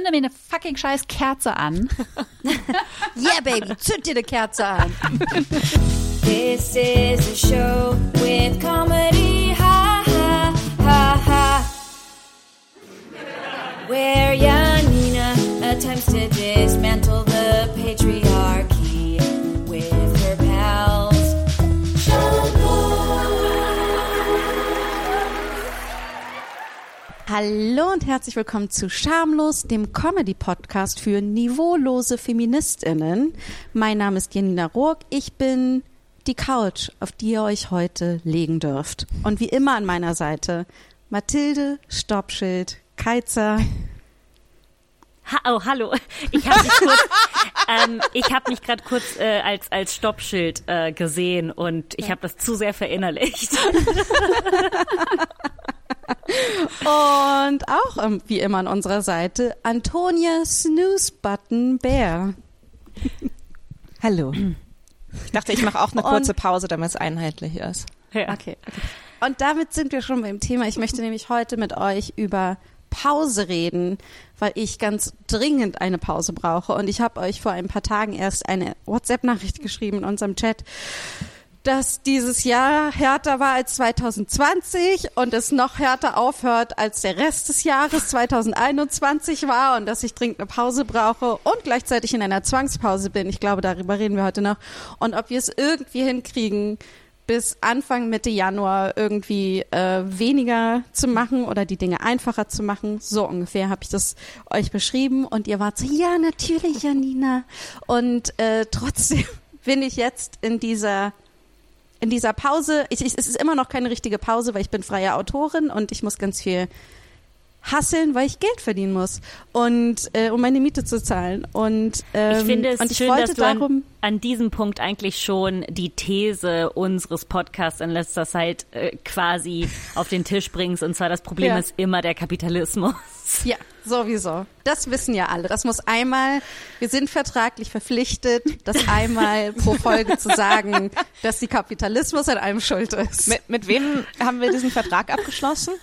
zünde mir eine fucking scheiß Kerze an. yeah, baby, zünd dir eine Kerze an. This is a show with comedy, ha ha ha ha. Where Janina attempts to dismantle the patriarchy Hallo und herzlich willkommen zu Schamlos, dem Comedy-Podcast für niveaulose FeministInnen. Mein Name ist Janina Rourk. Ich bin die Couch, auf die ihr euch heute legen dürft. Und wie immer an meiner Seite Mathilde Stoppschild Keizer. Ha oh, hallo. Ich habe mich kurz, ähm, ich habe mich gerade kurz äh, als als Stoppschild äh, gesehen und ich habe das zu sehr verinnerlicht. Und auch ähm, wie immer an unserer Seite Antonia Snooze Button Bear. Hallo. Ich dachte, ich mache auch eine kurze Pause, damit es einheitlich ist. Ja. Okay, okay. Und damit sind wir schon beim Thema. Ich möchte nämlich heute mit euch über Pause reden, weil ich ganz dringend eine Pause brauche. Und ich habe euch vor ein paar Tagen erst eine WhatsApp-Nachricht geschrieben in unserem Chat, dass dieses Jahr härter war als 2020 und es noch härter aufhört als der Rest des Jahres 2021 war und dass ich dringend eine Pause brauche und gleichzeitig in einer Zwangspause bin. Ich glaube, darüber reden wir heute noch. Und ob wir es irgendwie hinkriegen, bis Anfang Mitte Januar irgendwie äh, weniger zu machen oder die Dinge einfacher zu machen. So ungefähr habe ich das euch beschrieben und ihr wart so, ja, natürlich, Janina. Und äh, trotzdem bin ich jetzt in dieser in dieser Pause, ich, ich, es ist immer noch keine richtige Pause, weil ich bin freie Autorin und ich muss ganz viel hasseln, weil ich Geld verdienen muss und äh, um meine Miete zu zahlen. Und ähm, Ich finde es und ich schön, wollte dass du darum, an, an diesem Punkt eigentlich schon die These unseres Podcasts in letzter Zeit äh, quasi auf den Tisch bringst. Und zwar das Problem Ja. ist immer der Kapitalismus. Ja, sowieso. Das wissen ja alle. Das muss einmal, wir sind vertraglich verpflichtet, das einmal pro Folge zu sagen, dass die Kapitalismus an allem schuld ist. Mit, mit wem haben wir diesen Vertrag abgeschlossen?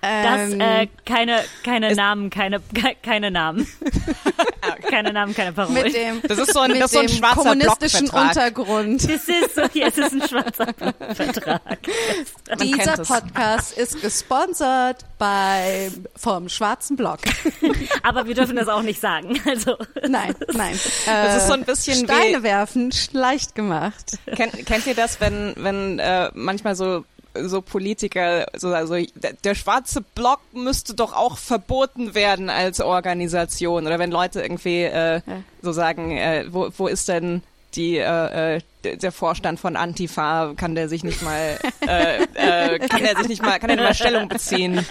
Das Ähm, äh, keine keine Namen, keine ke- keine Namen, keine Namen, keine Parolen. mit dem, Das ist so ein, mit das ist so ein schwarzer kommunistischen. Untergrund. Das ist so, hier es ist ein schwarzer Vertrag. Dieser. Podcast ist gesponsert bei vom Schwarzen Block. Aber wir dürfen das auch nicht sagen. Also Nein, nein. Das Äh, ist so ein bisschen Steine wie, werfen, leicht gemacht. kennt, kennt ihr das, wenn, wenn äh, manchmal so so Politiker, so also der, schwarze Block müsste doch auch verboten werden als Organisation. Oder wenn Leute irgendwie äh, so sagen, äh, wo, wo ist denn die äh, äh, der Vorstand von Antifa? Kann der sich nicht mal äh, äh, kann der sich nicht mal kann er nicht mal Stellung beziehen?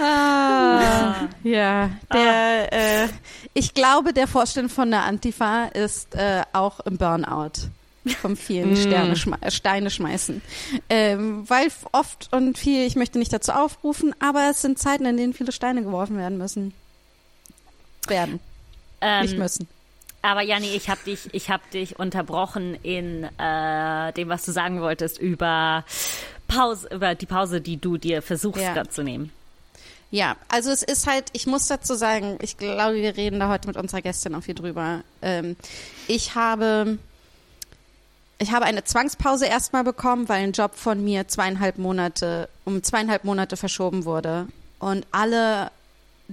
Ah, ja, der, äh, ich glaube, der Vorstand von der Antifa ist äh, auch im Burnout vom vielen Sterne schme äh, Steine schmeißen. Ähm, weil oft und viel, ich möchte nicht dazu aufrufen, aber es sind Zeiten, in denen viele Steine geworfen werden müssen. Werden, nicht ähm, müssen. Aber Janni, ich habe dich, ich habe dich unterbrochen in äh, dem, was du sagen wolltest über Pause, über die Pause, die du dir versuchst Ja. gerade zu nehmen. Ja, also es ist halt, ich muss dazu sagen, ich glaube, wir reden da heute mit unserer Gästin auch viel drüber. Ähm, ich habe, ich habe eine Zwangspause erstmal bekommen, weil ein Job von mir zweieinhalb Monate, um zweieinhalb Monate verschoben wurde. Und alle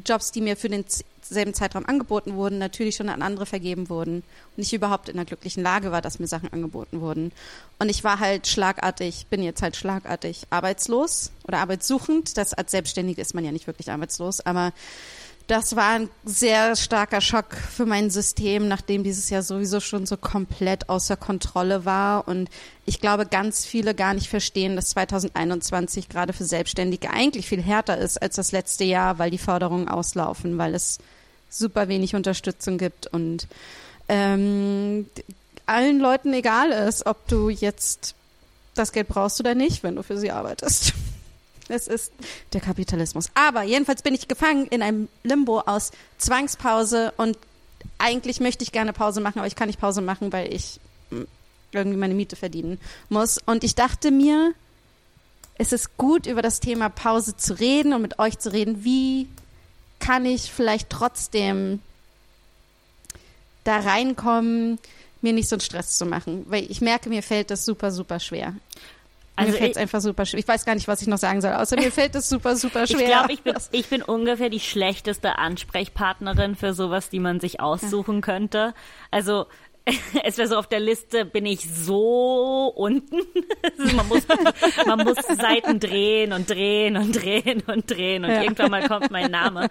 Jobs, die mir für denselben Zeitraum angeboten wurden, natürlich schon an andere vergeben wurden. Und ich überhaupt in einer glücklichen Lage war, dass mir Sachen angeboten wurden. Und ich war halt schlagartig, bin jetzt halt schlagartig arbeitslos oder arbeitssuchend. Das als Selbstständige ist man ja nicht wirklich arbeitslos, aber das war ein sehr starker Schock für mein System, nachdem dieses Jahr sowieso schon so komplett außer Kontrolle war. Und ich glaube, ganz viele gar nicht verstehen, dass 2021 gerade für Selbstständige eigentlich viel härter ist als das letzte Jahr, weil die Förderungen auslaufen, weil es super wenig Unterstützung gibt und ähm, allen Leuten egal ist, ob du jetzt das Geld brauchst oder nicht, wenn du für sie arbeitest. Es ist der Kapitalismus. Aber jedenfalls bin ich gefangen in einem Limbo aus Zwangspause und eigentlich möchte ich gerne Pause machen, aber ich kann nicht Pause machen, weil ich mm, irgendwie meine Miete verdienen muss. Und ich dachte mir, es ist gut, über das Thema Pause zu reden und mit euch zu reden. Wie kann ich vielleicht trotzdem da reinkommen, mir nicht so einen Stress zu machen? Weil ich merke, mir fällt das super, super schwer. Also mir fällt es einfach super schwer. Ich weiß gar nicht, was ich noch sagen soll, außer mir fällt es super, super schwer. Ich glaube, ich bin, ich bin ungefähr die schlechteste Ansprechpartnerin für sowas, die man sich aussuchen könnte. Also es wäre so auf der Liste, bin ich so unten. Also man, muss, man muss Seiten drehen und drehen und drehen und drehen und Ja. irgendwann mal kommt mein Name.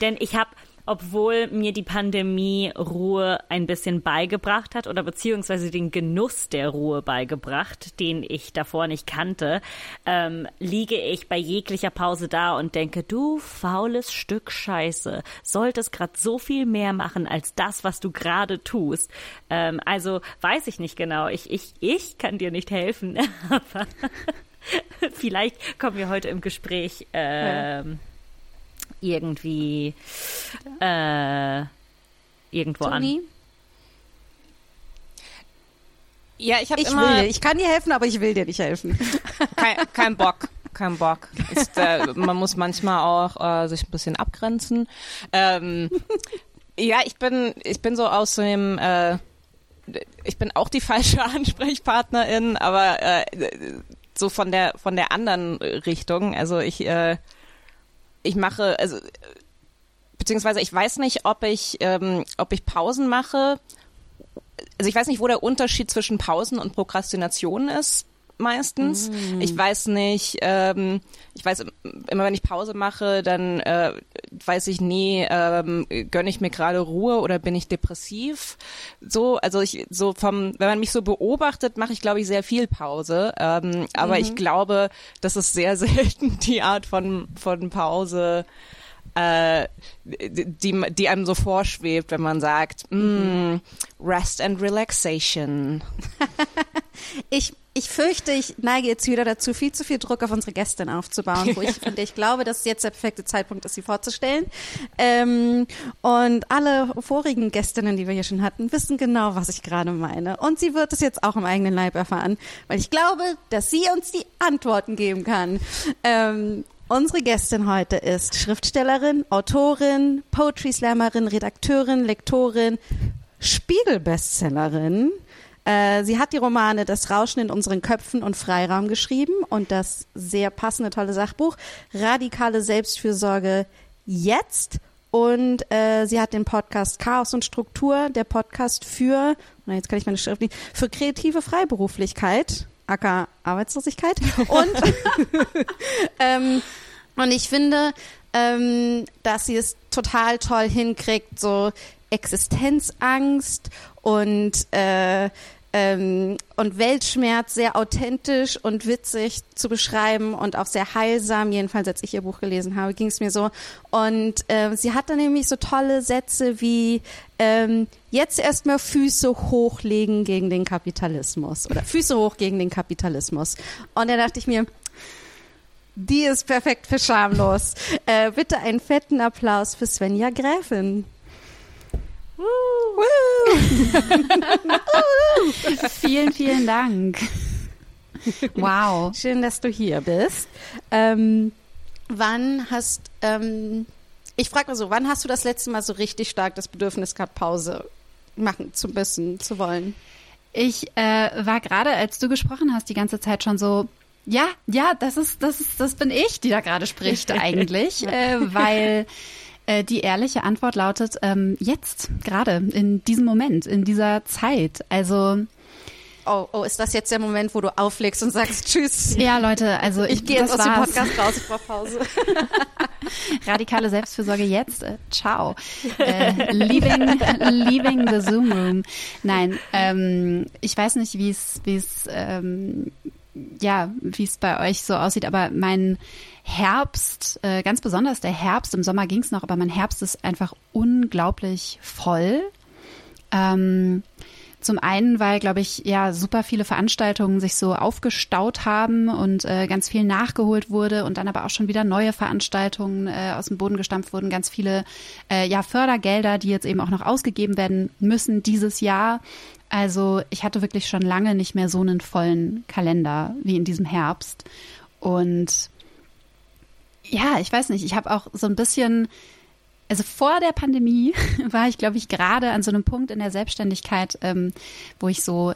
Denn ich habe, obwohl mir die Pandemie Ruhe ein bisschen beigebracht hat oder beziehungsweise den Genuss der Ruhe beigebracht, den ich davor nicht kannte, ähm, liege ich bei jeglicher Pause da und denke, du faules Stück Scheiße, solltest gerade so viel mehr machen als das, was du gerade tust. Ähm, also weiß ich nicht genau. Ich, ich, ich kann dir nicht helfen, aber vielleicht kommen wir heute im Gespräch ähm, irgendwie äh, irgendwo an. Toni, Ja, ich habe ich immer will. Ich kann dir helfen, aber ich will dir nicht helfen. kein, kein Bock. Kein Bock. Ist, äh, man muss manchmal auch äh, sich ein bisschen abgrenzen. Ähm, ja, ich bin, ich bin so aus dem, äh, ich bin auch die falsche Ansprechpartnerin, aber äh, so von der von der anderen Richtung. Also ich, äh, ich mache, also beziehungsweise ich weiß nicht, ob ich, ähm, ob ich Pausen mache. Also ich weiß nicht, wo der Unterschied zwischen Pausen und Prokrastination ist meistens. Ich weiß nicht, ähm, ich weiß immer, wenn ich Pause mache, dann äh, weiß ich nie, ähm, gönne ich mir gerade Ruhe oder bin ich depressiv. So, also ich so vom, wenn man mich so beobachtet, mache ich glaube ich sehr viel Pause. Ähm, aber ich glaube, das ist sehr selten die Art von von Pause äh, die, die einem so vorschwebt, wenn man sagt, mm, Rest and Relaxation. Ich, ich fürchte, ich neige jetzt wieder dazu, viel zu viel Druck auf unsere Gästin aufzubauen, wo ich, von der ich glaube, dass jetzt der perfekte Zeitpunkt ist, sie vorzustellen. Ähm, und alle vorigen Gästinnen, die wir hier schon hatten, wissen genau, was ich gerade meine. Und sie wird es jetzt auch im eigenen Leib erfahren, weil ich glaube, dass sie uns die Antworten geben kann. Ähm, Unsere Gästin heute ist Schriftstellerin, Autorin, Poetry Slammerin, Redakteurin, Lektorin, Spiegel-Bestsellerin. Äh, sie hat die Romane Das Rauschen in unseren Köpfen und Freiraum geschrieben und das sehr passende, tolle Sachbuch Radikale Selbstfürsorge jetzt. Und äh, sie hat den Podcast Chaos und Struktur, der Podcast für, na, jetzt kann ich meine Schrift nicht, für kreative Freiberuflichkeit, aka Arbeitslosigkeit. Und, ähm, und ich finde, ähm, dass sie es total toll hinkriegt, so Existenzangst und äh, ähm, und Weltschmerz sehr authentisch und witzig zu beschreiben und auch sehr heilsam. Jedenfalls, als ich ihr Buch gelesen habe, ging es mir so. Und äh, sie hat dann nämlich so tolle Sätze wie ähm, jetzt erstmal Füße hochlegen gegen den Kapitalismus oder Füße hoch gegen den Kapitalismus. Und da dachte ich mir, die ist perfekt für schamlos. Äh, bitte einen fetten Applaus für Svenja Gräfin. Vielen, vielen Dank. Wow. Schön, dass du hier bist. Ähm, wann hast, ähm, ich frage mal so, wann hast du das letzte Mal so richtig stark das Bedürfnis gehabt, Pause machen zu müssen, zu wollen? Ich äh, war gerade, als du gesprochen hast, die ganze Zeit schon so, ja, ja, das ist, das ist, das bin ich, die da gerade spricht eigentlich, äh, weil äh, die ehrliche Antwort lautet ähm, jetzt, gerade in diesem Moment, in dieser Zeit. Also Oh, oh, ist das jetzt der Moment, wo du auflegst und sagst Tschüss? ja, Leute, also Ich gehe jetzt aus dem war's. Podcast raus, ich brauche Pause. Radikale Selbstfürsorge jetzt. Äh, ciao. Äh, leaving, leaving the Zoom Room. Nein, ähm, ich weiß nicht, wie es, wie es, ähm, ja, wie es bei euch so aussieht, aber mein Herbst, äh, ganz besonders der Herbst, im Sommer ging's noch, aber mein Herbst ist einfach unglaublich voll. Ähm, zum einen, weil, glaube ich, ja, super viele Veranstaltungen sich so aufgestaut haben und äh, ganz viel nachgeholt wurde und dann aber auch schon wieder neue Veranstaltungen äh, aus dem Boden gestampft wurden. Ganz viele äh, ja, Fördergelder, die jetzt eben auch noch ausgegeben werden müssen dieses Jahr. Also ich hatte wirklich schon lange nicht mehr so einen vollen Kalender wie in diesem Herbst. und ja, ich weiß nicht, ich habe auch so ein bisschen, also vor der Pandemie war ich, glaube ich, gerade an so einem Punkt in der Selbstständigkeit, ähm, wo ich so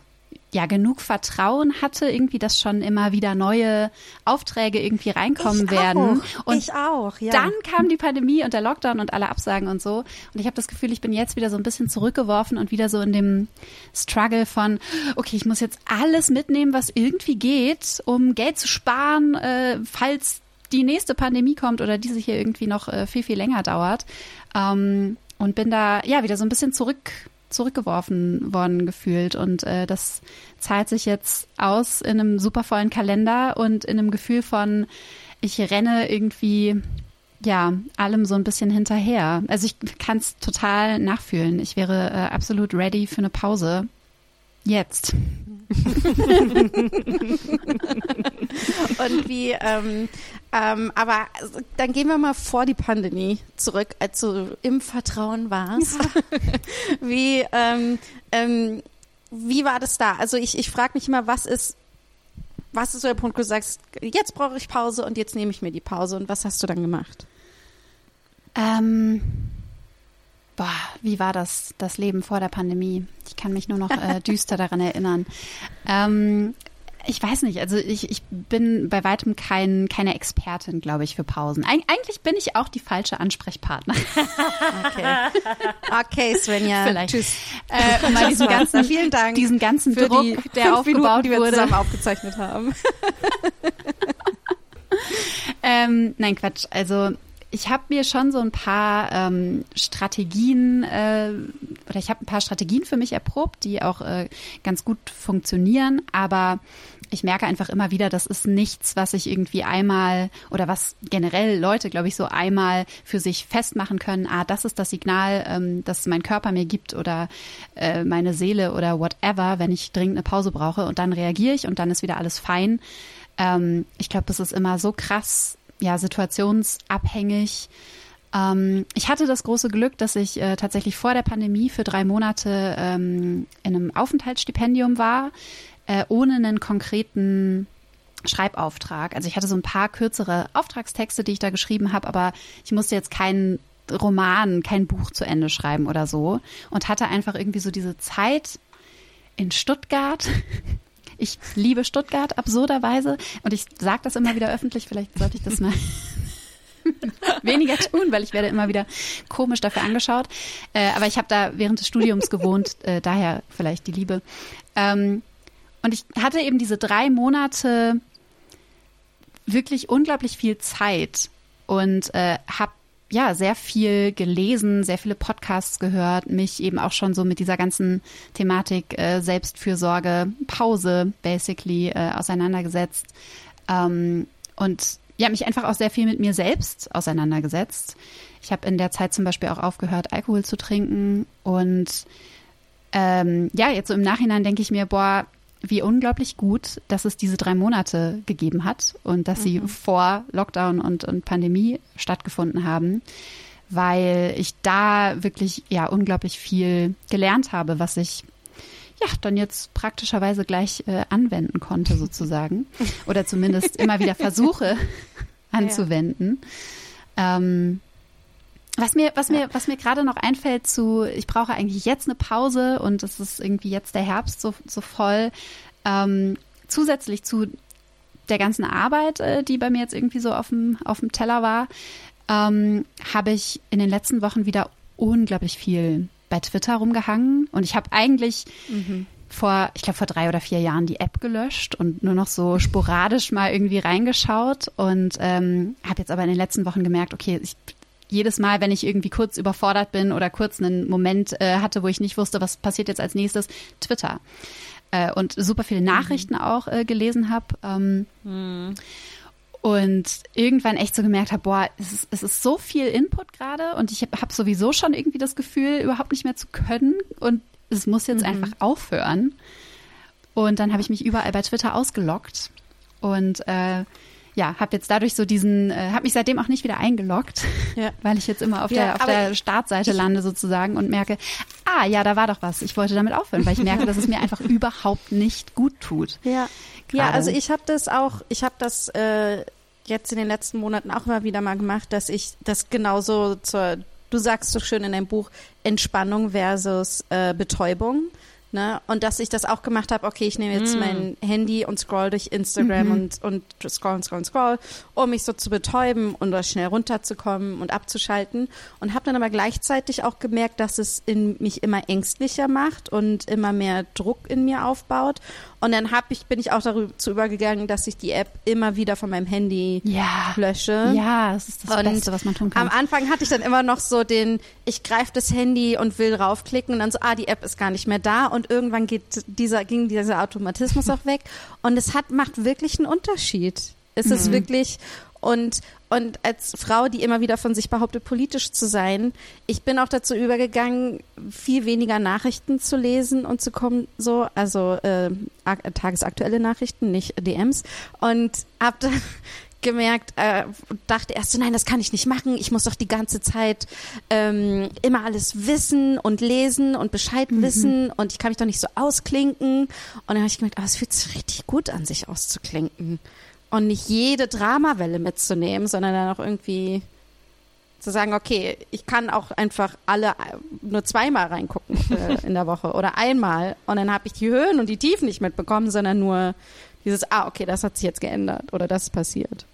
ja genug Vertrauen hatte, irgendwie, dass schon immer wieder neue Aufträge irgendwie reinkommen Ich werden. auch. Und Ich auch, ja. dann kam die Pandemie und der Lockdown und alle Absagen und so. Und ich habe das Gefühl, ich bin jetzt wieder so ein bisschen zurückgeworfen und wieder so in dem Struggle von, okay, ich muss jetzt alles mitnehmen, was irgendwie geht, um Geld zu sparen, äh, falls die nächste Pandemie kommt oder diese hier irgendwie noch äh, viel, viel länger dauert. Ähm, und bin da ja wieder so ein bisschen zurück zurückgeworfen worden gefühlt und äh, das zahlt sich jetzt aus in einem super vollen Kalender und in einem Gefühl von ich renne irgendwie ja allem so ein bisschen hinterher. Also ich kann es total nachfühlen. Ich wäre äh, absolut ready für eine Pause. Jetzt. Und wie, ähm, ähm, aber dann gehen wir mal vor die Pandemie zurück, als du im Vertrauen warst. wie, ähm, ähm, wie war das da? Also ich, ich frage mich immer, was ist, was ist so der Punkt, wo du sagst, jetzt brauche ich Pause und jetzt nehme ich mir die Pause und was hast du dann gemacht? Ähm, boah, wie war das, das Leben vor der Pandemie? Ich kann mich nur noch äh, düster daran erinnern. Ähm, ich weiß nicht, also ich, ich bin bei weitem kein, keine Expertin, glaube ich, für Pausen. Eig eigentlich bin ich auch die falsche Ansprechpartnerin. Okay, okay Svenja. Vielleicht. Tschüss. Äh, mal diesen ganzen, Vielen Dank diesen ganzen für Druck, die der aufgebaut Minuten, die wir wurde. zusammen aufgezeichnet haben. Ähm, nein, Quatsch. Also ich habe mir schon so ein paar ähm, Strategien äh, oder ich habe ein paar Strategien für mich erprobt, die auch äh, ganz gut funktionieren, aber ich merke einfach immer wieder, das ist nichts, was ich irgendwie einmal oder was generell Leute, glaube ich, so einmal für sich festmachen können. Ah, das ist das Signal, ähm, das mein Körper mir gibt oder äh, meine Seele oder whatever, wenn ich dringend eine Pause brauche und dann reagiere ich und dann ist wieder alles fein. Ähm, ich glaube, das ist immer so krass, ja, situationsabhängig. Ähm, ich hatte das große Glück, dass ich äh, tatsächlich vor der Pandemie für drei Monate ähm, in einem Aufenthaltsstipendium war, äh, ohne einen konkreten Schreibauftrag. Also ich hatte so ein paar kürzere Auftragstexte, die ich da geschrieben habe, aber ich musste jetzt keinen Roman, kein Buch zu Ende schreiben oder so und hatte einfach irgendwie so diese Zeit in Stuttgart. Ich liebe Stuttgart absurderweise und ich sage das immer wieder öffentlich. Vielleicht sollte ich das mal weniger tun, weil ich werde immer wieder komisch dafür angeschaut. Äh, aber ich habe da während des Studiums gewohnt, äh, daher vielleicht die Liebe. Und ich hatte eben diese drei Monate wirklich unglaublich viel Zeit und äh, habe ja sehr viel gelesen, sehr viele Podcasts gehört, mich eben auch schon so mit dieser ganzen Thematik äh, Selbstfürsorge, Pause basically äh, auseinandergesetzt ähm, und ja, mich einfach auch sehr viel mit mir selbst auseinandergesetzt. Ich habe in der Zeit zum Beispiel auch aufgehört, Alkohol zu trinken und ähm, ja, jetzt so im Nachhinein denke ich mir, boah, wie unglaublich gut, dass es diese drei Monate gegeben hat und dass sie vor Lockdown und, und Pandemie stattgefunden haben, weil ich da wirklich ja unglaublich viel gelernt habe, was ich ja dann jetzt praktischerweise gleich äh, anwenden konnte sozusagen oder zumindest immer wieder versuche anzuwenden. Ähm, was mir, was mir, was mir gerade noch einfällt zu, ich brauche eigentlich jetzt eine Pause und es ist irgendwie jetzt der Herbst so, so voll. Ähm, zusätzlich zu der ganzen Arbeit, äh, die bei mir jetzt irgendwie so auf dem, auf dem Teller war, ähm, habe ich in den letzten Wochen wieder unglaublich viel bei Twitter rumgehangen und ich habe eigentlich vor, ich glaube vor drei oder vier Jahren die App gelöscht und nur noch so sporadisch mal irgendwie reingeschaut und ähm, habe jetzt aber in den letzten Wochen gemerkt, okay, ich jedes Mal, wenn ich irgendwie kurz überfordert bin oder kurz einen Moment äh, hatte, wo ich nicht wusste, was passiert jetzt als nächstes, Twitter. Äh, und super viele Nachrichten auch äh, gelesen habe. Ähm, Und irgendwann echt so gemerkt habe, boah, es ist, es ist so viel Input gerade und ich habe hab sowieso schon irgendwie das Gefühl, überhaupt nicht mehr zu können und es muss jetzt einfach aufhören. Und dann habe ich mich überall bei Twitter ausgeloggt und äh, ja, habe jetzt dadurch so diesen, äh, habe mich seitdem auch nicht wieder eingeloggt, Ja. weil ich jetzt immer auf Ja, der auf der ich- Startseite lande sozusagen und merke, ah ja, da war doch was. Ich wollte damit aufhören, weil ich merke, dass es mir einfach überhaupt nicht gut tut. Ja, ja also ich habe das auch, ich habe das äh, jetzt in den letzten Monaten auch immer wieder mal gemacht, dass ich das genauso zur, du sagst so schön in deinem Buch, Entspannung versus äh, Betäubung. Ne? Und dass ich das auch gemacht habe, okay, ich nehme jetzt mein Handy und scroll durch Instagram und, und scroll und scroll und scroll, um mich so zu betäuben und da schnell runterzukommen und abzuschalten. Und habe dann aber gleichzeitig auch gemerkt, dass es in mich immer ängstlicher macht und immer mehr Druck in mir aufbaut. Und dann hab ich, bin ich auch dazu übergegangen, dass ich die App immer wieder von meinem Handy Ja. lösche. Ja, das ist das Und Beste, was man tun kann. Am Anfang hatte ich dann immer noch so den, ich greife das Handy und will draufklicken und dann so, ah, die App ist gar nicht mehr da und irgendwann geht dieser, ging dieser Automatismus auch weg und es hat, macht wirklich einen Unterschied. Es Mhm. ist wirklich, und, und als Frau, die immer wieder von sich behauptet, politisch zu sein, ich bin auch dazu übergegangen, viel weniger Nachrichten zu lesen und zu kommen, so, also äh, ak- tagesaktuelle Nachrichten, nicht DMs. Und hab dann gemerkt, äh, dachte erst so, nein, das kann ich nicht machen. Ich muss doch die ganze Zeit ähm, immer alles wissen und lesen und Bescheid wissen und ich kann mich doch nicht so ausklinken. Und dann habe ich gemerkt, aber es fühlt sich richtig gut an, sich auszuklinken und nicht jede Dramawelle mitzunehmen, sondern dann auch irgendwie zu sagen, okay, ich kann auch einfach alle nur zweimal reingucken äh, in der Woche oder einmal und dann habe ich die Höhen und die Tiefen nicht mitbekommen, sondern nur dieses, ah, okay, das hat sich jetzt geändert oder das ist passiert.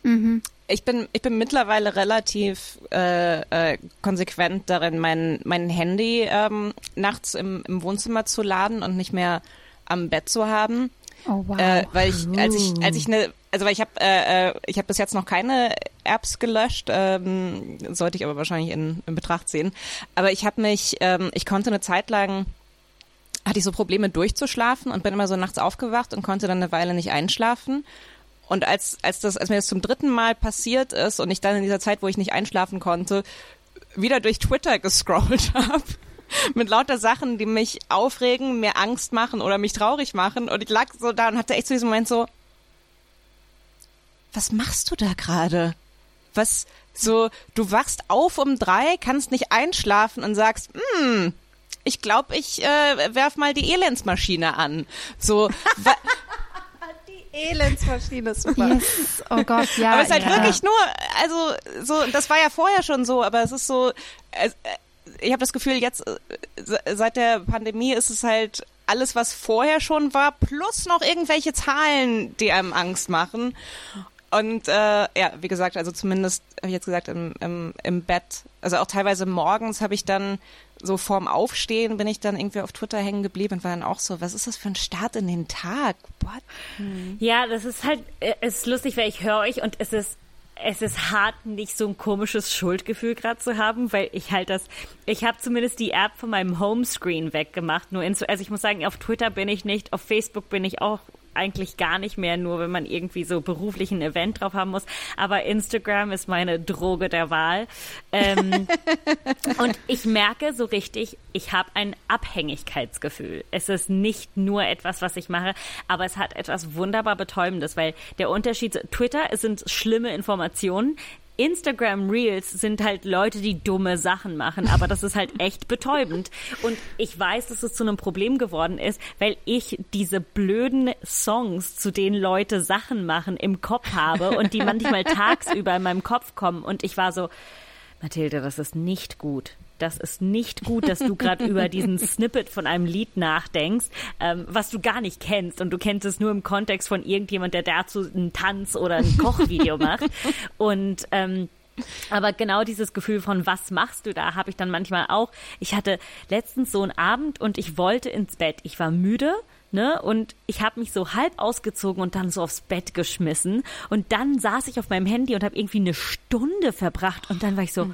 Ich bin, ich bin mittlerweile relativ äh, äh, konsequent darin, mein, mein Handy ähm, nachts im, im Wohnzimmer zu laden und nicht mehr am Bett zu haben. Oh wow. Äh, weil ich, als ich, als ich eine, also weil ich habe, äh, äh, ich habe bis jetzt noch keine Apps gelöscht, ähm, sollte ich aber wahrscheinlich in, in Betracht ziehen. Aber ich habe mich, ähm, ich konnte eine Zeit lang hatte ich so Probleme durchzuschlafen und bin immer so nachts aufgewacht und konnte dann eine Weile nicht einschlafen. Und als, als das, als mir das zum dritten Mal passiert ist und ich dann in dieser Zeit, wo ich nicht einschlafen konnte, wieder durch Twitter gescrollt habe. Mit lauter Sachen, die mich aufregen, mir Angst machen oder mich traurig machen. Und ich lag so da und hatte echt so diesen Moment so, was machst du da gerade? Was, so, du wachst auf um drei, kannst nicht einschlafen und sagst, hm, ich glaube, ich äh, werf mal die Elendsmaschine an. So, Elendsmaschine, super. yes. Oh Gott, ja. aber es ist halt ja. wirklich nur, also so, das war ja vorher schon so, aber es ist so, äh, ich habe das Gefühl, jetzt äh, se- seit der Pandemie ist es halt alles, was vorher schon war, plus noch irgendwelche Zahlen, die einem Angst machen. Und äh, ja, wie gesagt, also zumindest habe ich jetzt gesagt im, im, im Bett, also auch teilweise morgens habe ich dann so vorm Aufstehen bin ich dann irgendwie auf Twitter hängen geblieben und war dann auch so, was ist das für ein Start in den Tag? What? Ja, das ist halt, äh, es ist lustig, weil ich höre euch und es ist, es ist hart, nicht so ein komisches Schuldgefühl gerade zu haben, weil ich halt das, ich habe zumindest die App von meinem Homescreen weggemacht. Nur Insta- also ich muss sagen, auf Twitter bin ich nicht, auf Facebook bin ich auch eigentlich gar nicht mehr, nur wenn man irgendwie so beruflich ein Event drauf haben muss. Aber Instagram ist meine Droge der Wahl. Ähm, und ich merke so richtig, ich habe ein Abhängigkeitsgefühl. Es ist nicht nur etwas, was ich mache, aber es hat etwas wunderbar Betäubendes, weil der Unterschied, Twitter es sind schlimme Informationen. Instagram Reels sind halt Leute, die dumme Sachen machen, aber das ist halt echt betäubend. Und ich weiß, dass es zu einem Problem geworden ist, weil ich diese blöden Songs, zu denen Leute Sachen machen, im Kopf habe und die manchmal tagsüber in meinem Kopf kommen. Und ich war so, Mathilde, das ist nicht gut. Das ist nicht gut, dass du gerade über diesen Snippet von einem Lied nachdenkst, ähm, was du gar nicht kennst und du kennst es nur im Kontext von irgendjemand, der dazu einen Tanz oder ein Kochvideo macht. Und ähm, aber genau dieses Gefühl von, was machst du da, habe ich dann manchmal auch. Ich hatte letztens so einen Abend und ich wollte ins Bett. Ich war müde. Ne? Und ich habe mich so halb ausgezogen und dann so aufs Bett geschmissen. Und dann saß ich auf meinem Handy und habe irgendwie eine Stunde verbracht. Und dann war ich so,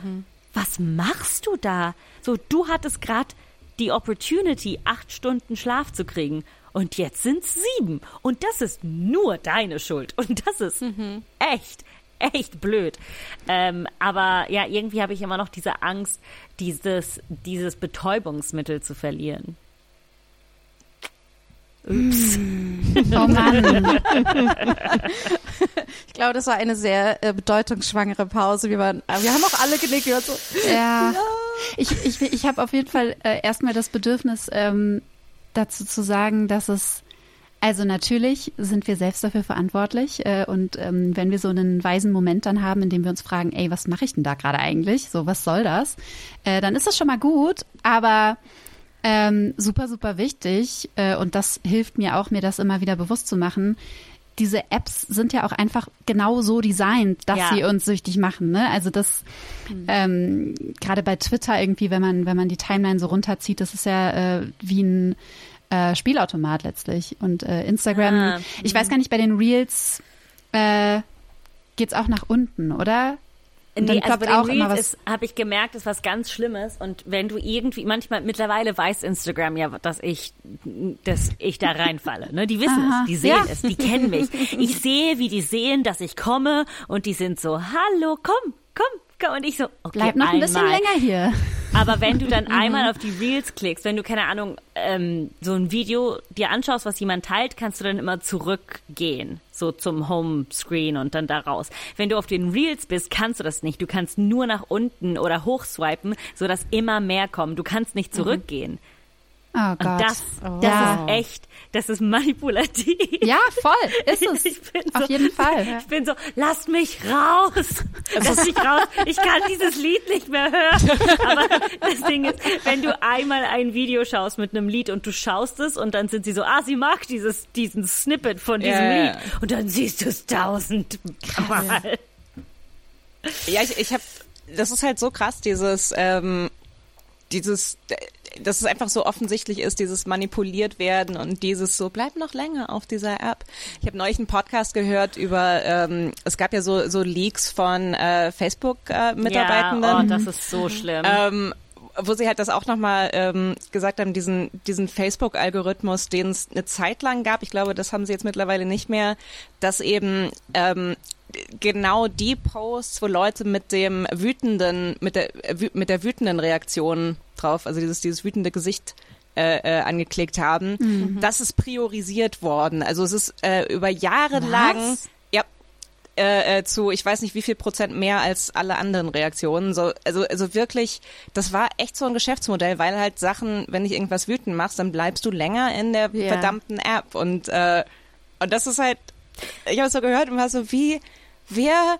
was machst du da? So, du hattest gerade die Opportunity, acht Stunden Schlaf zu kriegen. Und jetzt sind's sieben. Und das ist nur deine Schuld. Und das ist echt, echt blöd. Ähm, aber ja, irgendwie habe ich immer noch diese Angst, dieses, dieses Betäubungsmittel zu verlieren. Ups. Oh Mann. Ich glaube, das war eine sehr äh, bedeutungsschwangere Pause. Wir, waren, äh, wir haben auch alle genickt. Wir waren so, Ja. Ich, ich, ich habe auf jeden Fall äh, erstmal das Bedürfnis, ähm, dazu zu sagen, dass es, also natürlich sind wir selbst dafür verantwortlich äh, und ähm, wenn wir so einen weisen Moment dann haben, in dem wir uns fragen, ey, was mache ich denn da gerade eigentlich? So, was soll das? Äh, dann ist das schon mal gut, aber ähm, super, super wichtig äh, und das hilft mir auch, mir das immer wieder bewusst zu machen. Diese Apps sind ja auch einfach genau so designt, dass Ja. sie uns süchtig machen. Ne? Also das ähm, gerade bei Twitter irgendwie, wenn man wenn man die Timeline so runterzieht, das ist ja äh, wie ein äh, Spielautomat letztlich. Und äh, Instagram, Ah, ich weiß gar nicht, bei den Reels äh, geht's auch nach unten, oder? Und Nee, also bei den auch Reels habe ich gemerkt, ist was ganz Schlimmes. Und wenn du irgendwie, manchmal, mittlerweile weiß Instagram ja, dass ich, dass ich da reinfalle. Ne? Die wissen Aha. es, die sehen Ja. es, die kennen mich. Ich sehe, wie die sehen, dass ich komme und die sind so, hallo, komm, komm, komm. Und ich so, okay, Bleib noch ein bisschen einmal. länger hier. Aber wenn du dann Mhm. einmal auf die Reels klickst, wenn du, keine Ahnung, ähm, so ein Video dir anschaust, was jemand teilt, kannst du dann immer zurückgehen, so zum Homescreen und dann da raus. Wenn du auf den Reels bist, kannst du das nicht. Du kannst nur nach unten oder hochswipen, sodass immer mehr kommen. Du kannst nicht zurückgehen. Oh Und Gott. das, das Ja. ist echt, das ist manipulativ. Ja, voll, ist es. Ich bin Auf so, jeden Fall. Ich bin so, lasst mich raus. Lass mich raus. Ich kann dieses Lied nicht mehr hören. Aber das Ding ist, wenn du einmal ein Video schaust mit einem Lied und du schaust es und dann sind sie so, ah, sie mag dieses, diesen Snippet von diesem ja, Lied. Und dann siehst du es tausend Mal. Ja, ich, ich habe, das ist halt so krass, dieses, ähm, dieses, äh, dass es einfach so offensichtlich ist, dieses manipuliert werden und dieses so, bleib noch länger auf dieser App. Ich habe neulich einen Podcast gehört über, ähm, es gab ja so, so Leaks von äh, Facebook-Mitarbeitenden. Ja, oh, das ist so schlimm. Ähm, wo sie halt das auch nochmal ähm, gesagt haben, diesen, diesen Facebook-Algorithmus, den es eine Zeit lang gab, ich glaube, das haben sie jetzt mittlerweile nicht mehr, dass eben ähm, genau die Posts, wo Leute mit dem wütenden, mit der, mit der wütenden Reaktion drauf, also dieses, dieses wütende Gesicht äh, äh, angeklickt haben, das ist priorisiert worden. Also es ist äh, über Jahre lang Was? ja, äh, äh, zu, ich weiß nicht wie viel Prozent mehr als alle anderen Reaktionen. So, also, also wirklich, das war echt so ein Geschäftsmodell, weil halt Sachen, wenn ich irgendwas wütend machst, dann bleibst du länger in der Ja. verdammten App. Und, äh, und das ist halt, ich habe so gehört und war so, wie, wer,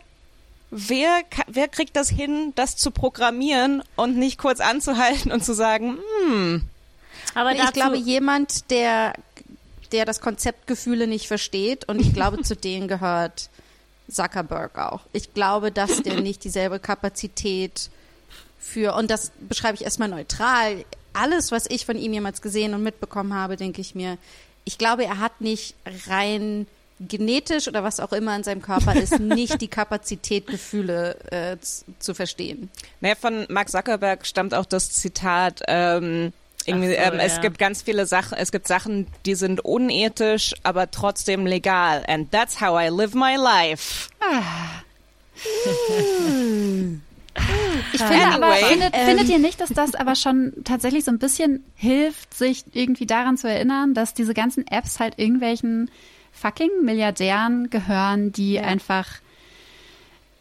wer, wer kriegt das hin, das zu programmieren und nicht kurz anzuhalten und zu sagen, hm, Aber ich glaube, jemand, der, der das Konzept Gefühle nicht versteht und ich glaube, zu denen gehört Zuckerberg auch. Ich glaube, dass der nicht dieselbe Kapazität für, und das beschreibe ich erstmal neutral, alles, was ich von ihm jemals gesehen und mitbekommen habe, denke ich mir, ich glaube, er hat nicht rein genetisch oder was auch immer in seinem Körper ist, nicht die Kapazität, Gefühle äh, zu verstehen. Naja, von Mark Zuckerberg stammt auch das Zitat, ähm, irgendwie, so, ähm, es ja. gibt ganz viele Sachen, es gibt Sachen, die sind unethisch, aber trotzdem legal. And that's how I live my life. Ich finde aber, Anyway. findet, findet ihr nicht, dass das aber schon tatsächlich so ein bisschen hilft, sich irgendwie daran zu erinnern, dass diese ganzen Apps halt irgendwelchen fucking Milliardären gehören, die einfach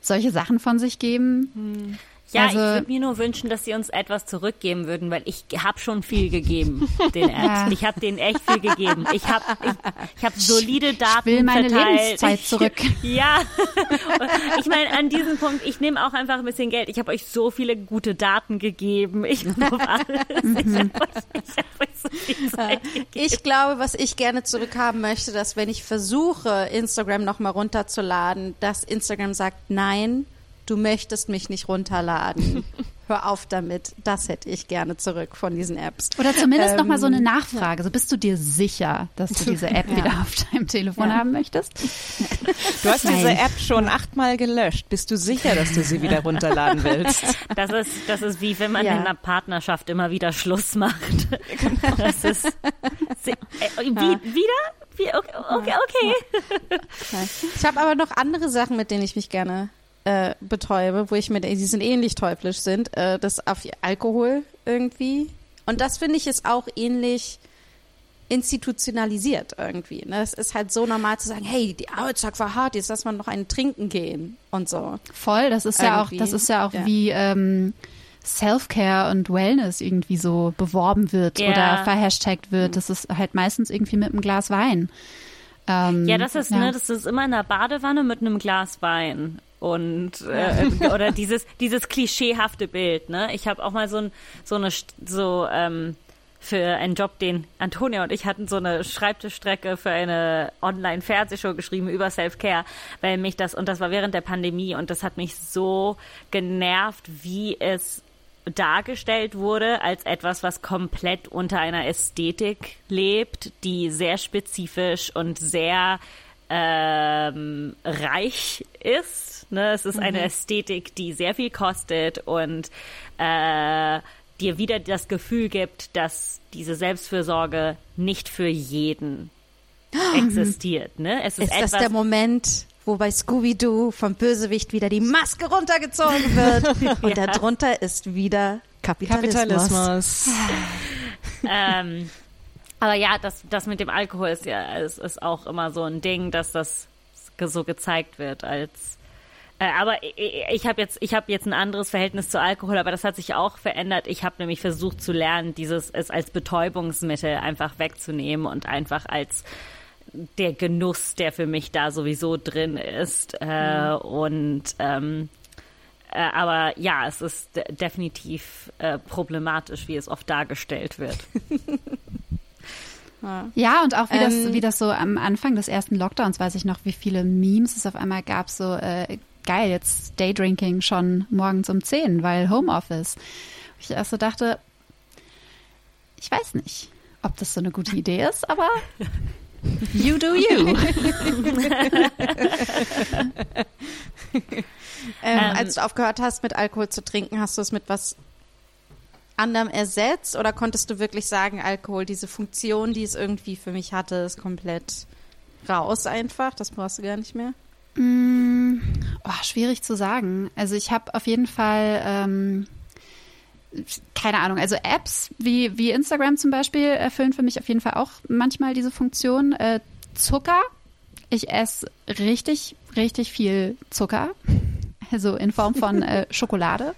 solche Sachen von sich geben? Ja, Also- ich würde mir nur wünschen, dass sie uns etwas zurückgeben würden, weil ich habe schon viel gegeben den Apps. Ja. Ich habe denen echt viel gegeben. Ich habe ich, ich hab solide Daten will meine verteilt. Lebenszeit zurück. Ja, ich meine, an diesem Punkt, ich nehme auch einfach ein bisschen Geld. Ich habe euch so viele gute Daten gegeben. Ich habe alles. Ich habe euch, ich hab euch so viel Zeit gegeben. Ich glaube, was ich gerne zurückhaben möchte, dass wenn ich versuche, Instagram nochmal runterzuladen, dass Instagram sagt, nein, du möchtest mich nicht runterladen. Hör auf damit. Das hätte ich gerne zurück von diesen Apps. Oder zumindest Ähm, noch mal so eine Nachfrage. So bist du dir sicher, dass du diese App wieder auf deinem Telefon haben möchtest? Du hast diese Nein. App schon achtmal gelöscht. Bist du sicher, dass du sie wieder runterladen willst? Das ist, das ist wie wenn man Ja. in einer Partnerschaft immer wieder Schluss macht. Das ist äh, wie, wieder? Wie, okay, okay, okay. Ich habe aber noch andere Sachen, mit denen ich mich gerne äh, betäube, wo ich mir, die sind ähnlich teuflisch sind. Äh, das auf Alkohol irgendwie. Und das finde ich ist auch ähnlich institutionalisiert irgendwie. Ne? Es ist halt so normal zu sagen, hey, die Arbeitstag war hart, jetzt lass mal noch einen trinken gehen und so. Voll, das ist ja auch, Irgendwie, das ist ja auch ja. wie ähm, Self-Care und Wellness irgendwie so beworben wird Ja. oder verhashtagt wird. Das ist halt meistens irgendwie mit einem Glas Wein. Ähm, Ja, das ist, ne, das ist immer in der Badewanne mit einem Glas Wein. Und äh, oder dieses dieses klischeehafte Bild, ne? Ich habe auch mal so ein so eine so ähm, für einen Job, den Antonia und ich hatten so eine Schreibtischstrecke für eine Online-Fernsehshow geschrieben über Self-Care, weil mich das, und das war während der Pandemie, und das hat mich so genervt, wie es dargestellt wurde als etwas, was komplett unter einer Ästhetik lebt, die sehr spezifisch und sehr ähm, reich ist. Ne? Es ist eine Ästhetik, die sehr viel kostet und äh, dir wieder das Gefühl gibt, dass diese Selbstfürsorge nicht für jeden existiert. Ne? Es ist, Ist etwas, das der Moment, wo bei Scooby-Doo vom Bösewicht wieder die Maske runtergezogen wird und darunter ist wieder Kapitalismus. Kapitalismus. ähm, aber ja, das, das mit dem Alkohol ist ja ist, ist auch immer so ein Ding, dass das so gezeigt wird als äh, aber ich, ich habe jetzt ich habe jetzt ein anderes Verhältnis zu Alkohol, aber das hat sich auch verändert. Ich habe nämlich versucht zu lernen, dieses es als Betäubungsmittel einfach wegzunehmen und einfach als der Genuss, der für mich da sowieso drin ist. Äh, und ähm, äh, aber ja, es ist de definitiv äh, problematisch, wie es oft dargestellt wird. Ja, und auch wie, das, Ähm, wie das so am Anfang des ersten Lockdowns, weiß ich noch, wie viele Memes es auf einmal gab, so äh, geil, jetzt Daydrinking schon morgens um 10, weil Homeoffice. Ich erst so dachte, ich weiß nicht, ob das so eine gute Idee ist, aber you do you. Ähm, Ähm, als du aufgehört hast, mit Alkohol zu trinken, hast du es mit was anderem ersetzt oder konntest du wirklich sagen, Alkohol, diese Funktion, die es irgendwie für mich hatte, ist komplett raus einfach? Das brauchst du gar nicht mehr? Mm, oh, schwierig zu sagen. Also ich habe auf jeden Fall, ähm, keine Ahnung, also Apps wie, wie Instagram zum Beispiel erfüllen für mich auf jeden Fall auch manchmal diese Funktion. Äh, Zucker. Ich esse richtig, richtig viel Zucker. Also in Form von äh, Schokolade.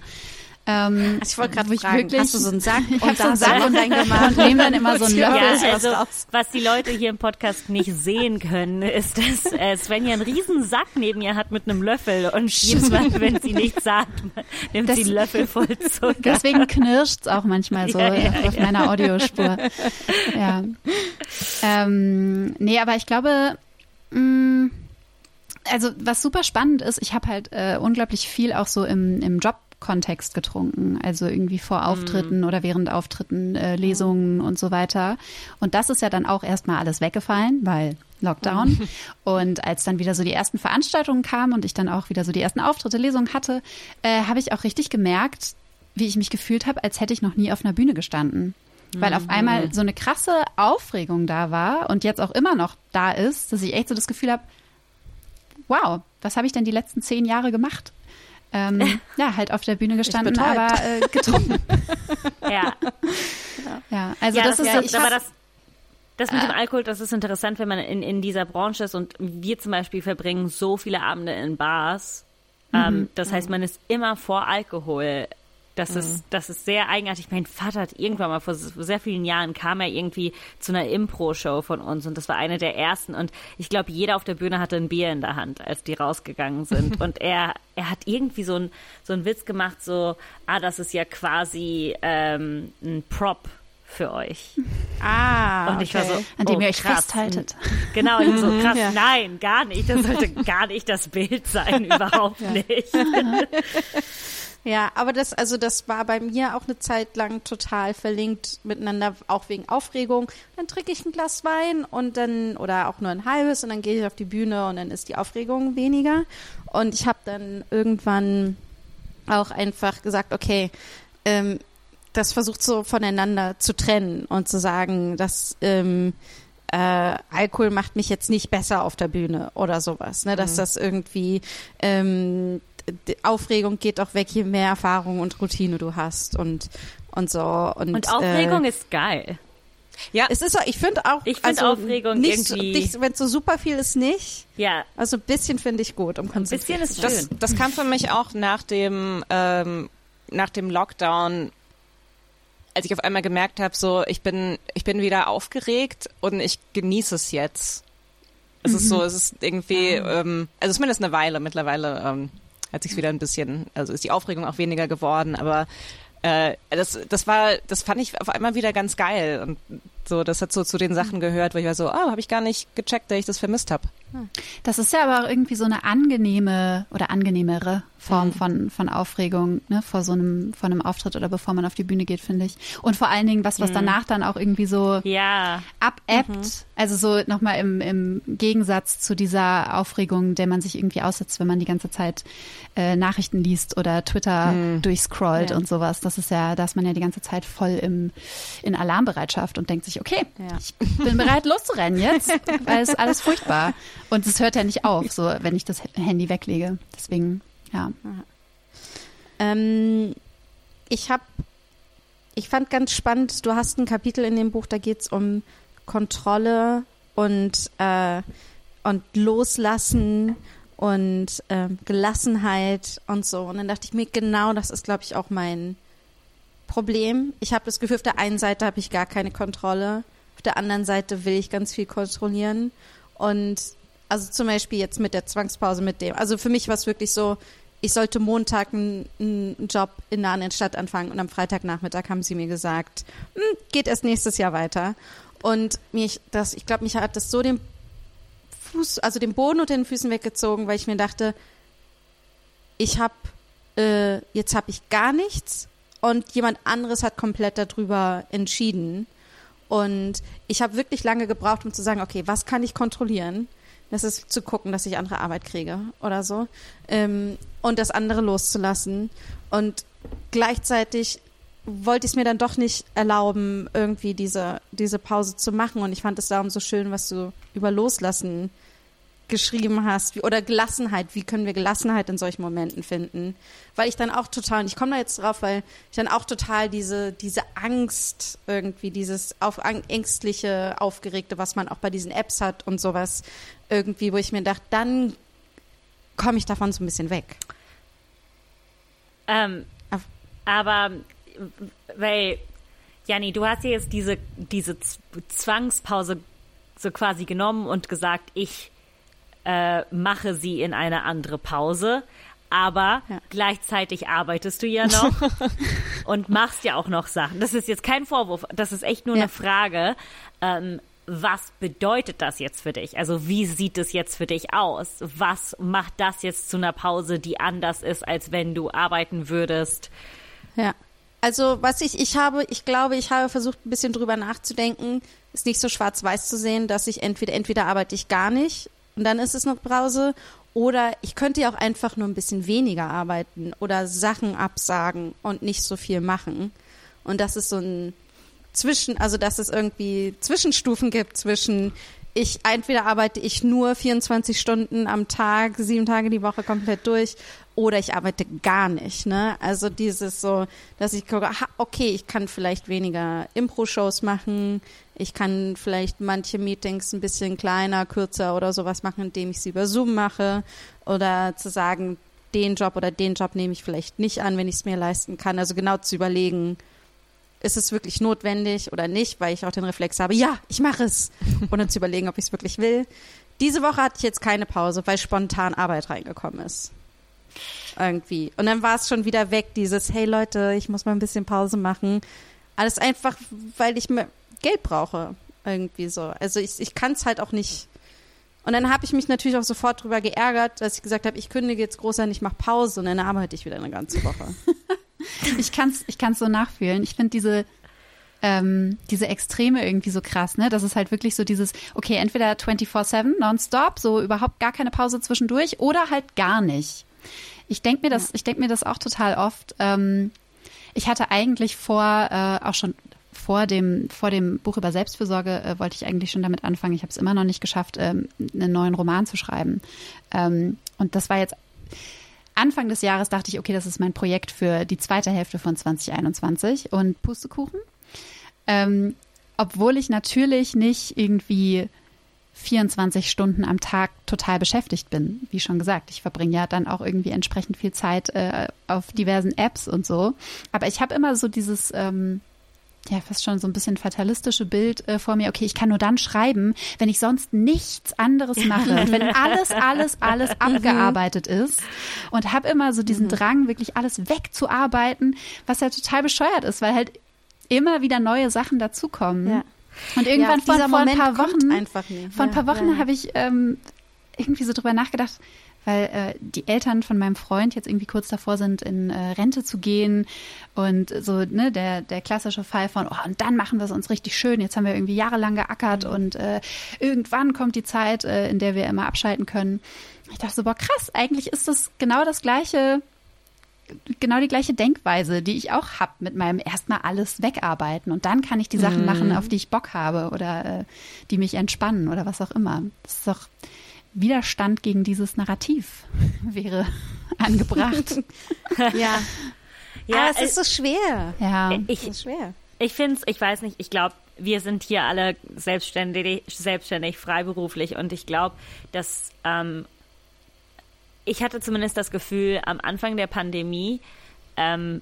Ähm, Also ich wollte gerade fragen, wirklich- hast du so einen Sack Ich und hab so da einen Sack und reingemacht? und nehme dann immer so einen Ja, Löffel. Ja, also was die Leute hier im Podcast nicht sehen können, ist, dass äh, Svenja einen riesen Sack neben ihr hat mit einem Löffel und jedes Mal, wenn sie nichts sagt, nimmt Das- sie einen Löffel voll Zucker. Deswegen knirscht's auch manchmal so Ja, ja, auf meiner Audiospur. Ja. Ähm, nee, aber ich glaube, mh, also was super spannend ist, ich habe halt äh, unglaublich viel auch so im, im Job-Kontext getrunken, also irgendwie vor Auftritten oder während Auftritten, äh, Lesungen und so weiter. Und das ist ja dann auch erstmal alles weggefallen, weil Lockdown. Und als dann wieder so die ersten Veranstaltungen kamen und ich dann auch wieder so die ersten Auftritte, Lesungen hatte, äh, habe ich auch richtig gemerkt, wie ich mich gefühlt habe, als hätte ich noch nie auf einer Bühne gestanden. Weil auf einmal so eine krasse Aufregung da war und jetzt auch immer noch da ist, dass ich echt so das Gefühl habe, wow, was habe ich denn die letzten zehn Jahre gemacht? Ähm, ja, halt auf der Bühne gestanden, aber äh, getrunken. Ja, Ja, also ja, das, das, ist ja, ich aber das, das mit dem Alkohol, das ist interessant, wenn man in, in dieser Branche ist und wir zum Beispiel verbringen so viele Abende in Bars. Ähm, das heißt, man ist immer vor Alkohol. Das ist, das ist sehr eigenartig. Mein Vater hat irgendwann mal vor sehr vielen Jahren kam er irgendwie zu einer Impro-Show von uns und das war eine der ersten und ich glaube, jeder auf der Bühne hatte ein Bier in der Hand, als die rausgegangen sind und er, er hat irgendwie so ein, so einen Witz gemacht, so, ah, das ist ja quasi ähm, ein Prop für euch. Ah, Und ich war so, an dem oh, ihr euch krass. festhaltet. Genau, ich so krass, Ja. nein, gar nicht. Das sollte gar nicht das Bild sein, überhaupt nicht. Ja, aber das, also das war bei mir auch eine Zeit lang total verlinkt miteinander, auch wegen Aufregung. Dann trinke ich ein Glas Wein und dann, oder auch nur ein halbes und dann gehe ich auf die Bühne und dann ist die Aufregung weniger. Und ich habe dann irgendwann auch einfach gesagt, okay, ähm, das versucht so voneinander zu trennen und zu sagen, dass ähm, äh, Alkohol macht mich jetzt nicht besser auf der Bühne oder sowas, ne? Dass das irgendwie ähm, die Aufregung geht auch weg, je mehr Erfahrung und Routine du hast und und so und, Und Aufregung äh, ist geil. Ja. Es ist, so- ich finde auch, Ich find also Aufregung nicht irgendwie- nicht- Wenn es so super viel ist, nicht. Ja, Also ein bisschen finde ich gut, um ein bisschen ist sein. schön. Das, das kam für mich auch nach dem, ähm, nach dem Lockdown, als ich auf einmal gemerkt habe, so ich bin, ich bin wieder aufgeregt und ich genieße es jetzt. Es ist so, es ist irgendwie, ähm, also zumindest eine Weile. Mittlerweile ähm, hat sich wieder ein bisschen, also ist die Aufregung auch weniger geworden, aber äh, das, das war, das fand ich auf einmal wieder ganz geil und so, das hat so zu den Sachen gehört, wo ich war so, oh, habe ich gar nicht gecheckt, dass ich das vermisst habe. Das ist ja aber auch irgendwie so eine angenehme oder angenehmere Form von, von Aufregung, ne, vor so einem, vor einem Auftritt oder bevor man auf die Bühne geht, finde ich. Und vor allen Dingen was, was danach dann auch irgendwie so Ja, abebbt. Also so nochmal im, im Gegensatz zu dieser Aufregung, der man sich irgendwie aussetzt, wenn man die ganze Zeit äh, Nachrichten liest oder Twitter durchscrollt Ja. und sowas. Das ist ja, da ist man ja die ganze Zeit voll im, in Alarmbereitschaft und denkt sich, okay, Ja. ich bin bereit loszurennen jetzt, weil es ist alles furchtbar. Und es hört ja nicht auf, so wenn ich das Handy weglege. Deswegen, ja. Ähm, ich habe, ich fand ganz spannend, du hast ein Kapitel in dem Buch, da geht es um Kontrolle und, äh, und Loslassen und ähm, Gelassenheit und so. Und dann dachte ich mir, genau das ist, glaube ich, auch mein Problem. Ich habe das Gefühl, auf der einen Seite habe ich gar keine Kontrolle, auf der anderen Seite will ich ganz viel kontrollieren. Und also zum Beispiel jetzt mit der Zwangspause mit dem. Also für mich war es wirklich so, ich sollte Montag einen, Job in einer anderen Stadt anfangen und am Freitagnachmittag haben sie mir gesagt, "Hm, geht erst nächstes Jahr weiter. Und mich, das, ich glaube, mich hat das so den Fuß, also den Boden unter den Füßen weggezogen, weil ich mir dachte, ich habe, äh, jetzt habe ich gar nichts und jemand anderes hat komplett darüber entschieden. Und ich habe wirklich lange gebraucht, um zu sagen, okay, was kann ich kontrollieren? Das ist zu gucken, dass ich andere Arbeit kriege oder so. Ähm, und das andere loszulassen. Und gleichzeitig wollte ich es mir dann doch nicht erlauben, irgendwie diese, diese Pause zu machen. Und ich fand es darum so schön, was du über Loslassen geschrieben hast, wie, oder Gelassenheit, wie können wir Gelassenheit in solchen Momenten finden? Weil ich dann auch total, und ich komme da jetzt drauf, weil ich dann auch total diese, diese Angst irgendwie, dieses auf, ängstliche, aufgeregte, was man auch bei diesen Apps hat und sowas, irgendwie, wo ich mir dachte, dann komme ich davon so ein bisschen weg. Ähm, aber, weil, Janni, du hast ja jetzt diese, diese Z- Zwangspause so quasi genommen und gesagt, ich äh, mache sie in eine andere Pause. Aber Ja. gleichzeitig arbeitest du ja noch und machst ja auch noch Sachen. Das ist jetzt kein Vorwurf, das ist echt nur Ja. eine Frage. Ähm, was bedeutet das jetzt für dich? Also wie sieht es jetzt für dich aus? Was macht das jetzt zu einer Pause, die anders ist, als wenn du arbeiten würdest? Ja. Also was ich, ich habe, ich glaube, ich habe versucht, ein bisschen drüber nachzudenken, ist nicht so schwarz-weiß zu sehen, dass ich entweder, entweder arbeite ich gar nicht und dann ist es noch Pause oder ich könnte ja auch einfach nur ein bisschen weniger arbeiten oder Sachen absagen und nicht so viel machen. Und das ist so ein Zwischen, also dass es irgendwie Zwischenstufen gibt zwischen ich entweder arbeite ich nur 24 Stunden am Tag, sieben Tage die Woche komplett durch, oder ich arbeite gar nicht. Ne? Also dieses so, dass ich gucke, okay, ich kann vielleicht weniger Impro-Shows machen, ich kann vielleicht manche Meetings ein bisschen kleiner, kürzer oder sowas machen, indem ich sie über Zoom mache, oder zu sagen, den Job oder den Job nehme ich vielleicht nicht an, wenn ich es mir leisten kann. Also genau zu überlegen, ist es wirklich notwendig oder nicht, weil ich auch den Reflex habe, ja, ich mache es, ohne zu überlegen, ob ich es wirklich will. Diese Woche hatte ich jetzt keine Pause, weil spontan Arbeit reingekommen ist. Irgendwie. Und dann war es schon wieder weg, dieses, hey Leute, ich muss mal ein bisschen Pause machen. Alles einfach, weil ich mir Geld brauche. Irgendwie so. Also ich, ich kann es halt auch nicht. Und dann habe ich mich natürlich auch sofort drüber geärgert, dass ich gesagt habe, ich kündige jetzt groß an, ich mache Pause und dann arbeite ich wieder eine ganze Woche. Ich kann's, ich kann's so nachfühlen. Ich finde diese, ähm, diese Extreme irgendwie so krass, ne? Das ist halt wirklich so dieses, okay, entweder 24-7, nonstop, so überhaupt gar keine Pause zwischendurch oder halt gar nicht. Ich denke mir das, ich denk mir das auch total oft. Ähm, ich hatte eigentlich vor, äh, auch schon vor dem, vor dem Buch über Selbstfürsorge äh, wollte ich eigentlich schon damit anfangen. Ich habe es immer noch nicht geschafft, ähm, einen neuen Roman zu schreiben. Ähm, und das war jetzt Anfang des Jahres dachte ich, okay, das ist mein Projekt für die zweite Hälfte von 2021 und Pustekuchen. Ähm, obwohl ich natürlich nicht irgendwie 24 Stunden am Tag total beschäftigt bin. Wie schon gesagt, ich verbringe ja dann auch irgendwie entsprechend viel Zeit äh, auf diversen Apps und so. Aber ich habe immer so dieses, ähm, ja, fast schon so ein bisschen fatalistische Bild äh, vor mir. Okay, ich kann nur dann schreiben, wenn ich sonst nichts anderes mache. Und wenn alles, alles, alles abgearbeitet ist. Und habe immer so diesen Drang, wirklich alles wegzuarbeiten, was ja total bescheuert ist, weil halt immer wieder neue Sachen dazukommen. Ja. Und irgendwann Ja, vor, vor ein paar Wochen, vor ein paar Wochen ja. habe ich ähm, irgendwie so drüber nachgedacht, weil äh, die Eltern von meinem Freund jetzt irgendwie kurz davor sind, in äh, Rente zu gehen und so ne der der klassische Fall von oh und dann machen wir es uns richtig schön. Jetzt haben wir irgendwie jahrelang geackert Mhm. und äh, irgendwann kommt die Zeit, äh, in der wir immer abschalten können. Ich dachte so boah krass, eigentlich ist das genau das gleiche genau die gleiche Denkweise, die ich auch habe mit meinem erstmal alles wegarbeiten und dann kann ich die Sachen machen, auf die ich Bock habe oder äh, die mich entspannen oder was auch immer. Das ist doch Widerstand gegen dieses Narrativ wäre angebracht. Ja. Ja, Aber es ist so schwer. ja. ich, Es ist schwer. Ich finde es, ich weiß nicht, ich glaube, wir sind hier alle selbstständig, selbstständig, freiberuflich und ich glaube, dass ähm, ich hatte zumindest das Gefühl am Anfang der Pandemie, ähm,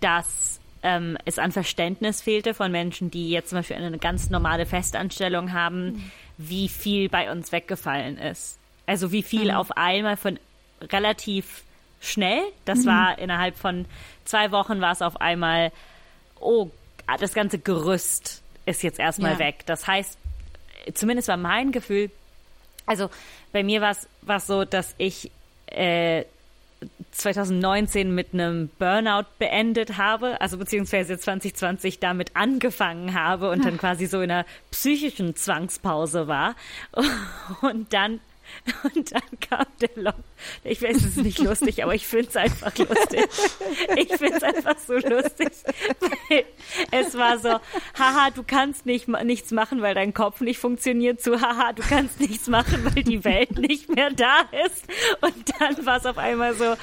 dass ähm, es an Verständnis fehlte von Menschen, die jetzt zum Beispiel eine ganz normale Festanstellung haben, wie viel bei uns weggefallen ist. Also wie viel auf einmal von relativ schnell, das war innerhalb von zwei Wochen war es auf einmal, oh, das ganze Gerüst ist jetzt erstmal Ja. weg. Das heißt, zumindest war mein Gefühl, also bei mir war es so, dass ich äh, 2019 mit einem Burnout beendet habe, also beziehungsweise 2020 damit angefangen habe und dann quasi so in einer psychischen Zwangspause war. Und dann und dann kam der Lock. Ich weiß, es ist nicht lustig, aber ich finde es einfach lustig. Ich finde es einfach so lustig. Es war so, haha, du kannst nicht, nichts machen, weil dein Kopf nicht funktioniert, zu haha, du kannst nichts machen, weil die Welt nicht mehr da ist. Und dann war es auf einmal so,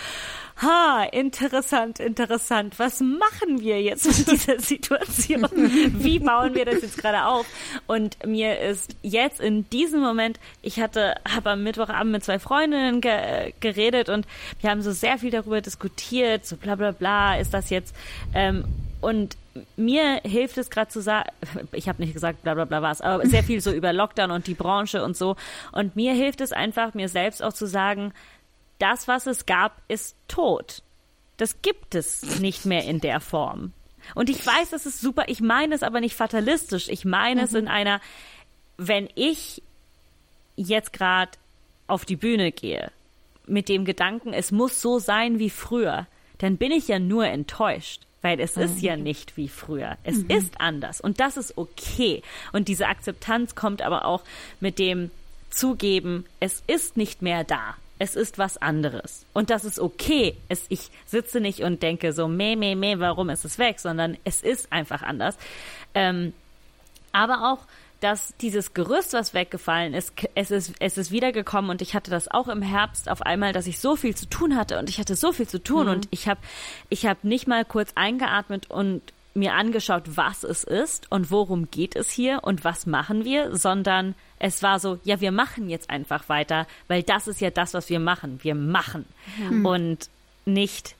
ha, interessant, interessant. Was machen wir jetzt mit dieser Situation? Wie bauen wir das jetzt gerade auf? Und mir ist jetzt in diesem Moment, ich hatte, habe am Mittwochabend mit zwei Freundinnen ge geredet und wir haben so sehr viel darüber diskutiert, so bla bla bla, ist das jetzt ähm, und mir hilft es gerade zu sagen, ich habe nicht gesagt, bla bla bla was, aber sehr viel so über Lockdown und die Branche und so. Und mir hilft es einfach, mir selbst auch zu sagen, das, was es gab, ist tot. Das gibt es nicht mehr in der Form. Und ich weiß, das ist super, ich meine es aber nicht fatalistisch. Ich meine es in einer, wenn ich jetzt gerade auf die Bühne gehe, mit dem Gedanken, es muss so sein wie früher, dann bin ich ja nur enttäuscht. Weil es ist ja nicht wie früher. Es ist anders. Und das ist okay. Und diese Akzeptanz kommt aber auch mit dem Zugeben, es ist nicht mehr da. Es ist was anderes. Und das ist okay. Es, ich sitze nicht und denke so, meh, meh, meh, warum ist es weg? Sondern es ist einfach anders. Ähm, aber auch, dass dieses Gerüst, was weggefallen ist, es ist, es ist wiedergekommen und ich hatte das auch im Herbst auf einmal, dass ich so viel zu tun hatte und ich hatte so viel zu tun und ich habe ich hab nicht mal kurz eingeatmet und mir angeschaut, was es ist und worum geht es hier und was machen wir, sondern es war so, ja, wir machen jetzt einfach weiter, weil das ist ja das, was wir machen. Wir machen und nicht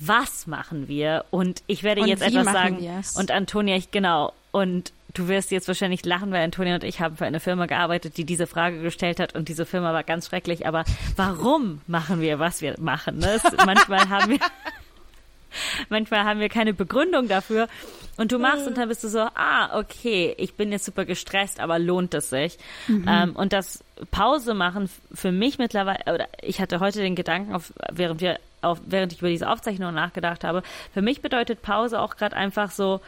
was machen wir? Und ich werde Und jetzt etwas sagen. wir's? Und Antonia, ich, genau. Und du wirst jetzt wahrscheinlich lachen, weil Antonia und ich haben für eine Firma gearbeitet, die diese Frage gestellt hat. Und diese Firma war ganz schrecklich. Aber warum machen wir, was wir machen? Ne? Manchmal haben wir. Manchmal haben wir keine Begründung dafür. Und du machst und dann bist du so, ah, okay, ich bin jetzt super gestresst, aber lohnt es sich? Ähm, und das Pause machen für mich mittlerweile, oder ich hatte heute den Gedanken, auf, während wir auf, während ich über diese Aufzeichnung nachgedacht habe, für mich bedeutet Pause auch gerade einfach so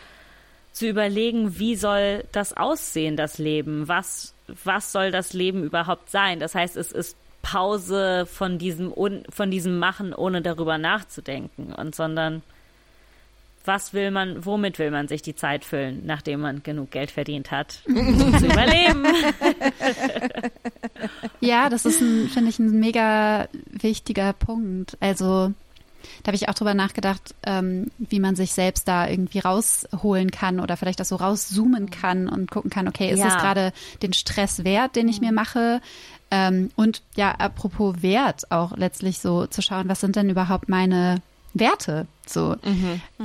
zu überlegen, wie soll das aussehen, das Leben? Was, was soll das Leben überhaupt sein? Das heißt, es ist Pause von diesem, von diesem Machen, ohne darüber nachzudenken und sondern was will man, womit will man sich die Zeit füllen, nachdem man genug Geld verdient hat, um zu überleben? Ja, das ist finde ich, ein mega wichtiger Punkt. Also da habe ich auch drüber nachgedacht, ähm, wie man sich selbst da irgendwie rausholen kann oder vielleicht auch so rauszoomen kann und gucken kann, okay, ist Ja. es gerade den Stress wert, den ich mir mache? Ähm, und ja, apropos Wert, auch letztlich so zu schauen, was sind denn überhaupt meine Werte? So.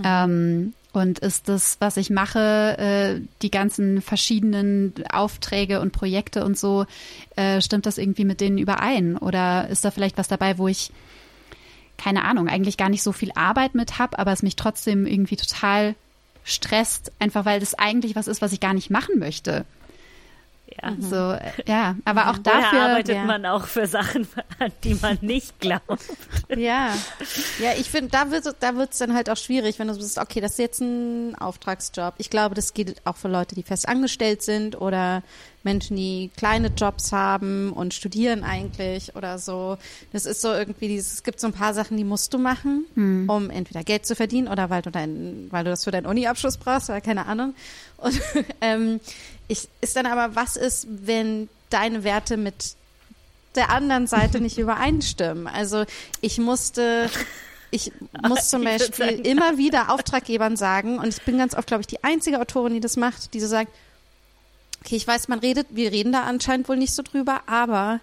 Ähm, und ist das, was ich mache, äh, die ganzen verschiedenen Aufträge und Projekte und so, äh, stimmt das irgendwie mit denen überein? Oder ist da vielleicht was dabei, wo ich, keine Ahnung, eigentlich gar nicht so viel Arbeit mit habe, aber es mich trotzdem irgendwie total stresst, einfach weil das eigentlich was ist, was ich gar nicht machen möchte. Ja. So, äh, ja, aber auch Oder dafür. arbeitet ja. man auch für Sachen, an die man nicht glaubt. Ja, ja, ich finde, da wird da wird's dann halt auch schwierig, wenn du so bist, okay, das ist jetzt ein Auftragsjob. Ich glaube, das geht auch für Leute, die fest angestellt sind oder Menschen, die kleine Jobs haben und studieren eigentlich oder so. Das ist so irgendwie dieses, es gibt so ein paar Sachen, die musst du machen, um entweder Geld zu verdienen oder weil du dein, weil du das für deinen Uni-Abschluss brauchst oder keine Ahnung. Und ähm, ich ist dann aber, was ist, wenn deine Werte mit der anderen Seite nicht übereinstimmen. Also ich musste, ich muss zum Beispiel immer wieder Auftraggebern sagen, und ich bin ganz oft, glaube ich, die einzige Autorin, die das macht, die so sagt, okay, ich weiß, man redet, wir reden da anscheinend wohl nicht so drüber, aber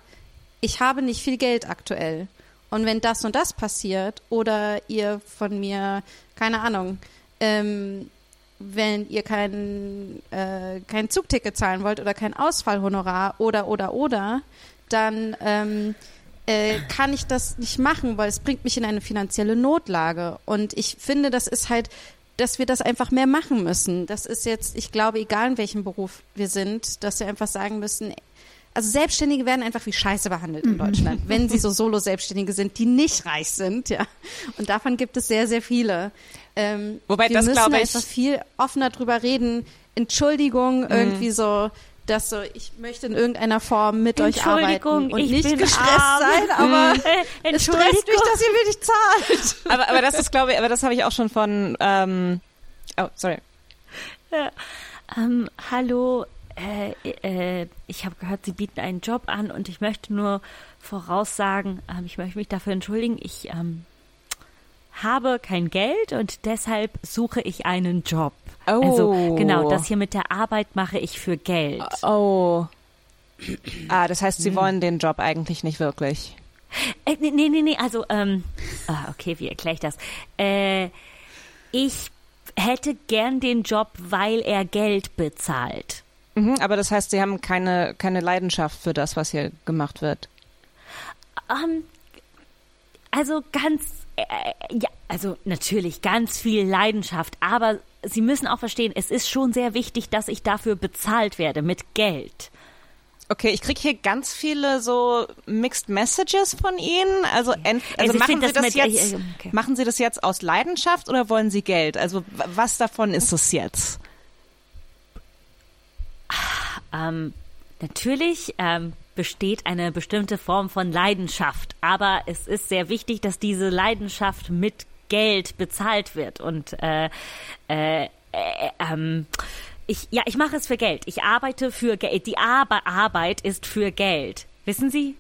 ich habe nicht viel Geld aktuell. Und wenn das und das passiert oder ihr von mir, keine Ahnung, ähm, wenn ihr kein, äh, kein Zugticket zahlen wollt oder kein Ausfallhonorar oder, oder, oder, dann ähm, äh, kann ich das nicht machen, weil es bringt mich in eine finanzielle Notlage. Und ich finde, das ist halt, dass wir das einfach mehr machen müssen. Das ist jetzt, ich glaube, egal in welchem Beruf wir sind, dass wir einfach sagen müssen, also Selbstständige werden einfach wie Scheiße behandelt in Deutschland, wenn sie so Solo-Selbstständige sind, die nicht reich sind, ja. Und davon gibt es sehr, sehr viele. Ähm, Wobei wir das, müssen glaube ich- einfach viel offener drüber reden. Entschuldigung, irgendwie so, dass so, ich möchte in irgendeiner Form mit euch arbeiten Entschuldigung, und ich nicht bin gestresst arm. sein, aber Äh, es stresst mich, Entschuldigung. dass ihr mir nicht zahlt. aber, aber das ist, glaube ich, aber das habe ich auch schon von, ähm, oh, sorry. Ähm, hallo, äh, äh, ich habe gehört, Sie bieten einen Job an und ich möchte nur voraussagen, ähm, ich möchte mich dafür entschuldigen, ich ähm, habe kein Geld und deshalb suche ich einen Job. Oh. Also genau, das hier mit der Arbeit mache ich für Geld. Oh. Ah, das heißt, Sie wollen den Job eigentlich nicht wirklich. Äh, nee, nee, nee, nee, also, ähm, ah, okay, wie erkläre ich das? Äh, ich hätte gern den Job, weil er Geld bezahlt. Mhm, aber das heißt, Sie haben keine, keine Leidenschaft für das, was hier gemacht wird. Ähm, also ganz, äh, ja, also natürlich ganz viel Leidenschaft, aber Sie müssen auch verstehen, es ist schon sehr wichtig, dass ich dafür bezahlt werde mit Geld. Okay, ich kriege hier ganz viele so Mixed Messages von Ihnen. Also, also, Also machen Sie das das jetzt, äh, okay. machen Sie das jetzt aus Leidenschaft oder wollen Sie Geld? Also was davon ist es jetzt? Ähm, natürlich ähm, besteht eine bestimmte Form von Leidenschaft, aber es ist sehr wichtig, dass diese Leidenschaft mit Geld bezahlt wird und äh, äh, äh, ähm, ich, ja, ich mache es für Geld. Ich arbeite für Geld. Die Arbe Arbeit ist für Geld. Wissen Sie?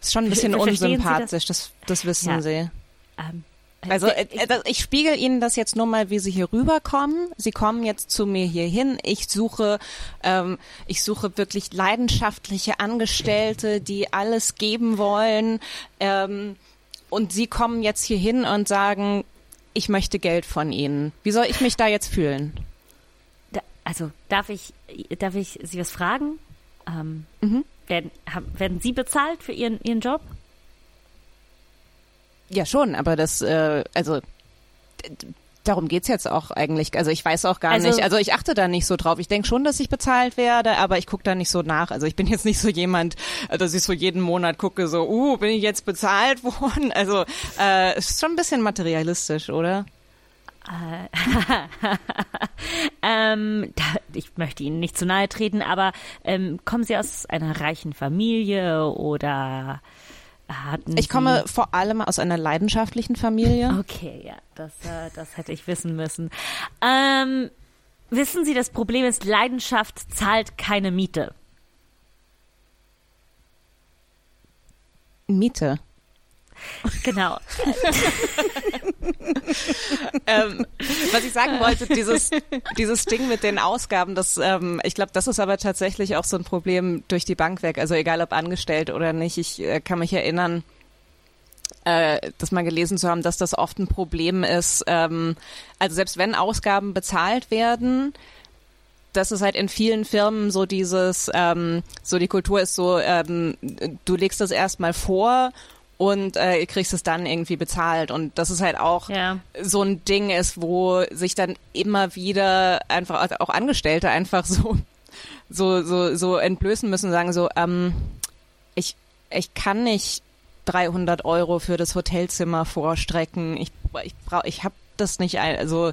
Ist schon ein bisschen Verstehen Sie das? unsympathisch, das, das wissen Ja. Sie. Ähm, Also äh, äh, äh, ich spiegel Ihnen das jetzt nur mal, wie Sie hier rüberkommen. Sie kommen jetzt zu mir hier hin. Ich suche, ähm, ich suche wirklich leidenschaftliche Angestellte, die alles geben wollen. Ähm, und Sie kommen jetzt hier hin und sagen, ich möchte Geld von Ihnen. Wie soll ich mich da jetzt fühlen? Da, also darf ich, darf ich Sie was fragen? Ähm, Mhm. werden, haben, werden Sie bezahlt für Ihren, Ihren Job? Ja, schon, aber das, äh, also darum geht's jetzt auch eigentlich. Also ich weiß auch gar Also- nicht, also ich achte da nicht so drauf. Ich denke schon, dass ich bezahlt werde, aber ich gucke da nicht so nach. Also ich bin jetzt nicht so jemand, äh, dass ich so jeden Monat gucke, so, uh, bin ich jetzt bezahlt worden? Also äh, es ist schon ein bisschen materialistisch, oder? Ähm, da, ich möchte Ihnen nicht zu nahe treten, aber ähm, kommen Sie aus einer reichen Familie oder hatten Ich komme Sie vor allem aus einer leidenschaftlichen Familie. Okay, ja, das, äh, das hätte ich wissen müssen. Ähm, wissen Sie, das Problem ist, Leidenschaft zahlt keine Miete. Miete. Genau. ähm, was ich sagen wollte, dieses, dieses Ding mit den Ausgaben, das, ähm, ich glaube, das ist aber tatsächlich auch so ein Problem durch die Bank weg. Also egal ob angestellt oder nicht. Ich äh, kann mich erinnern, äh, das mal gelesen zu haben, dass das oft ein Problem ist. Ähm, also selbst wenn Ausgaben bezahlt werden, das ist halt in vielen Firmen so dieses, ähm, so die Kultur ist so, ähm, du legst das erstmal vor und äh, kriegst es dann irgendwie bezahlt. Und das ist halt auch Ja. so ein Ding ist, wo sich dann immer wieder einfach auch Angestellte einfach so so so so entblößen müssen, und sagen so, ähm, ich ich kann nicht 300 Euro für das Hotelzimmer vorstrecken. Ich ich brauche ich habe das nicht ein, also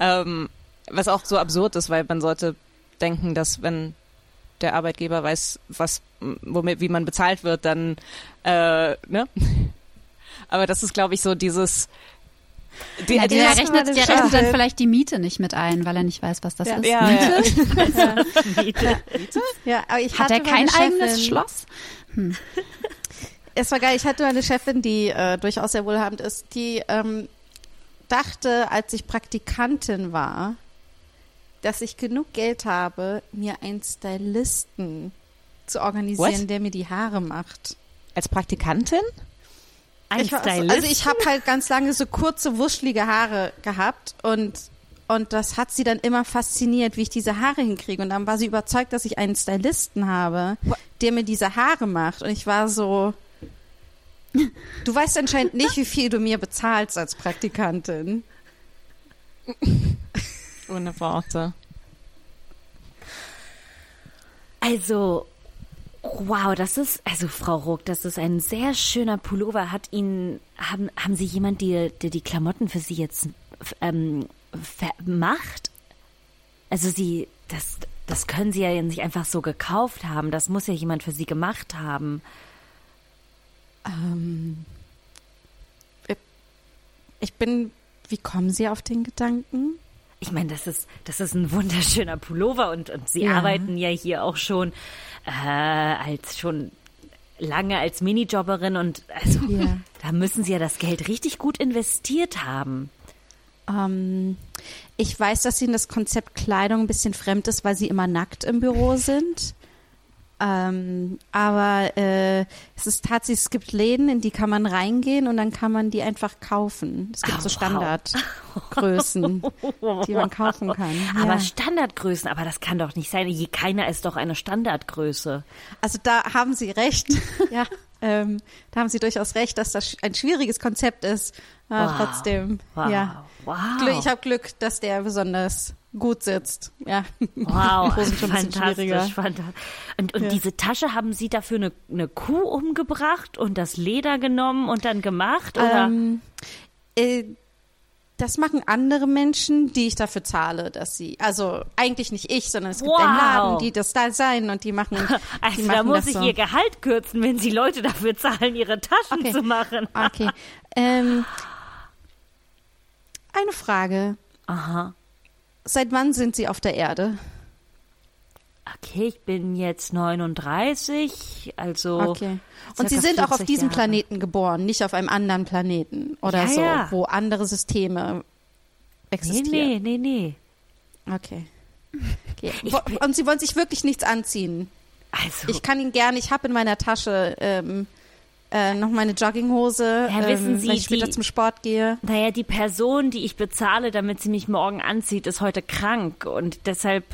ähm, was auch so absurd ist, weil man sollte denken, dass wenn der Arbeitgeber weiß, was womit wie man bezahlt wird, dann äh, ne? Aber das ist, glaube ich, so dieses die, Ja, die der rechnet, der rechnet dann vielleicht die Miete nicht mit ein, weil er nicht weiß, was das ist. ja, ja. Ja, aber ich Hat er kein eigenes Schloss? Es war geil. Ich hatte eine Chefin, die äh, durchaus sehr wohlhabend ist, die ähm, dachte, als ich Praktikantin war, dass ich genug Geld habe, mir einen Stylisten zu organisieren, What? der mir die Haare macht. Als Praktikantin? Ein ich war, Stylist. also ich habe halt ganz lange so kurze, wuschelige Haare gehabt und und das hat sie dann immer fasziniert, wie ich diese Haare hinkriege. Und dann war sie überzeugt, dass ich einen Stylisten habe, der mir diese Haare macht. Und ich war so, du weißt anscheinend nicht, wie viel du mir bezahlst als Praktikantin. Ohne Worte. Also, wow, das ist, also Frau Ruck, das ist ein sehr schöner Pullover. Hat Ihnen, haben, haben Sie jemand, der die, die Klamotten für Sie jetzt ähm, macht? Also Sie, das, das können Sie ja nicht einfach so gekauft haben. Das muss ja jemand für Sie gemacht haben. Ähm, ich bin, wie kommen Sie auf den Gedanken? Ich meine, das ist, das ist ein wunderschöner Pullover und, und Sie Ja. arbeiten ja hier auch schon äh, als schon lange als Minijobberin und also Ja. da müssen Sie ja das Geld richtig gut investiert haben. Ähm, ich weiß, dass Ihnen das Konzept Kleidung ein bisschen fremd ist, weil Sie immer nackt im Büro sind. Ähm, aber äh, es ist tatsächlich, es gibt Läden, in die kann man reingehen und dann kann man die einfach kaufen. Es gibt Oh, so wow. Standardgrößen, die man kaufen kann. Aber Ja. Standardgrößen, aber das kann doch nicht sein. Je keiner ist doch eine Standardgröße. Also da haben Sie recht. ja, ähm, da haben Sie durchaus recht, dass das ein schwieriges Konzept ist. Aber Wow. trotzdem, Wow. ja. Wow. Glück, ich habe Glück, dass der besonders gut sitzt. Ja. Wow, fantastisch, fantastisch. Und, und diese Tasche haben Sie dafür eine, eine Kuh umgebracht und das Leder genommen und dann gemacht? Oder? Ähm, äh, das machen andere Menschen, die ich dafür zahle, dass sie, also eigentlich nicht ich, sondern es gibt Wow. einen Laden, die das da sein und die machen, die also machen da muss ich so. Ihr Gehalt kürzen, wenn Sie Leute dafür zahlen, Ihre Taschen Okay. zu machen. Okay. Ähm, eine Frage. Aha. Seit wann sind Sie auf der Erde? Okay, ich bin jetzt 39, also. Okay. Und Sie sind auch auf 40 diesem Jahre. Planeten geboren, nicht auf einem anderen Planeten oder Ja, so, ja. wo andere Systeme Nee, existieren. nee, nee, nee. Okay. okay. Bin- Und Sie wollen sich wirklich nichts anziehen? Also, Ich kann ihn gerne, ich habe in meiner Tasche ähm, äh, noch meine Jogginghose, Ja, ähm, Sie, wenn ich später die- zum Sport gehe. naja, die Person, die ich bezahle, damit sie mich morgen anzieht, ist heute krank und deshalb.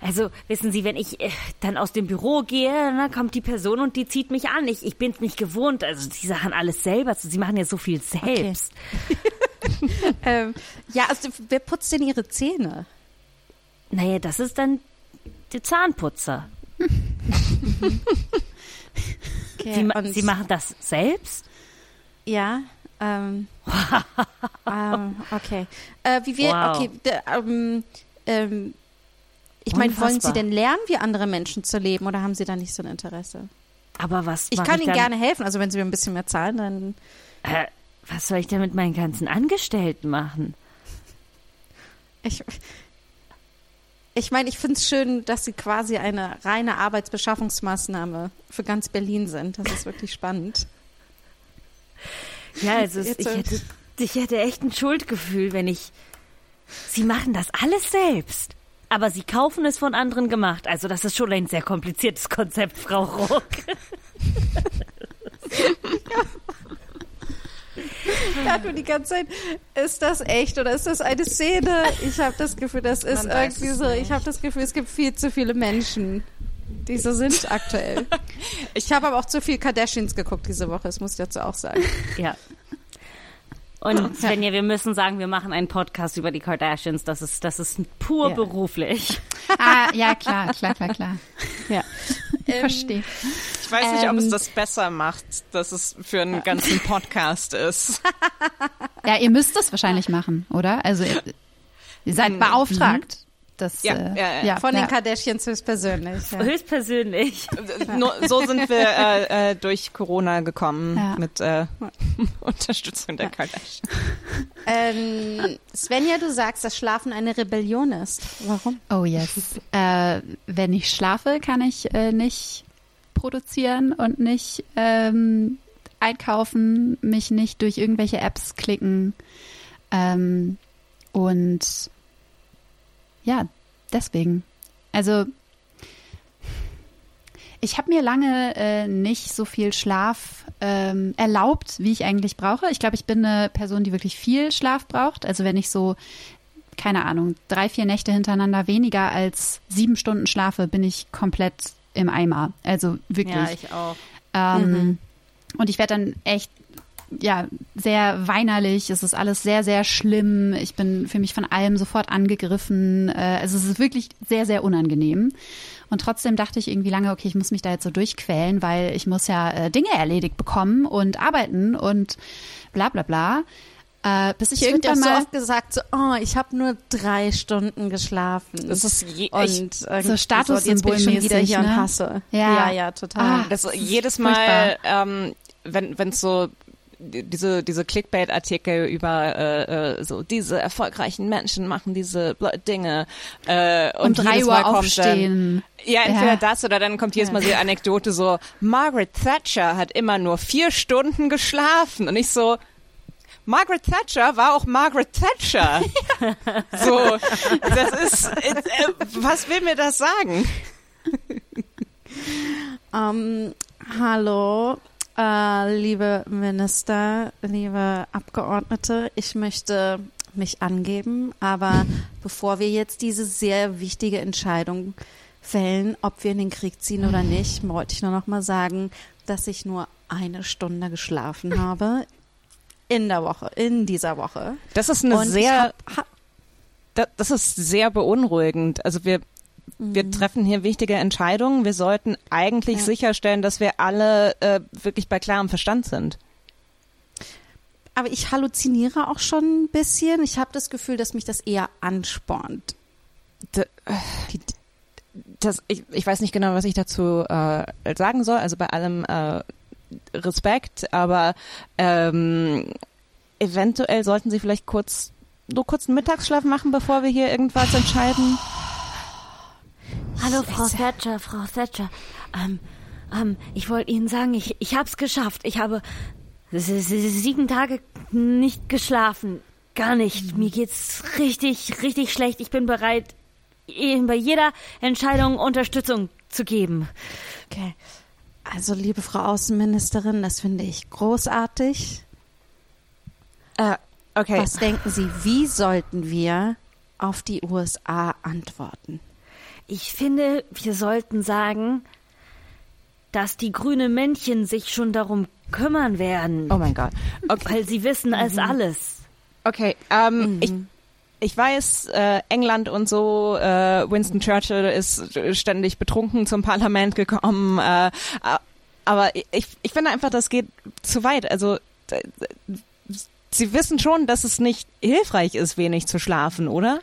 Also, wissen Sie, wenn ich äh, dann aus dem Büro gehe, dann kommt die Person und die zieht mich an. Ich, ich bin es nicht gewohnt. Also, Sie machen alles selber. Sie machen ja so viel selbst. Ähm, ja, also wer putzt denn Ihre Zähne? Naja, das ist dann der Zahnputzer. Okay, Sie, Sie machen das selbst? Ja. Ähm, ähm, okay. Äh, wie wir, Wow. okay, ähm, ähm, ich meine, wollen Sie denn lernen, wie andere Menschen zu leben oder haben Sie da nicht so ein Interesse? Aber was Ich kann Ihnen dann, gerne helfen, also wenn Sie mir ein bisschen mehr zahlen, dann Äh, was soll ich denn mit meinen ganzen Angestellten machen? Ich, ich meine, ich finde es schön, dass Sie quasi eine reine Arbeitsbeschaffungsmaßnahme für ganz Berlin sind. Das ist wirklich spannend. Ja, also ich, hätte, ich hätte echt ein Schuldgefühl, wenn ich. Sie machen das alles selbst. Aber sie kaufen es von anderen gemacht. Also das ist schon ein sehr kompliziertes Konzept, Frau Ruck. Ja, du die ganze Zeit, ist das echt oder ist das eine Szene? Ich habe das Gefühl, das ist Man irgendwie es so, ich nicht. habe das Gefühl, es gibt viel zu viele Menschen, die so sind aktuell. Ich habe aber auch zu viel Kardashians geguckt diese Woche, das muss ich dazu auch sagen. Ja. Und Svenja, wir müssen sagen, wir machen einen Podcast über die Kardashians. Das ist, das ist pur Ja. beruflich. Ah, ja, klar, klar, klar, klar. Ja. Ich verstehe. Ich weiß nicht, ob es Ähm, das besser macht, dass es für einen ganzen Podcast ist. Ja, ihr müsst das wahrscheinlich machen, oder? Also ihr, ihr seid beauftragt. Das, Ja, äh, ja, ja. Von ja. den Kardashians höchstpersönlich. Ja. Höchstpersönlich. Nur, so sind wir äh, äh, durch Corona gekommen Ja. mit äh, Unterstützung der Kardashians. Ähm, Svenja, du sagst, dass Schlafen eine Rebellion ist. Warum? Oh yes. äh, wenn ich schlafe, kann ich äh, nicht produzieren und nicht ähm, einkaufen, mich nicht durch irgendwelche Apps klicken. Ähm, und ja, deswegen. Also ich habe mir lange äh, nicht so viel Schlaf ähm, erlaubt, wie ich eigentlich brauche. Ich glaube, ich bin eine Person, die wirklich viel Schlaf braucht. Also wenn ich so, keine Ahnung, drei, vier Nächte hintereinander weniger als sieben Stunden schlafe, bin ich komplett im Eimer. Also wirklich. Ja, ich auch. Ähm, Und ich werde dann echt, ja, sehr weinerlich. Es ist alles sehr, sehr schlimm. Ich bin für mich von allem sofort angegriffen. Äh, also es ist wirklich sehr, sehr unangenehm. Und trotzdem dachte ich irgendwie lange, okay, ich muss mich da jetzt so durchquälen, weil ich muss ja äh, Dinge erledigt bekommen und arbeiten und bla bla bla. Äh, bis ich wird ja irgendwann so mal oft gesagt, so, oh, ich habe nur drei Stunden geschlafen. Das ist je, und ich, irgendwie Statussymbol- jetzt bin ich schon wieder hier mäßig, und ne? hasse. Ja. ja, ja total. Ah. das jedes Furchtbar. Mal, ähm, wenn wenn es so diese diese Clickbait-Artikel über äh, äh, so diese erfolgreichen Menschen machen diese Dinge äh, um und drei jedes Uhr Mal aufstehen. Dann, ja, entweder Ja. das oder dann kommt jedes Mal die Anekdote so, Margaret Thatcher hat immer nur vier Stunden geschlafen und ich so, Margaret Thatcher war auch Margaret Thatcher. so, das ist, äh, was will mir das sagen? Ähm, hallo, äh, liebe Minister, liebe Abgeordnete, ich möchte mich angeben, aber bevor wir jetzt diese sehr wichtige Entscheidung fällen, ob wir in den Krieg ziehen oder nicht, wollte ich nur noch mal sagen, dass ich nur eine Stunde geschlafen habe in der Woche, in dieser Woche. Das ist eine Und sehr, hab, ha, da- das ist sehr beunruhigend. Also wir, wir treffen hier wichtige Entscheidungen. Wir sollten eigentlich Ja. sicherstellen, dass wir alle äh, wirklich bei klarem Verstand sind. aber ich halluziniere auch schon ein bisschen. Ich habe das Gefühl, dass mich das eher anspornt. D- Die, Das, ich, ich weiß nicht genau, was ich dazu äh, sagen soll. Also bei allem äh, Respekt, aber ähm, eventuell sollten Sie vielleicht kurz nur kurz einen Mittagsschlaf machen, bevor wir hier irgendwas entscheiden. Hallo, Frau Thatcher, Frau Thatcher. Ähm, ähm, ich wollte Ihnen sagen, ich, ich hab's geschafft. Ich habe sieben Tage nicht geschlafen. Gar nicht. Mir geht's richtig, richtig schlecht. Ich bin bereit, Ihnen bei jeder Entscheidung Unterstützung zu geben. Okay. Also, liebe Frau Außenministerin, das finde ich großartig. Äh, okay. Was denken Sie, wie sollten wir auf die USA antworten? Ich finde, wir sollten sagen, dass die grüne Männchen sich schon darum kümmern werden. Oh mein Gott. Okay. Weil sie wissen es alles. Okay, ähm, ich, ich weiß, äh, England und so, äh, Winston Churchill ist ständig betrunken zum Parlament gekommen, äh, a- aber ich, ich finde einfach, das geht zu weit. Also, Sie wissen schon, dass es nicht hilfreich ist, wenig zu schlafen, oder?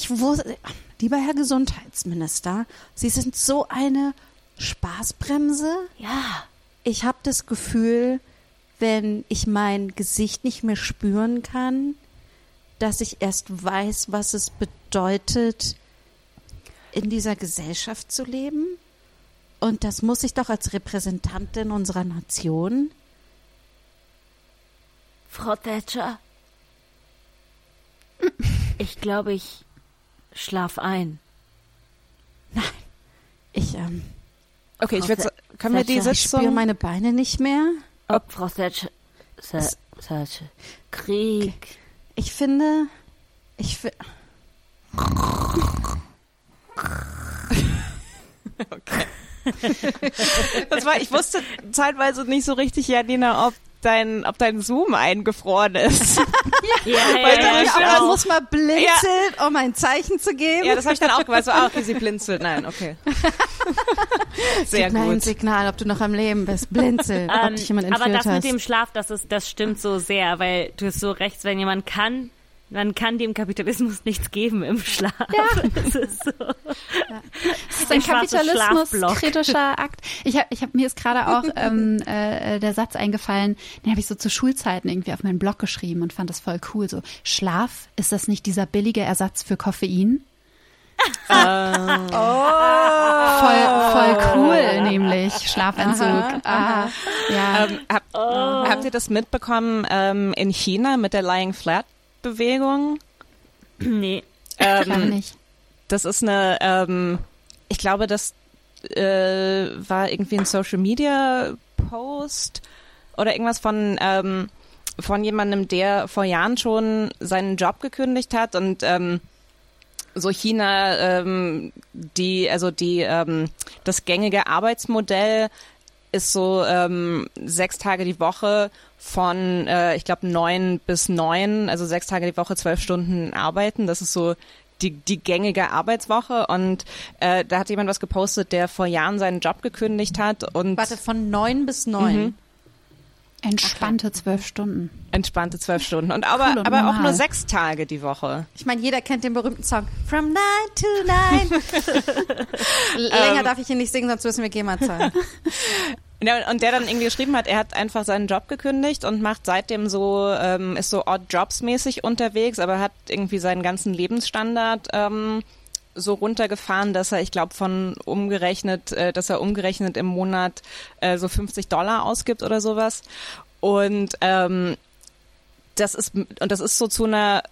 Ich wusste, lieber Herr Gesundheitsminister, Sie sind so eine Spaßbremse. Ja. Ich habe das Gefühl, wenn ich mein Gesicht nicht mehr spüren kann, dass ich erst weiß, was es bedeutet, in dieser Gesellschaft zu leben. Und das muss ich doch als Repräsentantin unserer Nation. Frau Thatcher. Ich glaube, ich schlaf ein. Ich, ähm, Okay, ich Frau würde, können wir die Thatcher, ich spüre Sitzung? meine Beine nicht mehr. Ob Frau Thatcher. Tha- Thatcher. Krieg. Ich finde, ich fi- Das war, ich wusste zeitweise nicht so richtig, Janina, ob dein, ob dein Zoom eingefroren ist. Ja, Weil ja, da ja, Aber ja man auch- muss mal blinzeln, um ein Zeichen zu geben. ja, das habe ich dann auch gewusst. So, ah, okay, sie blinzelt. Nein, okay. Sehr Gib mir ein gut. Signal, ob du noch am Leben bist. Blinzel, ob Ähm, dich jemand aber entführt das hast. mit dem Schlaf, das ist, das stimmt so sehr, weil du hast so recht, wenn jemand kann, dann kann dem Kapitalismus nichts geben im Schlaf. Ja. Das ist so. Das ist ein kapitalismuskritischer Akt. Ich hab, ich hab, mir ist gerade auch ähm, äh, der Satz eingefallen, den habe ich so zu Schulzeiten irgendwie auf meinen Blog geschrieben und fand das voll cool. So, Schlaf, ist das nicht dieser billige Ersatz für Koffein? Voll, voll cool, nämlich Schlafentzug. Ah, ja. Ähm, hab, Habt ihr das mitbekommen ähm, in China mit der Lying Flat Bewegung? Nee. Klar Ähm, nicht. das ist eine, ähm, ich glaube, das äh, war irgendwie ein Social Media Post oder irgendwas von ähm, von jemandem, der vor Jahren schon seinen Job gekündigt hat und ähm, so China, ähm, die, also die, ähm, das gängige Arbeitsmodell ist so ähm, sechs Tage die Woche von, äh, ich glaube, neun bis neun, also sechs Tage die Woche, zwölf Stunden arbeiten. Das ist so die, die gängige Arbeitswoche. Und äh, da hat jemand was gepostet, der vor Jahren seinen Job gekündigt hat und Warte, von neun bis neun. Mhm. Entspannte zwölf Stunden. entspannte zwölf Stunden. Und aber, Cool und aber auch nur sechs Tage die Woche. Ich meine, jeder kennt den berühmten Song From Nine to Nine. Länger darf ich ihn nicht singen, sonst müssen wir GEMA zahlen. Ja, und der dann irgendwie geschrieben hat, er hat einfach seinen Job gekündigt und macht seitdem so, ähm, ist so odd jobs mäßig unterwegs, aber hat irgendwie seinen ganzen Lebensstandard ähm, so runtergefahren, dass er, ich glaube, von umgerechnet, äh, dass er umgerechnet im Monat äh, so 50 Dollar ausgibt oder sowas. Und ähm, das ist und das ist so zu einer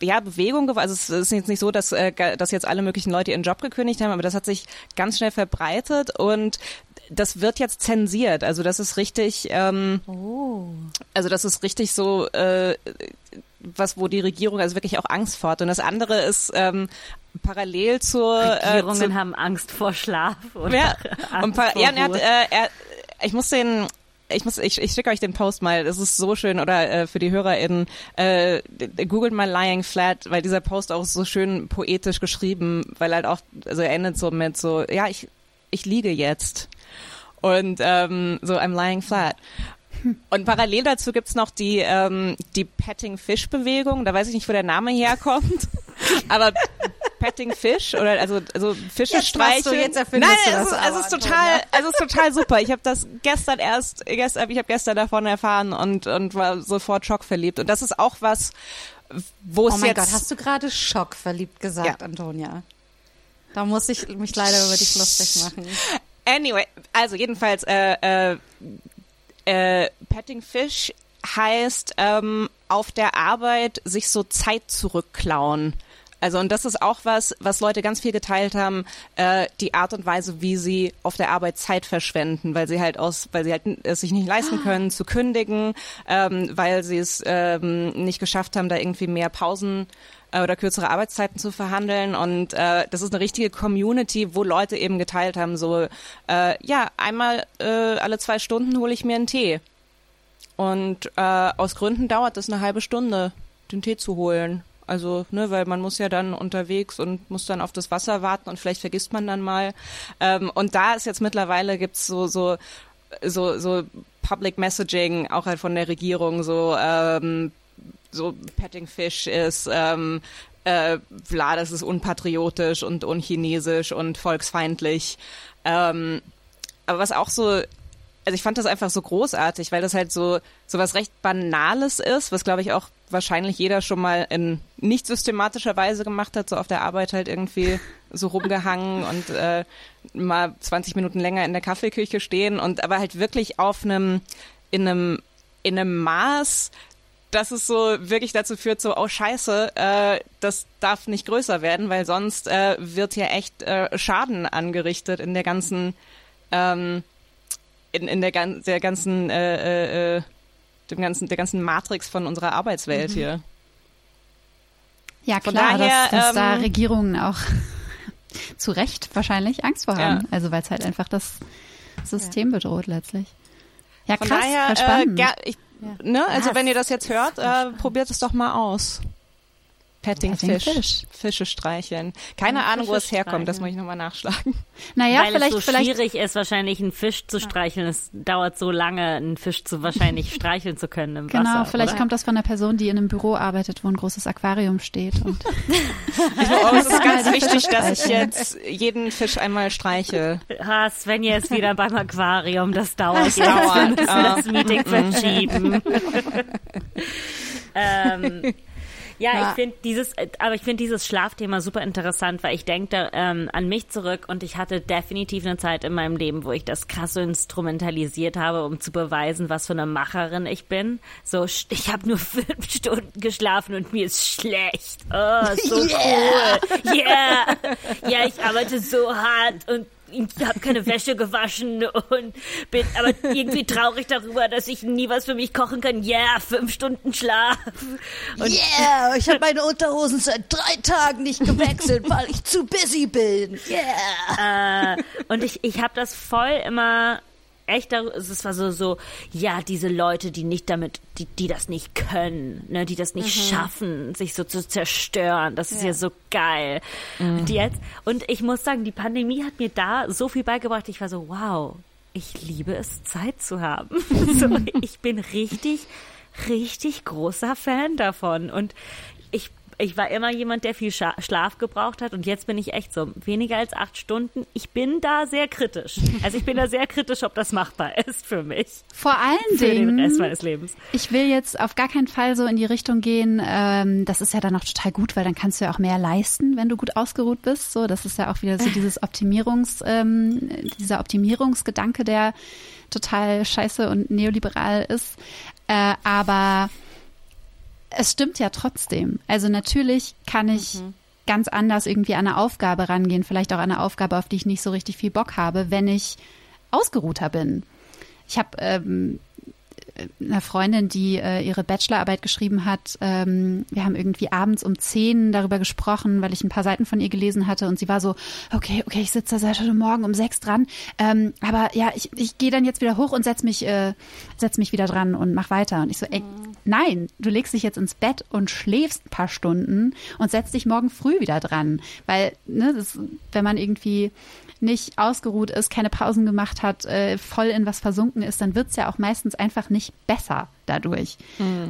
ja, Bewegung geworden. Also es ist jetzt nicht so, dass, äh, dass jetzt alle möglichen Leute ihren Job gekündigt haben, aber das hat sich ganz schnell verbreitet und das wird jetzt zensiert. Also das ist richtig, ähm, also das ist richtig so, äh, was, wo die Regierung also wirklich auch Angst vor hat. Und das andere ist ähm, parallel zur Regierungen äh, zu, haben Angst vor Schlaf oder ja, Angst und vor ja, und er hat, äh, er, ich muss den, ich muss, ich, ich schicke euch den Post mal. Das ist so schön oder äh, für die HörerInnen äh, googelt mal Lying Flat, weil dieser Post auch so schön poetisch geschrieben, weil halt auch, also er endet so mit so, ja, ich, ich liege jetzt und ähm, so I'm lying flat. Und parallel dazu gibt's noch die, ähm, die Petting Fish Bewegung. Da weiß ich nicht, wo der Name herkommt. Aber Petting Fish oder also, also Fische Jetzt machst du, streicheln. jetzt erfindest Nein, du das es, ist- aber, es ist total, es ist total super. Ich habe das gestern erst, gestern, ich habe gestern davon erfahren und und war sofort schockverliebt. Und das ist auch was, wo es Oh mein jetzt Gott, hast du gerade schockverliebt gesagt, Ja. Antonia? Da muss ich mich leider über dich lustig machen. Anyway, also jedenfalls, äh, äh, äh, Petting Fish heißt ähm, auf der Arbeit sich so Zeit zurückklauen. Also und das ist auch was, was Leute ganz viel geteilt haben, äh, die Art und Weise, wie sie auf der Arbeit Zeit verschwenden, weil sie halt aus, weil sie halt es sich nicht leisten können zu kündigen, ähm, weil sie es ähm, nicht geschafft haben, da irgendwie mehr Pausen äh, oder kürzere Arbeitszeiten zu verhandeln. Und äh, das ist eine richtige Community, wo Leute eben geteilt haben, so äh, ja, einmal äh, alle zwei Stunden hole ich mir einen Tee. Und äh, aus Gründen dauert es eine halbe Stunde, den Tee zu holen. Also, ne, weil man muss ja dann unterwegs und muss dann auf das Wasser warten und vielleicht vergisst man dann mal. Ähm, und da ist jetzt mittlerweile gibt's so, so, so, so Public Messaging, auch halt von der Regierung, so, ähm, so Petting Fish ist, ähm, äh, bla, das ist unpatriotisch und unchinesisch und volksfeindlich. Ähm, aber was auch so also ich fand das einfach so großartig, weil das halt so, so was recht Banales ist, was glaube ich auch wahrscheinlich jeder schon mal in nicht systematischer Weise gemacht hat, so auf der Arbeit halt irgendwie so rumgehangen und äh, mal 20 Minuten länger in der Kaffeeküche stehen und aber halt wirklich auf einem, in einem, in einem Maß, dass es so wirklich dazu führt, so, oh scheiße, äh, das darf nicht größer werden, weil sonst äh, wird hier echt äh, Schaden angerichtet in der ganzen, ähm, in, in der, gan der ganzen, äh, äh, dem ganzen, der ganzen Matrix von unserer Arbeitswelt hier. Ja, Von klar, daher, dass, dass da ähm, Regierungen auch zu Recht wahrscheinlich Angst vor haben. Ja. Also weil es halt einfach das System bedroht letztlich. Ja, Von krass, daher, äh, spannend. ger ich, ne, also Ja, wenn ihr das jetzt hört, äh, probiert es doch mal aus. Petting, Petting Fish. Fish. Fische streicheln. Keine Ahnung, wo Fische es herkommt, das muss ich nochmal nachschlagen. naja, Weil vielleicht, es so vielleicht schwierig ist, wahrscheinlich einen Fisch zu streicheln. Es dauert so lange, einen Fisch zu wahrscheinlich streicheln zu können im Genau, Wasser. vielleicht oder? kommt das von der Person, die in einem Büro arbeitet, wo ein großes Aquarium steht. Und Aber es ist ganz Ja, wichtig, dass ich jetzt jeden Fisch einmal streiche. Ah, Svenja ist wieder beim Aquarium. Das dauert jetzt. dauert, Wir müssen das Meeting verschieben. ähm, ja, Ja. ich finde dieses, äh, aber ich finde dieses Schlafthema super interessant, weil ich denke ähm, an mich zurück und ich hatte definitiv eine Zeit in meinem Leben, wo ich das krass so instrumentalisiert habe, um zu beweisen, was für eine Macherin ich bin. So, ich habe nur fünf Stunden geschlafen und mir ist schlecht. Oh, so cool. Yeah. Ja, ich arbeite so hart und habe keine Wäsche gewaschen und bin aber irgendwie traurig darüber, dass ich nie was für mich kochen kann. Ja, yeah, fünf Stunden Schlaf. Und Yeah, ich habe meine Unterhosen seit drei Tagen nicht gewechselt, weil ich zu busy bin. Yeah. äh, und ich, ich habe das voll immer echt, es war so, so, ja, diese Leute, die nicht damit, die, die das nicht können, ne, die das nicht schaffen, sich so zu zerstören, das ist ja, so geil. Und jetzt, und ich muss sagen, die Pandemie hat mir da so viel beigebracht, ich war so, wow, ich liebe es, Zeit zu haben. so, ich bin richtig, richtig großer Fan davon und ich war immer jemand, der viel Schlaf gebraucht hat und jetzt bin ich echt so weniger als acht Stunden. Ich bin da sehr kritisch. Also ich bin da sehr kritisch, ob das machbar ist für mich, vor allen für den Rest Dingen, meines Lebens. ich will jetzt auf gar keinen Fall so in die Richtung gehen. Ähm, das ist ja dann auch total gut, weil dann kannst du ja auch mehr leisten, wenn du gut ausgeruht bist. So, das ist ja auch wieder so dieses Optimierungs, ähm, dieser Optimierungsgedanke, der total scheiße und neoliberal ist. Äh, aber es stimmt ja trotzdem. Also natürlich kann ich ganz anders irgendwie an eine Aufgabe rangehen, vielleicht auch an eine Aufgabe, auf die ich nicht so richtig viel Bock habe, wenn ich ausgeruhter bin. Ich habe ähm, einer Freundin, die äh, ihre Bachelorarbeit geschrieben hat. Ähm, wir haben irgendwie abends um zehn darüber gesprochen, weil ich ein paar Seiten von ihr gelesen hatte und sie war so, okay, okay, ich sitze da seit heute Morgen um sechs dran, ähm, aber ja, ich, ich gehe dann jetzt wieder hoch und setz mich, äh, setz mich wieder dran und mach weiter. Und ich so, ey, nein, du legst dich jetzt ins Bett und schläfst ein paar Stunden und setzt dich morgen früh wieder dran, weil, ne, das, wenn man irgendwie nicht ausgeruht ist, keine Pausen gemacht hat, äh, voll in was versunken ist, dann wird's ja auch meistens einfach nicht besser dadurch.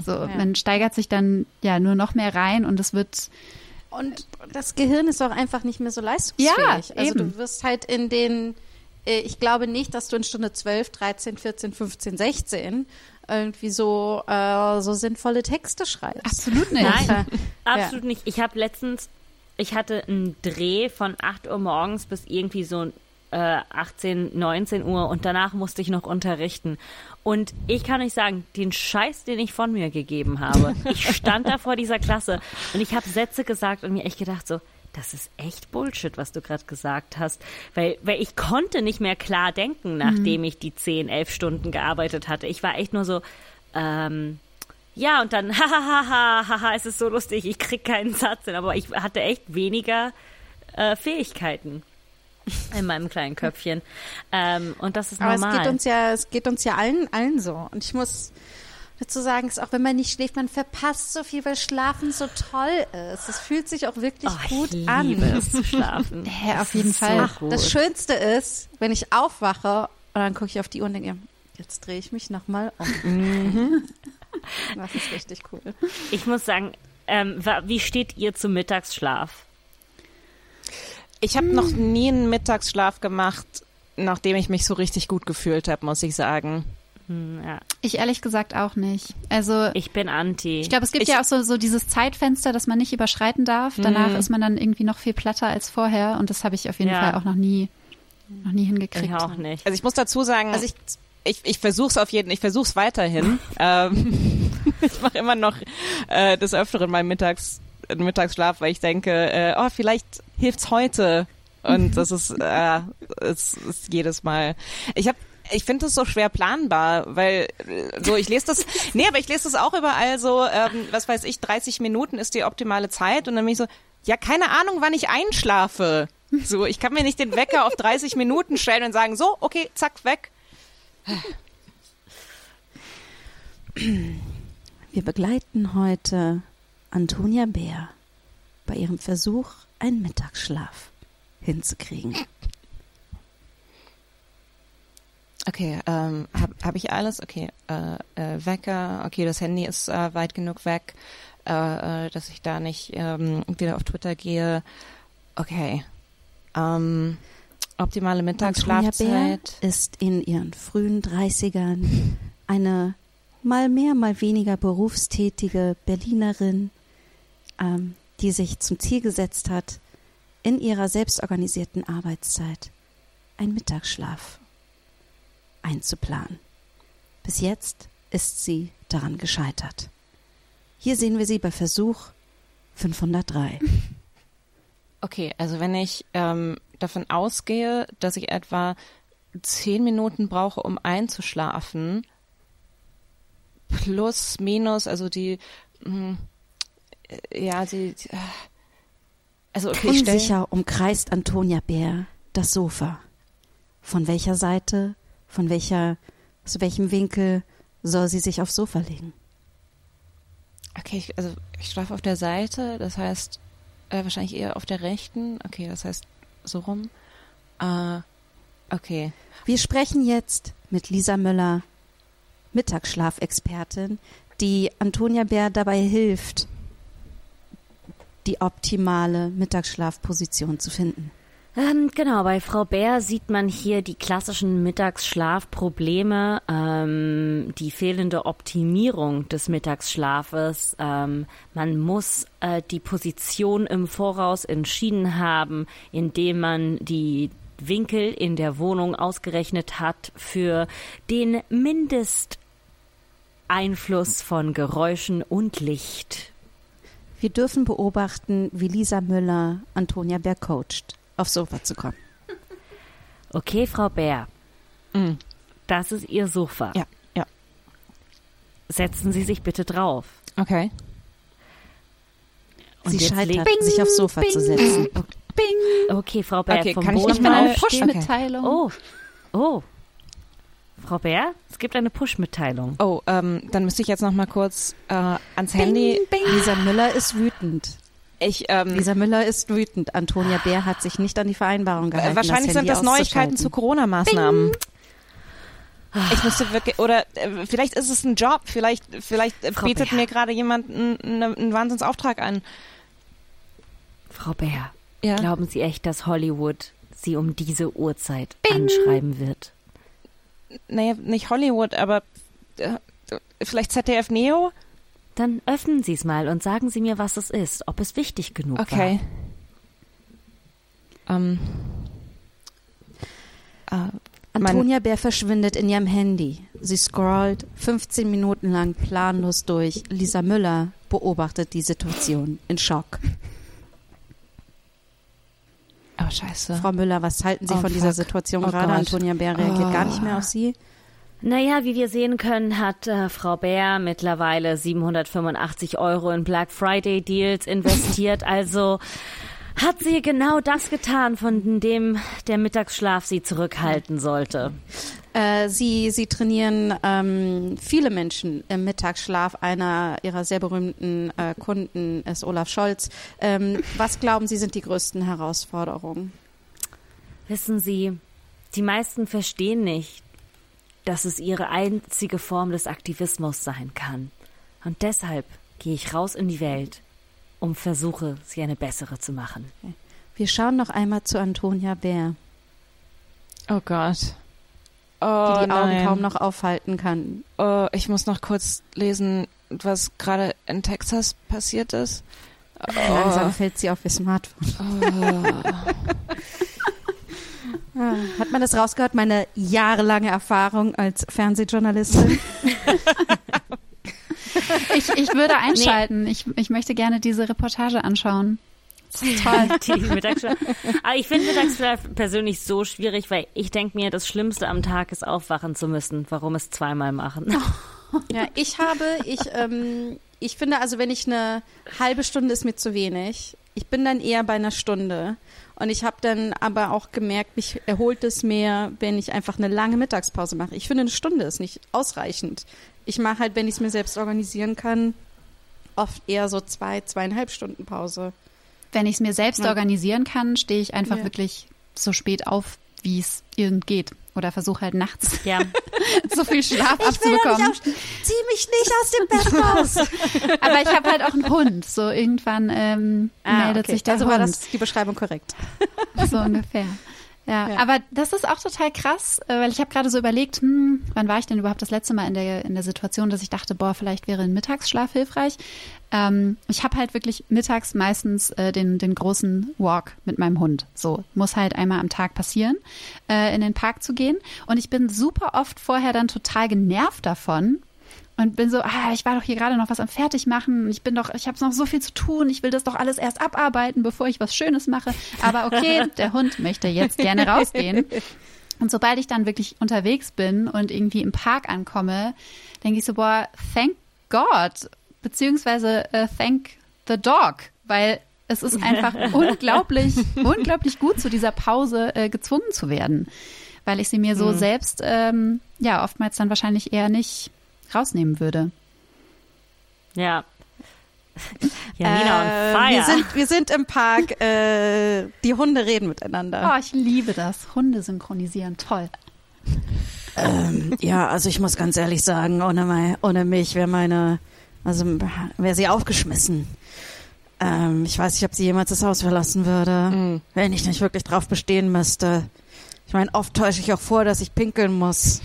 So, man steigert sich dann ja nur noch mehr rein und es wird Und das Gehirn ist auch einfach nicht mehr so leistungsfähig. Ja, also eben. du wirst halt in den, äh, ich glaube nicht, dass du in Stunde 12, 13, 14, 15, 16 irgendwie so, äh, so sinnvolle Texte schreibst. absolut nicht. Nein, Ja. absolut nicht. Ich habe letztens, ich hatte einen Dreh von 8 Uhr morgens bis irgendwie so äh, 18, 19 Uhr und danach musste ich noch unterrichten. Und ich kann euch sagen, den Scheiß, den ich von mir gegeben habe, ich stand da vor dieser Klasse und ich habe Sätze gesagt und mir echt gedacht so, das ist echt Bullshit, was du gerade gesagt hast. Weil, weil ich konnte nicht mehr klar denken, nachdem ich die 10, 11 Stunden gearbeitet hatte. Ich war echt nur so, ähm, ja, und dann, hahaha, haha, es ist so lustig, ich krieg keinen Satz hin, aber ich hatte echt weniger äh, Fähigkeiten in meinem kleinen Köpfchen. Ähm, und das ist Aber normal. es geht uns ja, es geht uns ja allen, allen so. Und ich muss dazu sagen, ist auch wenn man nicht schläft, man verpasst so viel, weil Schlafen so toll ist. Es fühlt sich auch wirklich oh, gut ich an. liebe es zu schlafen. Ja, auf jeden Fall. So gut. Das Schönste ist, wenn ich aufwache und dann gucke ich auf die Uhr und denke, jetzt drehe ich mich nochmal um. Das ist richtig cool. ich muss sagen, ähm, wie steht ihr zum Mittagsschlaf? Ich habe noch nie einen Mittagsschlaf gemacht, nachdem ich mich so richtig gut gefühlt habe, muss ich sagen. Hm, ja. Ich ehrlich gesagt auch nicht. Also Ich bin anti. ich glaube, es gibt Ich- ja auch so, so dieses Zeitfenster, das man nicht überschreiten darf. Danach Mhm. ist man dann irgendwie noch viel platter als vorher und das habe ich auf jeden Ja. Fall auch noch nie, noch nie hingekriegt. ich auch nicht. Also ich muss dazu sagen, Also ich, ich, ich versuche es auf jeden, ich versuche es weiterhin. ähm, ich mache immer noch äh, des Öfteren meinen Mittags, äh, Mittagsschlaf, weil ich denke, äh, oh, vielleicht hilft's heute. Und das ist, äh, es ist jedes Mal. Ich habe ich finde das so schwer planbar, weil äh, so ich lese das, nee, aber ich lese das auch überall so, ähm, was weiß ich, 30 Minuten ist die optimale Zeit und dann bin ich so, ja, keine Ahnung, wann ich einschlafe. So, ich kann mir nicht den Wecker auf 30 Minuten stellen und sagen, so, okay, zack, weg. wir begleiten heute Antonia Bär bei ihrem Versuch, einen Mittagsschlaf hinzukriegen. Okay, ähm, habe hab ich alles? Okay, äh, äh, Wecker, okay, das Handy ist äh, weit genug weg, äh, äh, dass ich da nicht ähm, wieder auf Twitter gehe. Okay. Ähm, optimale Mittagsschlafzeit. ist in ihren frühen 30ern eine mal mehr, mal weniger berufstätige Berlinerin, ähm, die sich zum Ziel gesetzt hat, in ihrer selbstorganisierten Arbeitszeit einen Mittagsschlaf einzuplanen. Bis jetzt ist sie daran gescheitert. Hier sehen wir sie bei Versuch 503. Okay, also wenn ich ähm, davon ausgehe, dass ich etwa zehn Minuten brauche, um einzuschlafen, plus, minus, also die, mh, äh, ja, die, äh, also okay, Unsicher umkreist Antonia Bär das Sofa. Von welcher Seite, von welcher, aus welchem Winkel soll sie sich aufs Sofa legen? okay, ich, also ich schlafe auf der Seite, das heißt äh, wahrscheinlich eher auf der rechten, okay, das heißt so rum. Äh, okay, Wir sprechen jetzt mit Lisa Müller, Mittagsschlafexpertin, die Antonia Bär dabei hilft, die optimale Mittagsschlafposition zu finden. Ähm, genau, bei Frau Bär sieht man hier die klassischen Mittagsschlafprobleme, ähm, die fehlende Optimierung des Mittagsschlafes. Ähm, man muss äh, die Position im Voraus entschieden haben, indem man die Winkel in der Wohnung ausgerechnet hat für den Mindesteinfluss von Geräuschen und Licht. Wir dürfen beobachten, wie Lisa Müller Antonia Bär coacht, aufs Sofa zu kommen. Okay, Frau Bär, mm, das ist Ihr Sofa. ja, ja, Setzen Sie sich bitte drauf. okay. Und sie scheitert, legt- sich aufs Sofa zu setzen. Bing! Okay, Frau Bär, Okay, vom kann Boden nicht Ich mal- eine. Push-Mitteilung. Oh, oh. Frau Bär, es gibt eine Push-Mitteilung. Oh, ähm, dann müsste ich jetzt noch mal kurz äh, ans Handy. Lisa Müller ist wütend. Ich, ähm, Lisa Müller ist wütend. Antonia Bär hat sich nicht an die Vereinbarung gehalten. Äh, Wahrscheinlich das sind das Neuigkeiten zu. Corona-Maßnahmen. Ich müsste wirklich, oder äh, vielleicht ist es ein Job, vielleicht, vielleicht äh, Frau bietet Bär. mir gerade jemand einen, einen, Wahnsinnsauftrag an. Frau Bär, Ja. glauben Sie echt, dass Hollywood Sie um diese Uhrzeit anschreiben wird? Naja, nicht Hollywood, aber äh, vielleicht ZDF Neo? Dann öffnen Sie es mal und sagen Sie mir, was es ist, ob es wichtig genug Okay. Ähm. Äh, Antonia Bär verschwindet in ihrem Handy. Sie scrollt 15 Minuten lang planlos durch. Lisa Müller beobachtet die Situation in Schock. oh, scheiße. Frau Müller, was halten Sie Oh, von dieser fuck. Situation Oh gerade? Gott. Antonia Bär reagiert gar nicht mehr auf Sie. Naja, wie wir sehen können, hat äh, Frau Bär mittlerweile 785 Euro in Black Friday Deals investiert. Also hat sie genau das getan, von dem der Mittagsschlaf sie zurückhalten sollte. Äh, sie, sie trainieren ähm, viele Menschen im Mittagsschlaf. Einer ihrer sehr berühmten äh, Kunden ist Olaf Scholz. Ähm, was glauben Sie sind die größten Herausforderungen? Wissen Sie, die meisten verstehen nicht, dass es ihre einzige Form des Aktivismus sein kann. Und deshalb gehe ich raus in die Welt, um versuche, sie eine bessere zu machen. Wir schauen noch einmal zu Antonia Bär. Oh Gott. die Oh, die Augen nein. kaum noch aufhalten kann. Oh, ich muss noch kurz lesen, was gerade in Texas passiert ist. Langsam fällt sie auf ihr Smartphone. Ah, Hat man das rausgehört? Meine jahrelange Erfahrung als Fernsehjournalistin. Ich, ich würde einschalten. Ich, ich möchte gerne diese Reportage anschauen. Das ist toll. Die Mittagsschlaf. Aber ich finde Mittagsschlaf persönlich so schwierig, weil ich denke mir, das Schlimmste am Tag ist aufwachen zu müssen. Warum es zweimal machen? Ja, ich habe, ich, ähm, ich finde also, wenn ich eine halbe Stunde ist mir zu wenig. Ich bin dann eher bei einer Stunde. Und ich habe dann aber auch gemerkt, mich erholt es mehr, wenn ich einfach eine lange Mittagspause mache. Ich finde, eine Stunde ist nicht ausreichend. Ich mache halt, wenn ich es mir selbst organisieren kann, oft eher so zwei, zweieinhalb Stunden Pause. Wenn ich es mir selbst Ja. organisieren kann, stehe ich einfach Ja. wirklich so spät auf, wie es irgend geht. Oder versuche halt nachts Ja. so viel Schlaf abzubekommen. Zieh mich nicht aus dem Bett raus. Aber ich habe halt auch einen Hund. So irgendwann ähm, meldet sich der also Hund. war das die Beschreibung korrekt. so ungefähr. Ja, Ja. aber das ist auch total krass, äh, weil ich habe gerade so überlegt, hm, wann war ich denn überhaupt das letzte Mal in der, in der Situation, dass ich dachte, boah, vielleicht wäre ein Mittagsschlaf hilfreich. Ähm, ich habe halt wirklich mittags meistens äh, den, den großen Walk mit meinem Hund. So, muss halt einmal am Tag passieren, äh, in den Park zu gehen. Und ich bin super oft vorher dann total genervt davon, und bin so, ah, ich war doch hier gerade noch was am Fertigmachen. Ich bin doch, ich habe noch so viel zu tun. Ich will das doch alles erst abarbeiten, bevor ich was Schönes mache. Aber okay, der Hund möchte jetzt gerne rausgehen. Und sobald ich dann wirklich unterwegs bin und irgendwie im Park ankomme, denke ich so, boah, thank God, beziehungsweise äh, thank the dog, weil es ist einfach unglaublich, unglaublich gut, zu dieser Pause äh, gezwungen zu werden, weil ich sie mir so selbst, ähm, ja, oftmals dann wahrscheinlich eher nicht rausnehmen würde. Ja. Janina Äh, on fire. wir, sind, wir sind im Park. Äh, die Hunde reden miteinander. Oh, ich liebe das. Hunde synchronisieren, toll. Ähm, ja, also ich muss ganz ehrlich sagen, ohne, mei- ohne mich wäre meine, also wäre sie aufgeschmissen. Ähm, ich weiß nicht, ob sie jemals das Haus verlassen würde, wenn ich nicht wirklich drauf bestehen müsste. Ich meine, oft täusche ich auch vor, dass ich pinkeln muss.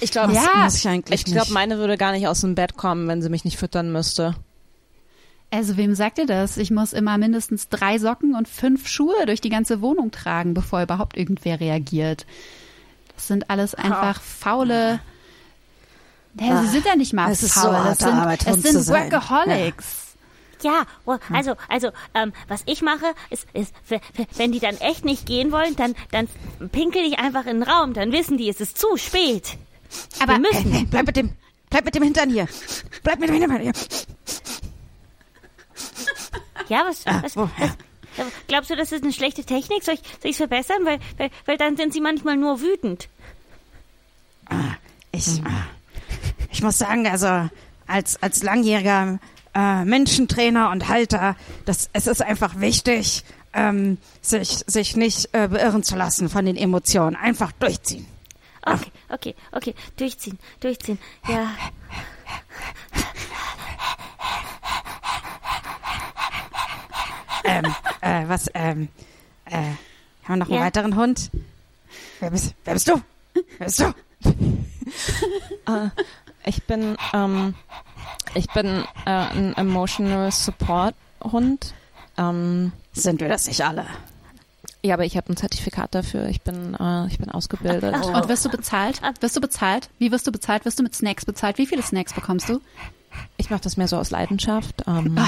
Ich glaube, Das Ja, muss ich eigentlich ich glaube, meine würde gar nicht aus dem Bett kommen, wenn sie mich nicht füttern müsste. Also wem sagt ihr das? Ich muss immer mindestens drei Socken und fünf Schuhe durch die ganze Wohnung tragen, bevor überhaupt irgendwer reagiert. Das sind alles einfach faule. Ja, sie sind ja nicht mal Es ist so faul. das sind, Arbeit, es sind zu sein. Workaholics. Ja, oh, also, also, ähm, was ich mache, ist, ist, wenn die dann echt nicht gehen wollen, dann, dann pinkel ich einfach in den Raum, dann wissen die, es ist zu spät. Aber Wir müssen. Hey, bleib mit dem, bleib mit dem Hintern hier. Bleib mit dem Hintern hier. Ja, was, was, wo- was glaubst du, das ist eine schlechte Technik? Soll ich soll ich's verbessern? Weil, weil, weil dann sind sie manchmal nur wütend. Ich, äh, ich muss sagen, also als, als langjähriger äh, Menschentrainer und Halter, das, es ist einfach wichtig, ähm, sich, sich nicht äh, beirren zu lassen von den Emotionen. Einfach durchziehen. Okay, okay, okay, durchziehen, durchziehen. Ja, Ähm, äh, was, ähm, äh, haben wir noch einen Ja. weiteren Hund? Wer bist, wer bist du? Wer bist du? Ich bin, ähm, ich bin äh, ein Emotional Support Hund. Ähm, Sind wir das nicht alle? Ja, aber ich habe ein Zertifikat dafür. Ich bin, äh, ich bin ausgebildet. Und wirst du bezahlt? Wirst du bezahlt? Wie wirst du bezahlt? Wirst du mit Snacks bezahlt? Wie viele Snacks bekommst du? Ich mache das mehr so aus Leidenschaft. Ähm,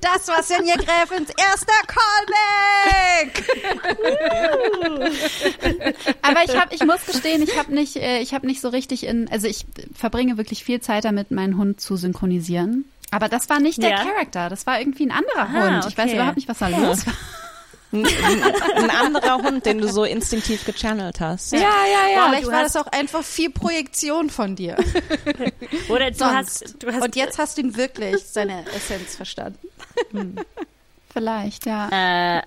Das war Senja Gräfins erster Callback. Aber ich habe, ich muss gestehen, ich habe nicht, äh, ich habe nicht so richtig in, also ich verbringe wirklich viel Zeit damit, meinen Hund zu synchronisieren. Aber das war nicht der Ja. Charakter, das war irgendwie ein anderer Ah, Hund. Ich weiß okay. überhaupt nicht, was da los war. ein, ein anderer Hund, den du so instinktiv gechannelt hast. Ja, ja, Vielleicht du war hast- das auch einfach viel Projektion von dir. oder du Sonst. hast, du hast Und jetzt hast du ihn wirklich seine Essenz verstanden. Vielleicht, ja. Äh,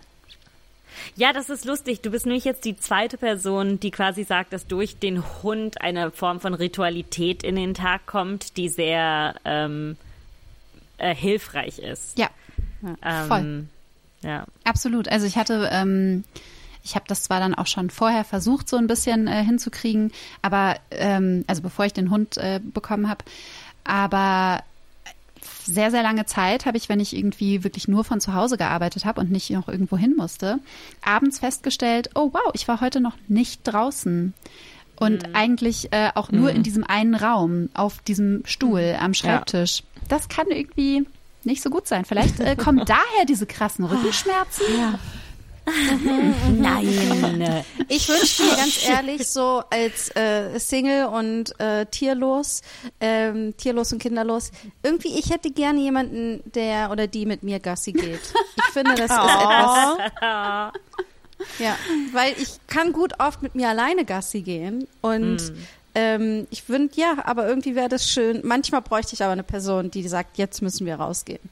ja, das ist lustig. Du bist nämlich jetzt die zweite Person, die quasi sagt, dass durch den Hund eine Form von Ritualität in den Tag kommt, die sehr ähm, äh, hilfreich ist. Ja, Ähm, voll. Ja. Absolut. Also ich hatte, ähm, ich habe das zwar dann auch schon vorher versucht, so ein bisschen äh, hinzukriegen, aber ähm, also bevor ich den Hund äh, bekommen habe, aber sehr, sehr lange Zeit habe ich, wenn ich irgendwie wirklich nur von zu Hause gearbeitet habe und nicht noch irgendwo hin musste, abends festgestellt, oh wow, ich war heute noch nicht draußen. Und eigentlich äh, auch nur in diesem einen Raum, auf diesem Stuhl am Schreibtisch. Das kann irgendwie nicht so gut sein. Vielleicht äh, kommen daher diese krassen Rückenschmerzen. Nein. Ich wünschte mir ganz ehrlich so als äh, Single und äh, tierlos, ähm, tierlos und kinderlos, irgendwie ich hätte gerne jemanden, der oder die mit mir Gassi geht. Ich finde, das ist etwas. Ja, weil ich kann gut oft mit mir alleine Gassi gehen und ähm, ich wünsche, ja, aber irgendwie wäre das schön. Manchmal bräuchte ich aber eine Person, die sagt, jetzt müssen wir rausgehen.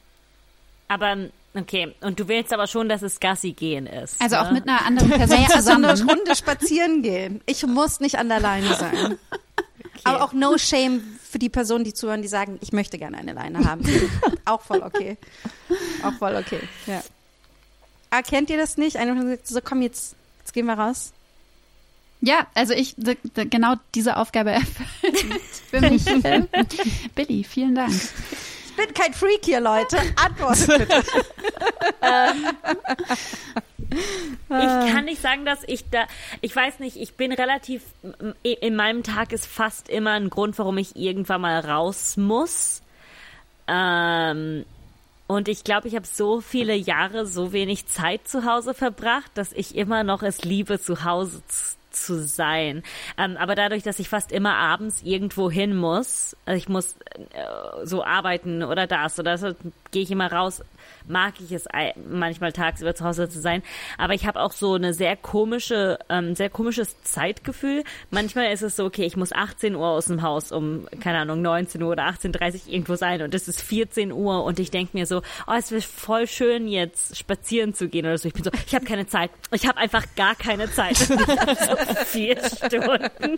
Aber, okay. Und du willst aber schon, dass es Gassi gehen ist. Also auch ne? mit einer anderen Person Naja, so eine zusammen. Runde spazieren gehen. Ich muss nicht an der Leine sein. Aber auch no shame für die Personen, die zuhören, die sagen, ich möchte gerne eine Leine haben. auch voll okay. Auch voll okay. Ja. Ah, kennt ihr das nicht? Einer hat gesagt, so komm jetzt, jetzt gehen wir raus. Ja, also ich genau diese Aufgabe erfüllt für mich. Billy, vielen Dank. Ich bin kein Freak hier, Leute. Antwortet bitte. Ich kann nicht sagen, dass ich da, ich weiß nicht, ich bin relativ, in meinem Tag ist fast immer ein Grund, warum ich irgendwann mal raus muss. Ähm, und ich glaube, ich habe so viele Jahre so wenig Zeit zu Hause verbracht, dass ich immer noch es liebe, zu Hause zu, sein. Ähm, aber dadurch, dass ich fast immer abends irgendwo hin muss, also ich muss äh, so arbeiten oder das oder so, gehe ich immer raus, mag ich es manchmal tagsüber zu Hause zu sein. Aber ich habe auch so eine sehr komische, ähm, sehr komisches Zeitgefühl. Manchmal ist es so, okay, ich muss 18 Uhr aus dem Haus um, keine Ahnung, 19 Uhr oder 18.30 Uhr irgendwo sein und es ist 14 Uhr und ich denke mir so, oh, es wäre voll schön jetzt spazieren zu gehen oder so. Ich bin so, ich habe keine Zeit. Ich habe einfach gar keine Zeit. so vier Stunden.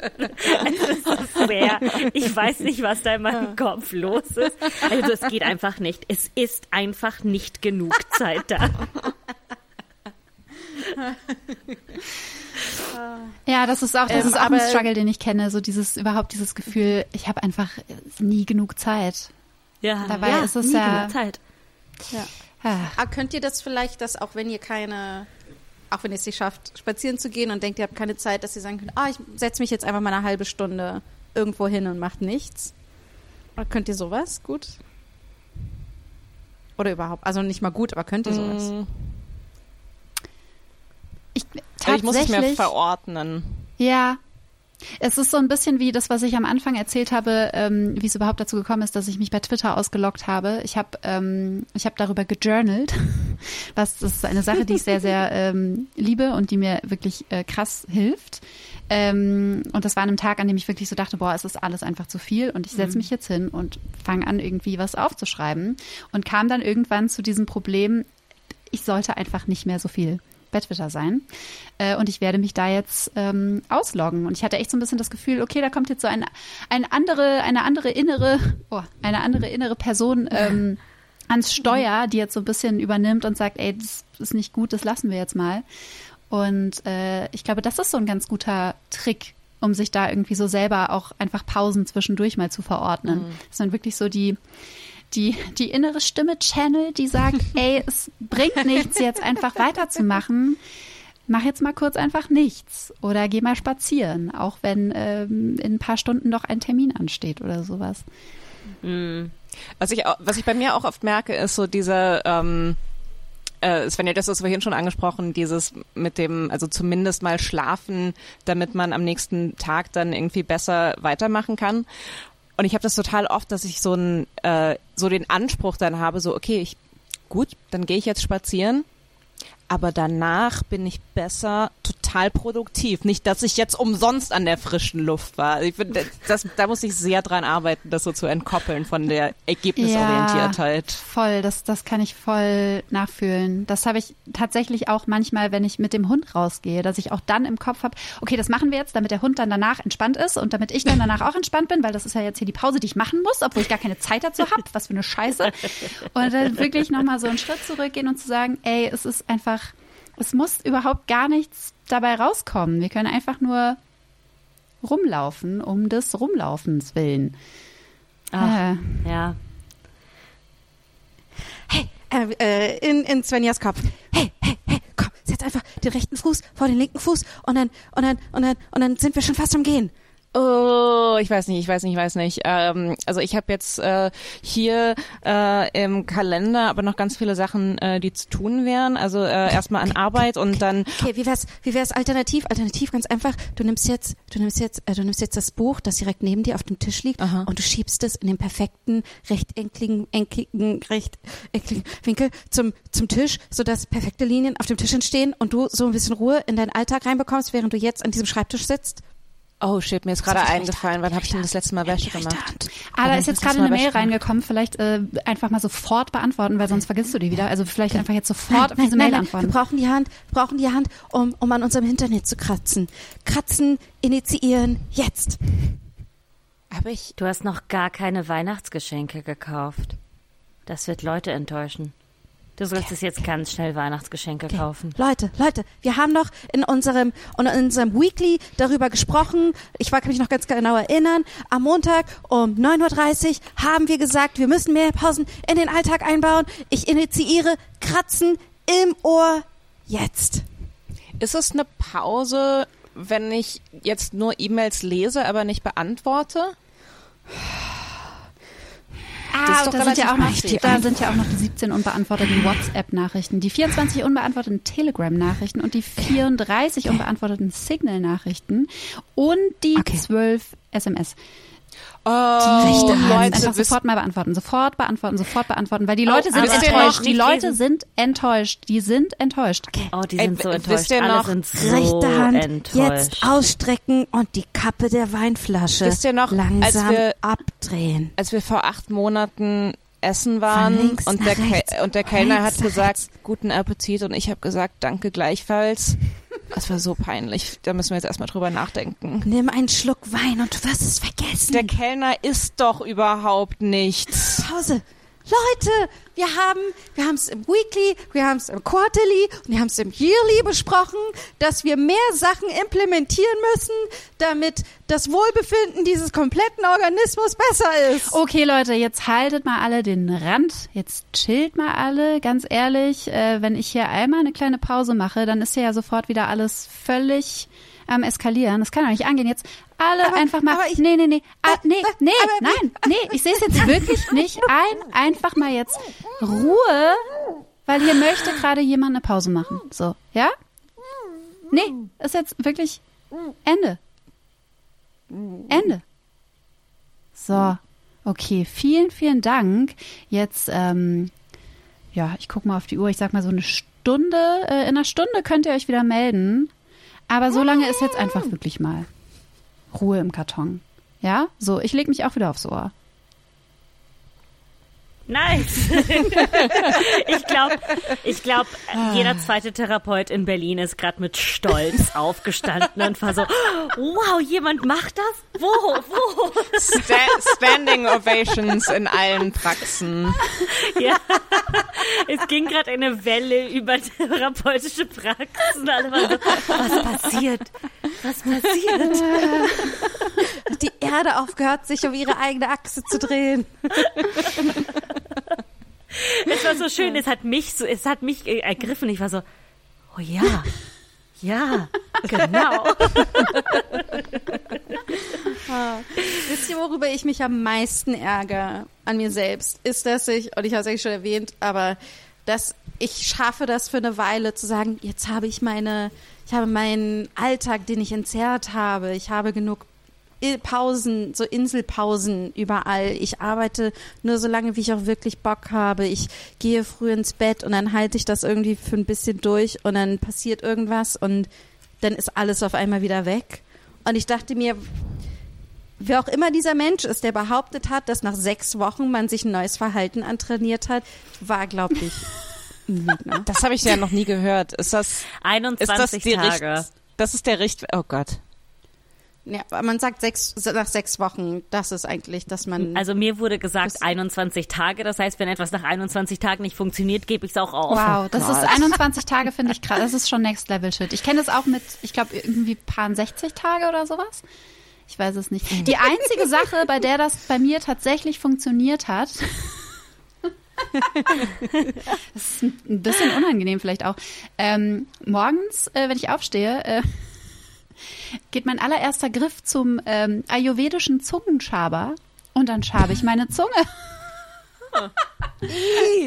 Es ist so sehr, ich weiß nicht, was da in meinem Kopf los ist. Also es geht einfach nicht. Es ist einfach nicht genug Zeit da. Ja, das ist auch, das Ähm, ist auch ein Struggle, den ich kenne. So dieses überhaupt dieses Gefühl, ich habe einfach nie genug Zeit. Ja, Dabei ja, ist es nie ja- genug Zeit. Ah, Ah, könnt ihr das vielleicht, dass auch wenn ihr keine, auch wenn ihr es nicht schafft, spazieren zu gehen und denkt, ihr habt keine Zeit, dass ihr sagen könnt, ah, ich setze mich jetzt einfach mal eine halbe Stunde irgendwo hin und macht nichts? Oder könnt ihr sowas gut? Oder überhaupt, also nicht mal gut, aber könnt ihr sowas? Mm, Ich, aber ich muss es mir tatsächlich- verordnen. Ja. Es ist so ein bisschen wie das, was ich am Anfang erzählt habe, ähm, wie es überhaupt dazu gekommen ist, dass ich mich bei Twitter ausgeloggt habe. Ich habe ähm, ich habe darüber gejournalt, was das ist eine Sache, die ich sehr sehr ähm, liebe und die mir wirklich äh, krass hilft. Ähm, und das war an einem Tag, an dem ich wirklich so dachte, boah, es ist alles einfach zu viel und ich setze mich jetzt hin und fange an irgendwie was aufzuschreiben und kam dann irgendwann zu diesem Problem, ich sollte einfach nicht mehr so viel bei Twitter sein. Äh, und ich werde mich da jetzt ähm, ausloggen. Und ich hatte echt so ein bisschen das Gefühl, okay, da kommt jetzt so eine, eine andere, eine andere innere, oh, eine andere innere Person ähm, ans Steuer, die jetzt so ein bisschen übernimmt und sagt, ey, das ist nicht gut, das lassen wir jetzt mal. Und äh, ich glaube, das ist so ein ganz guter Trick, um sich da irgendwie so selber auch einfach Pausen zwischendurch mal zu verordnen. Dass man wirklich so die, die, die innere Stimme channel, die sagt, ey, es bringt nichts, jetzt einfach weiterzumachen. Mach jetzt mal kurz einfach nichts oder geh mal spazieren, auch wenn ähm, in ein paar Stunden noch ein Termin ansteht oder sowas. Was ich, was ich bei mir auch oft merke, ist so diese, ähm, äh, Svenja, das ist vorhin schon angesprochen, dieses mit dem, also zumindest mal schlafen, damit man am nächsten Tag dann irgendwie besser weitermachen kann. Und ich habe das total oft, dass ich so ein, äh, so den Anspruch dann habe, so okay, ich gut, dann gehe ich jetzt spazieren, aber danach bin ich besser, total produktiv. Nicht, dass ich jetzt umsonst an der frischen Luft war. Ich finde, das, da muss ich sehr dran arbeiten, das so zu entkoppeln von der Ergebnisorientiertheit. Ja, voll, das, das kann ich voll nachfühlen. Das habe ich tatsächlich auch manchmal, wenn ich mit dem Hund rausgehe, dass ich auch dann im Kopf habe, okay, das machen wir jetzt, damit der Hund dann danach entspannt ist und damit ich dann danach auch entspannt bin, weil das ist ja jetzt hier die Pause, die ich machen muss, obwohl ich gar keine Zeit dazu habe. Was für eine Scheiße. Und dann wirklich nochmal so einen Schritt zurückgehen und zu sagen, ey, es ist einfach, es muss überhaupt gar nichts dabei rauskommen. Wir können einfach nur rumlaufen, um des Rumlaufens willen. Ach, Äh, ja. Hey, äh, äh, in, in Svenjas Kopf. Hey, hey, hey, komm, setz einfach den rechten Fuß vor den linken Fuß und dann, und dann, und dann, und dann sind wir schon fast am Gehen. Oh, ich weiß nicht, ich weiß nicht, ich weiß nicht. Ähm, also ich habe jetzt äh, hier äh, im Kalender aber noch ganz viele Sachen, äh, die zu tun wären. Also äh, erstmal an Arbeit und dann Okay, wie wär's, wie wär's alternativ? Alternativ ganz einfach. Du nimmst jetzt, du nimmst jetzt, äh, du nimmst jetzt das Buch, das direkt neben dir auf dem Tisch liegt Aha. und du schiebst es in den perfekten, rechteckligen, enkligen, rechteckligen Winkel zum, zum Tisch, sodass perfekte Linien auf dem Tisch entstehen und du so ein bisschen Ruhe in deinen Alltag reinbekommst, während du jetzt an diesem Schreibtisch sitzt. Oh shit, mir ist gerade eingefallen, wann habe ich denn das letzte Mal Wäsche gemacht? Ah, da ist jetzt gerade eine Mail reingekommen. Vielleicht äh, einfach mal sofort beantworten, weil sonst vergisst du die wieder. Also vielleicht einfach jetzt sofort auf nein, diese nein, Mail nein, antworten. Wir brauchen die Hand, wir brauchen die Hand, um, um an unserem Internet zu kratzen. Kratzen, initiieren, jetzt. Habe ich Du hast noch gar keine Weihnachtsgeschenke gekauft. Das wird Leute enttäuschen. Du solltest jetzt ganz schnell Weihnachtsgeschenke kaufen. Leute, Leute, wir haben noch in unserem, in unserem Weekly darüber gesprochen. Ich war, kann mich noch ganz genau erinnern. Am Montag um 9.30 Uhr haben wir gesagt, wir müssen mehr Pausen in den Alltag einbauen. Ich initiiere Kratzen im Ohr jetzt. Ist es eine Pause, wenn ich jetzt nur E-Mails lese, aber nicht beantworte? Ah, doch da sind, ja auch noch, relativ mächtig. da sind ja auch noch die 17 unbeantworteten WhatsApp-Nachrichten, die 24 unbeantworteten Telegram-Nachrichten und die 34 unbeantworteten Signal-Nachrichten und die Okay. 12 SMS. Oh, rechte Hand. Leute, Einfach sofort mal beantworten, sofort beantworten, sofort beantworten, weil die Leute sind wisst ihr enttäuscht. Die Leute lesen. sind enttäuscht. Die sind enttäuscht. Oh, die Ey, sind so w- enttäuscht. wisst ihr Alle noch- sind so Rechte Hand enttäuscht. jetzt ausstrecken und die Kappe der Weinflasche Wisst ihr noch, als langsam wir- abdrehen. als wir vor acht Monaten essen waren und der, rechts, und der Kellner hat gesagt, rechts. guten Appetit und ich habe gesagt, danke gleichfalls. Das war so peinlich. Da müssen wir jetzt erstmal drüber nachdenken. Nimm einen Schluck Wein und du wirst es vergessen. Der Kellner isst doch überhaupt nichts. Pause. Leute, wir haben, wir es im Weekly, wir haben es im Quarterly und wir haben es im Yearly besprochen, dass wir mehr Sachen implementieren müssen, damit das Wohlbefinden dieses kompletten Organismus besser ist. Okay, Leute, jetzt haltet mal alle den Rand. Jetzt chillt mal alle. Ganz ehrlich, äh, wenn ich hier einmal eine kleine Pause mache, dann ist hier ja sofort wieder alles völlig am eskalieren. Das kann doch nicht angehen. Jetzt alle Aber- einfach mal. ich- nee, nee, nee. Ah, nee, nee, nein, nee. Ich sehe es jetzt wirklich nicht ein. Einfach mal jetzt Ruhe, weil hier möchte gerade jemand eine Pause machen. So, ja? Nee, ist jetzt wirklich Ende. Ende. So, okay, vielen, vielen Dank. Jetzt, ähm, ja, ich gucke mal auf die Uhr. Ich sag mal so eine Stunde. Äh, in einer Stunde könnt ihr euch wieder melden. Aber so lange ist jetzt einfach wirklich mal Ruhe im Karton. Ja, so, ich leg mich auch wieder aufs Ohr. Nice. ich glaube, ich glaub, jeder zweite Therapeut in Berlin ist gerade mit Stolz aufgestanden und war so, wow, jemand macht das? Wo, wo? Sta Standing Ovations in allen Praxen. Ja. Es ging gerade eine Welle über therapeutische Praxen. Alle waren so, was passiert? Was passiert? Hat die Erde aufgehört, sich um ihre eigene Achse zu drehen. Es war so schön, es hat mich so, es hat mich ergriffen. Ich war so, oh ja, ja, genau. Wisst ihr, worüber ich mich am meisten ärgere an mir selbst? Ist, dass ich, und ich habe es eigentlich schon erwähnt, aber dass ich schaffe das für eine Weile zu sagen, jetzt habe ich meine, ich habe meinen Alltag, den ich entzerrt habe, ich habe genug Pausen, so Inselpausen überall. Ich arbeite nur so lange, wie ich auch wirklich Bock habe. Ich gehe früh ins Bett und dann halte ich das irgendwie für ein bisschen durch und dann passiert irgendwas und dann ist alles auf einmal wieder weg. Und ich dachte mir, wer auch immer dieser Mensch ist, der behauptet hat, dass nach sechs Wochen man sich ein neues Verhalten antrainiert hat, war, glaube ich, ein Lügner. Das habe ich ja noch nie gehört. Ist das, ist 21 das die Tage. Richt, das ist der Richt, oh Gott. Ja, aber man sagt sechs, nach sechs Wochen, das ist eigentlich, dass man. Also mir wurde gesagt 21 Tage. Das heißt, wenn etwas nach 21 Tagen nicht funktioniert, gebe ich es auch auf. Wow, das ist 21 Tage, finde ich krass. Das ist schon Next Level Shit. Ich kenne das auch mit, ich glaube, irgendwie paar 60 Tage oder sowas. Ich weiß es nicht. Die einzige Sache, bei der das bei mir tatsächlich funktioniert hat, das ist ein bisschen unangenehm vielleicht auch. Ähm, morgens, äh, wenn ich aufstehe, äh, geht mein allererster Griff zum ähm, ayurvedischen Zungenschaber und dann schabe ich meine Zunge.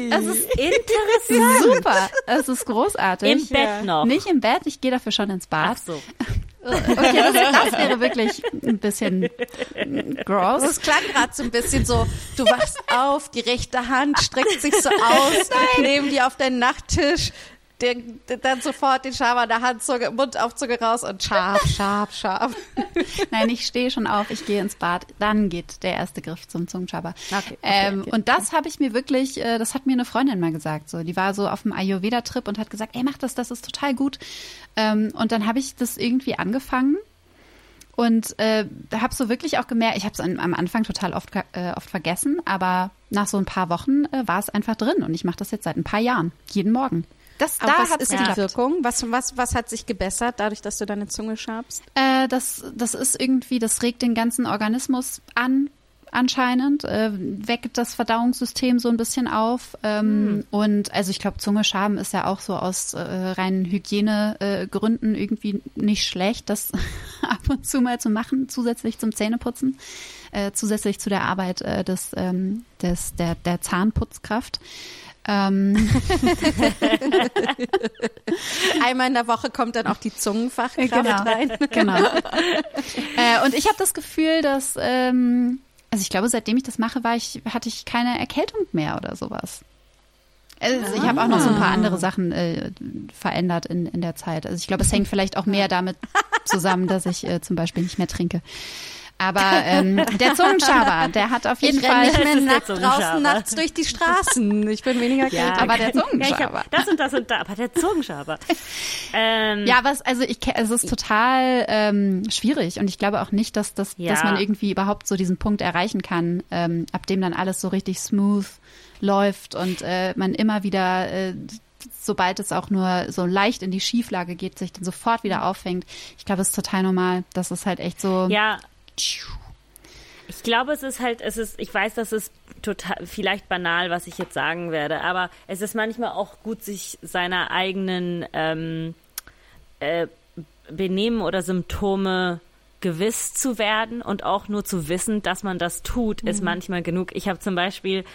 Das ist Interessant. super. Es ist großartig. Im Bett noch. Nicht im Bett, ich gehe dafür schon ins Ach Bad. so. Okay, das, das wäre wirklich ein bisschen gross. Das klang gerade so ein bisschen so, du wachst auf, die rechte Hand streckt sich so aus, neben dir auf deinen Nachttisch, der, der, dann sofort den Schaber in der Hand, Zunge, Mundaufzunge raus und scharf, scharf, scharf. Nein, ich stehe schon auf, ich gehe ins Bad, dann geht der erste Griff zum Zungenschaber. Okay, okay, ähm, okay. Und das habe ich mir wirklich, äh, das hat mir eine Freundin mal gesagt. So, die war so auf dem Ayurveda-Trip und hat gesagt, ey, mach das, das ist total gut. Ähm, und dann habe ich das irgendwie angefangen. Und äh, habe so wirklich auch gemerkt, ich habe es am Anfang total oft, äh, oft vergessen, aber nach so ein paar Wochen äh, war es einfach drin und ich mache das jetzt seit ein paar Jahren, jeden Morgen. Das, Aber da was hat's ist die. Wirkung? Was, was, was hat sich gebessert, dadurch, dass du deine Zunge schabst? Äh, das, das ist irgendwie, das regt den ganzen Organismus an, anscheinend, äh, weckt das Verdauungssystem so ein bisschen auf. Ähm, Und also ich glaube, Zunge schaben ist ja auch so aus äh, reinen Hygienegründen äh, Gründen irgendwie nicht schlecht, das ab und zu mal zu machen, zusätzlich zum Zähneputzen, äh, zusätzlich zu der Arbeit äh, des, ähm, des, der, der Zahnputzkraft. Ähm, Einmal in der Woche kommt dann auch die Zungenfachkraft Genau. rein. Genau. äh, und ich habe das Gefühl, dass, ähm, also ich glaube, seitdem ich das mache, war ich, hatte ich keine Erkältung mehr oder sowas. Also ich habe auch noch so ein paar andere Sachen äh, verändert in, in der Zeit. Also ich glaube, es hängt vielleicht auch mehr damit zusammen, dass ich äh, zum Beispiel nicht mehr trinke. Aber ähm, der Zungenschaber, der hat auf jeden Ich Fall. nicht mehr nackt draußen nachts durch die Straßen. Ich bin weniger Ja, aber der Ja, Zungenschaber. hab das und das und da, aber der Zungenschaber. ähm, Ja, was, also ich, es ist total ähm, schwierig und ich glaube auch nicht, dass, das, Ja. dass man irgendwie überhaupt so diesen Punkt erreichen kann, ähm, ab dem dann alles so richtig smooth läuft und äh, man immer wieder, äh, sobald es auch nur so leicht in die Schieflage geht, sich dann sofort wieder auffängt. Ich glaube, es ist total normal. Das ist halt echt so. ja, ich glaube, es ist halt, es ist, ich weiß, das ist total, vielleicht banal, was ich jetzt sagen werde, aber es ist manchmal auch gut, sich seiner eigenen ähm, äh, Benehmen oder Symptome gewiss zu werden und auch nur zu wissen, dass man das tut, ist manchmal genug. Ich habe zum Beispiel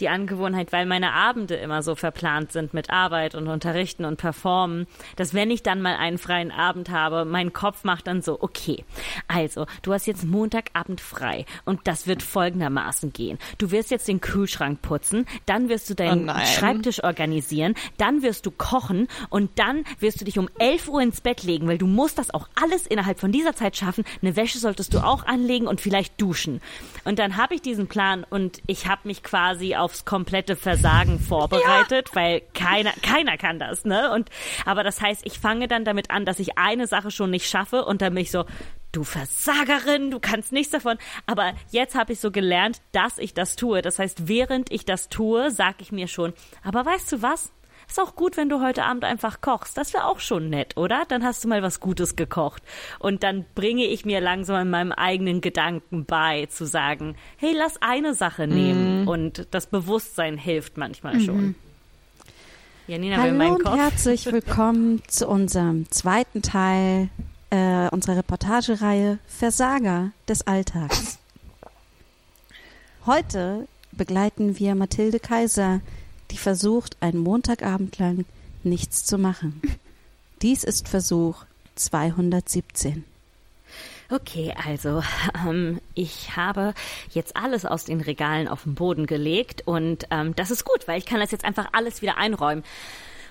die Angewohnheit, weil meine Abende immer so verplant sind mit Arbeit und Unterrichten und Performen, dass wenn ich dann mal einen freien Abend habe, mein Kopf macht dann so, okay, also du hast jetzt Montagabend frei und das wird folgendermaßen gehen. Du wirst jetzt den Kühlschrank putzen, dann wirst du deinen Oh. Schreibtisch organisieren, dann wirst du kochen und dann wirst du dich um 11 Uhr ins Bett legen, weil du musst das auch alles innerhalb von dieser Zeit schaffen. Eine Wäsche solltest du auch anlegen und vielleicht duschen. Und dann habe ich diesen Plan und ich habe mich quasi aufs komplette Versagen vorbereitet, weil keiner keiner kann das, ne? Und aber das heißt, ich fange dann damit an, dass ich eine Sache schon nicht schaffe und dann bin ich so Du Versagerin, du kannst nichts davon. Aber jetzt habe ich so gelernt, dass ich das tue. Das heißt, während ich das tue, sage ich mir schon, aber weißt du was? Ist auch gut, wenn du heute Abend einfach kochst. Das wäre auch schon nett, oder? Dann hast du mal was Gutes gekocht. Und dann bringe ich mir langsam in meinem eigenen Gedanken bei, zu sagen, hey, lass eine Sache nehmen. Und das Bewusstsein hilft manchmal schon. Janina will Hallo und herzlich willkommen zu unserem zweiten Teil äh, unserer Reportagereihe Versager des Alltags. Heute begleiten wir Mathilde Kaiser, die versucht, einen Montagabend lang nichts zu machen. Dies ist Versuch 217. Okay, also ähm, ich habe jetzt alles aus den Regalen auf den Boden gelegt und ähm, das ist gut, weil ich kann das jetzt einfach alles wieder einräumen.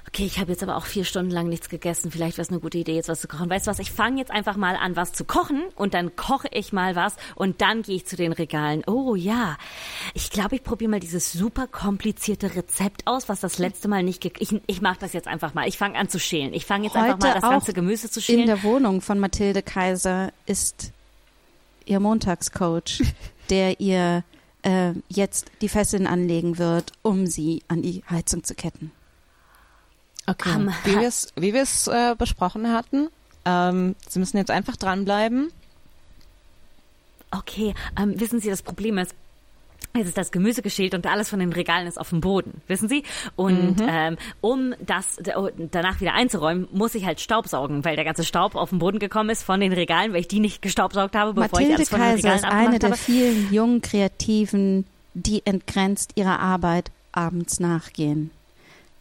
Okay, ich habe jetzt aber auch vier Stunden lang nichts gegessen, vielleicht wäre es eine gute Idee, jetzt was zu kochen. Weißt du was, ich fange jetzt einfach mal an, was zu kochen und dann koche ich mal was und dann gehe ich zu den Regalen. Oh ja, ich glaube, ich probiere mal dieses super komplizierte Rezept aus, was das letzte Mal nicht... Ich, ich mache das jetzt einfach mal. Ich fange an zu schälen. Ich fange jetzt einfach mal das ganze Gemüse zu In schälen. der Wohnung von Mathilde Kaiser ist ihr Montagscoach, der ihr äh, jetzt die Fesseln anlegen wird, um sie an die Heizung zu ketten. Okay. Ähm, wie wir es wie wir's, äh, besprochen hatten. Ähm, Sie müssen jetzt einfach dranbleiben. Okay, ähm, wissen Sie, das Problem ist, es ist das Gemüse geschält und alles von den Regalen ist auf dem Boden, wissen Sie? Und ähm, um das oh, danach wieder einzuräumen, muss ich halt Staubsaugen, weil der ganze Staub auf den Boden gekommen ist von den Regalen, weil ich die nicht gestaubsaugt habe, bevor ich Mathilde alles von den Kaiser Regalen ist eine der habe. vielen jungen Kreativen, die entgrenzt ihrer Arbeit abends nachgehen.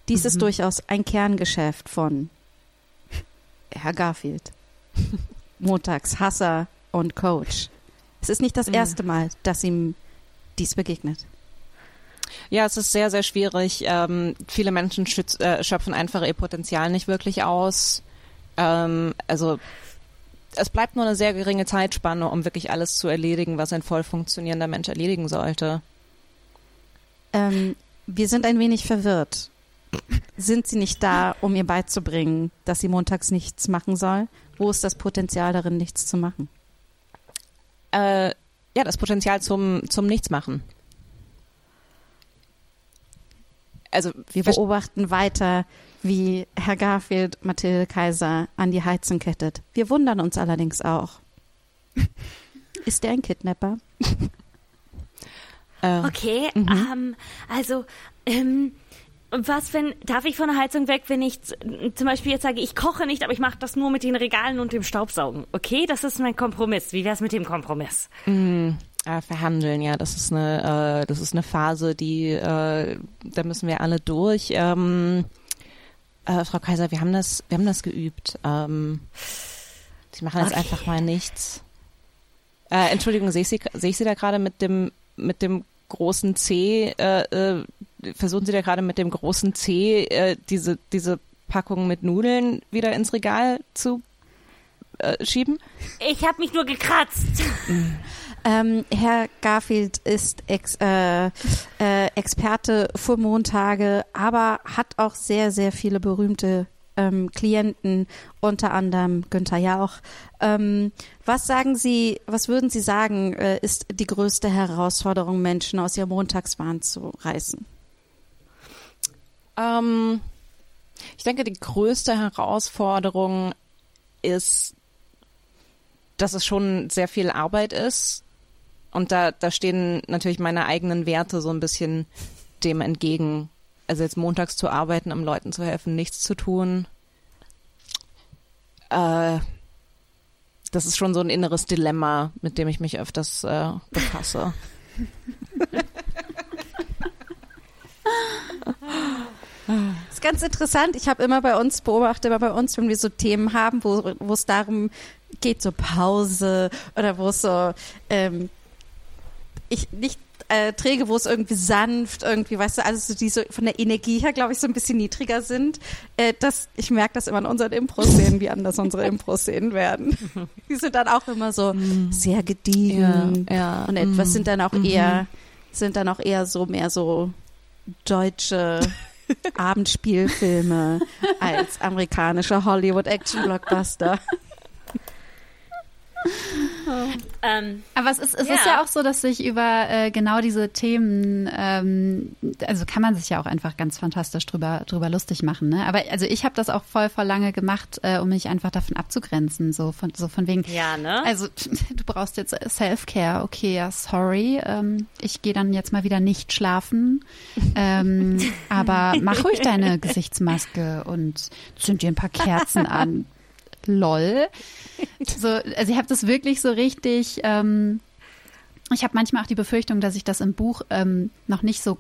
Dies Mhm. ist durchaus ein Kerngeschäft von Herr Garfield. Montags Hasser und Coach. Es ist nicht das erste Mal, dass ihm dies begegnet. Ja, es ist sehr, sehr schwierig. Ähm, viele Menschen schütz, äh, schöpfen einfach ihr Potenzial nicht wirklich aus. Ähm, also es bleibt nur eine sehr geringe Zeitspanne, um wirklich alles zu erledigen, was ein voll funktionierender Mensch erledigen sollte. Ähm, wir sind ein wenig verwirrt. Sind Sie nicht da, um ihr beizubringen, dass sie montags nichts machen soll? Wo ist das Potenzial darin, nichts zu machen? Äh, ja, das Potenzial zum, zum Nichtsmachen. Also Wir beobachten weiter, wie Herr Garfield Mathilde Kaiser an die Heizung kettet. Wir wundern uns allerdings auch. Ist er ein Kidnapper? äh, Okay, ähm, also, ähm, was, wenn, darf ich von der Heizung weg, wenn ich zum Beispiel jetzt sage, ich koche nicht, aber ich mache das nur mit den Regalen und dem Staubsaugen? Okay, das ist mein Kompromiss. Wie wär's mit dem Kompromiss? Äh, verhandeln, ja, das ist eine, äh, das ist eine Phase, die, äh, da müssen wir alle durch. Ähm, äh, Frau Kaiser, wir haben das, wir haben das geübt. Ähm, Sie machen jetzt Okay. einfach mal nichts. Äh, Entschuldigung, sehe ich Sie, sehe ich Sie da gerade mit dem, mit dem großen C, äh, versuchen Sie da gerade mit dem großen C äh, diese, diese Packung mit Nudeln wieder ins Regal zu äh, schieben? Ich habe mich nur gekratzt. Ähm, Herr Garfield ist Ex, äh, äh, Experte für Montage, aber hat auch sehr, sehr viele berühmte ähm, Klienten, unter anderem Günther Jauch. Ähm, was sagen Sie, was würden Sie sagen, äh, ist die größte Herausforderung, Menschen aus ihrer Montagsbahn zu reißen? Ähm, ich denke, die größte Herausforderung ist, dass es schon sehr viel Arbeit ist. Und da, da stehen natürlich meine eigenen Werte so ein bisschen dem entgegen. Also jetzt montags zu arbeiten, um Leuten zu helfen, nichts zu tun. Äh, das ist schon so ein inneres Dilemma, mit dem ich mich öfters äh, befasse. Das ist ganz interessant. Ich habe immer bei uns beobachtet, immer bei uns, wenn wir so Themen haben, wo, es darum geht, so Pause oder wo es so ähm, ich nicht äh, träge, wo es irgendwie sanft, irgendwie, weißt du, also so die so von der Energie her, glaube ich, so ein bisschen niedriger sind. Äh, das, ich merke das immer in unseren Impro-Szenen, wie anders unsere Impro-Szenen werden. Die sind dann auch immer so sehr gediegen Ja, ja, und etwas mm, sind dann auch eher, sind dann auch eher so mehr so deutsche Abendspielfilme als amerikanische Hollywood-Action-Blockbuster. Ähm, Aber es ist, es Ja. ist ja auch so, dass sich über äh, genau diese Themen, ähm, also kann man sich ja auch einfach ganz fantastisch drüber, drüber lustig machen. Ne? Aber also ich habe das auch voll, voll lange gemacht, äh, um mich einfach davon abzugrenzen. So von, so von wegen, ja, ne? also du brauchst jetzt Self-Care, okay, ja, sorry. Ähm, ich gehe dann jetzt mal wieder nicht schlafen. Ähm, aber mach ruhig deine Gesichtsmaske und zünd dir ein paar Kerzen an. Lol. So, also ich habe das wirklich so richtig. Ähm, ich habe manchmal auch die Befürchtung, dass ich das im Buch ähm, noch nicht so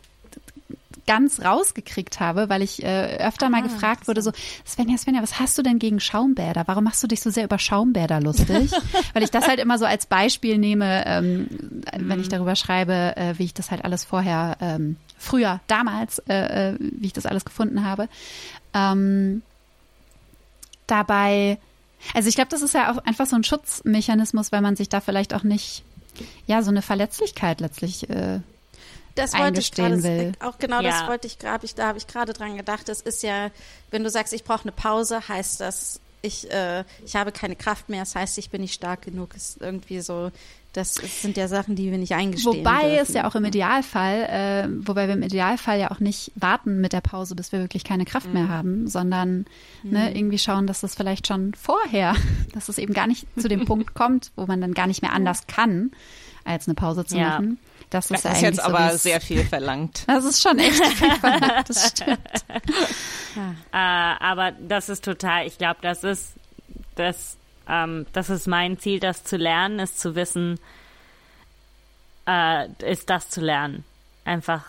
ganz rausgekriegt habe, weil ich äh, öfter mal gefragt wurde, so, Svenja, Svenja, was hast du denn gegen Schaumbäder? Warum machst du dich so sehr über Schaumbäder lustig? weil ich das halt immer so als Beispiel nehme, ähm, wenn ich darüber schreibe, äh, wie ich das halt alles vorher, ähm, früher, damals, äh, äh, wie ich das alles gefunden habe. Ähm, dabei, also ich glaube, das ist ja auch einfach so ein Schutzmechanismus, weil man sich da vielleicht auch nicht, ja, so eine Verletzlichkeit letztlich äh, Das wollte ich eingestehen gerade, will. auch genau Ja. das wollte ich gerade, ich, da habe ich gerade dran gedacht, das ist ja, wenn du sagst, ich brauche eine Pause, heißt das, ich, äh, ich habe keine Kraft mehr, das heißt, ich bin nicht stark genug, ist irgendwie so, das sind ja Sachen, die wir nicht eingestehen Wobei dürfen. es ja auch im Idealfall, äh, wobei wir im Idealfall ja auch nicht warten mit der Pause, bis wir wirklich keine Kraft Mhm. mehr haben, sondern ne, irgendwie schauen, dass das vielleicht schon vorher, dass es eben gar nicht zu dem Punkt kommt, wo man dann gar nicht mehr anders kann, als eine Pause zu Ja. machen. Das ist, Das ja ist jetzt so, aber sehr viel verlangt. Das ist schon echt viel verlangt, das stimmt. Äh, aber das ist total, ich glaube, das ist das, ähm, das ist mein Ziel, das zu lernen, ist zu wissen, äh, ist das zu lernen. Einfach,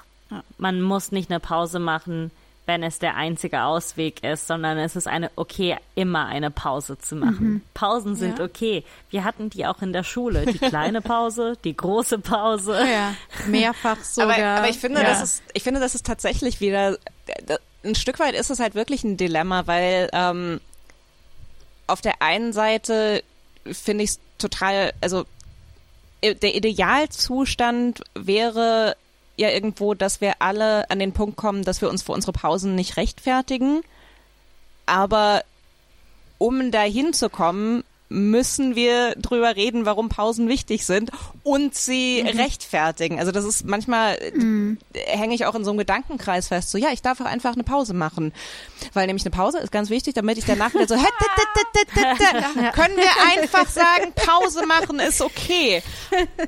man muss nicht eine Pause machen, wenn es der einzige Ausweg ist, sondern es ist eine okay, immer eine Pause zu machen. Pausen sind Ja. okay. Wir hatten die auch in der Schule. Die kleine Pause, die große Pause. ja, mehrfach sogar. Aber, aber ich finde, ja. das ist, ich finde, das ist tatsächlich wieder, ein Stück weit ist es halt wirklich ein Dilemma, weil ähm, auf der einen Seite finde ich es total, also der Idealzustand wäre ja irgendwo, dass wir alle an den Punkt kommen, dass wir uns für unsere Pausen nicht rechtfertigen. Aber um dahin zu kommen, müssen wir drüber reden, warum Pausen wichtig sind und sie rechtfertigen. Also das ist manchmal äh, hänge ich auch in so einem Gedankenkreis fest. So ja, ich darf auch einfach eine Pause machen, weil nämlich eine Pause ist ganz wichtig, damit ich danach wieder so können wir einfach sagen, Pause machen ist okay.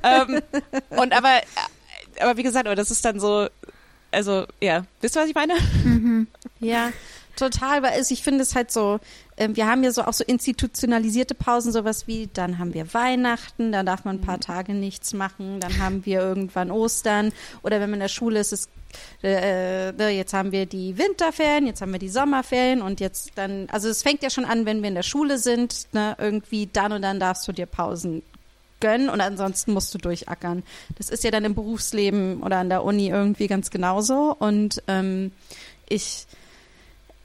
ähm, und aber aber wie gesagt, aber das ist dann so also ja, wisst ihr, was ich meine? Ja, total, weil ich finde es halt so, wir haben ja so auch so institutionalisierte Pausen, sowas wie, dann haben wir Weihnachten, da darf man ein paar Tage nichts machen, dann haben wir irgendwann Ostern oder wenn man in der Schule ist, ist äh, äh, jetzt haben wir die Winterferien, jetzt haben wir die Sommerferien und jetzt dann, also es fängt ja schon an, wenn wir in der Schule sind, ne, irgendwie dann und dann darfst du dir Pausen gönnen und ansonsten musst du durchackern. Das ist ja dann im Berufsleben oder an der Uni irgendwie ganz genauso und ähm, ich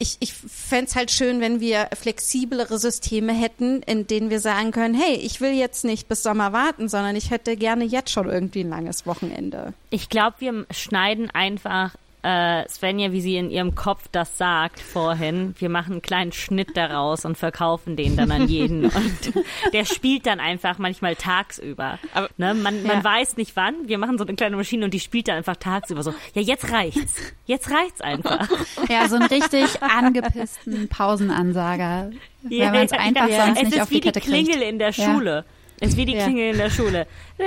ich, ich fände es halt schön, wenn wir flexiblere Systeme hätten, in denen wir sagen können, hey, ich will jetzt nicht bis Sommer warten, sondern ich hätte gerne jetzt schon irgendwie ein langes Wochenende. Ich glaube, wir schneiden einfach äh, Svenja, wie sie in ihrem Kopf das sagt vorhin. Wir machen einen kleinen Schnitt daraus und verkaufen den dann an jeden. Und der spielt dann einfach manchmal tagsüber. Aber- ne? Man, man Ja. weiß nicht wann. Wir machen so eine kleine Maschine und die spielt dann einfach tagsüber so. Ja, jetzt reicht's. Jetzt reicht's einfach. Ja, so einen richtig angepissten Pausenansager, wenn man es einfach ja. sonst es nicht ist auf wie die Kette die Klingel kriegt. in der Ja. Schule. Es ist wie die Ja. Klingel in der Schule. Äh,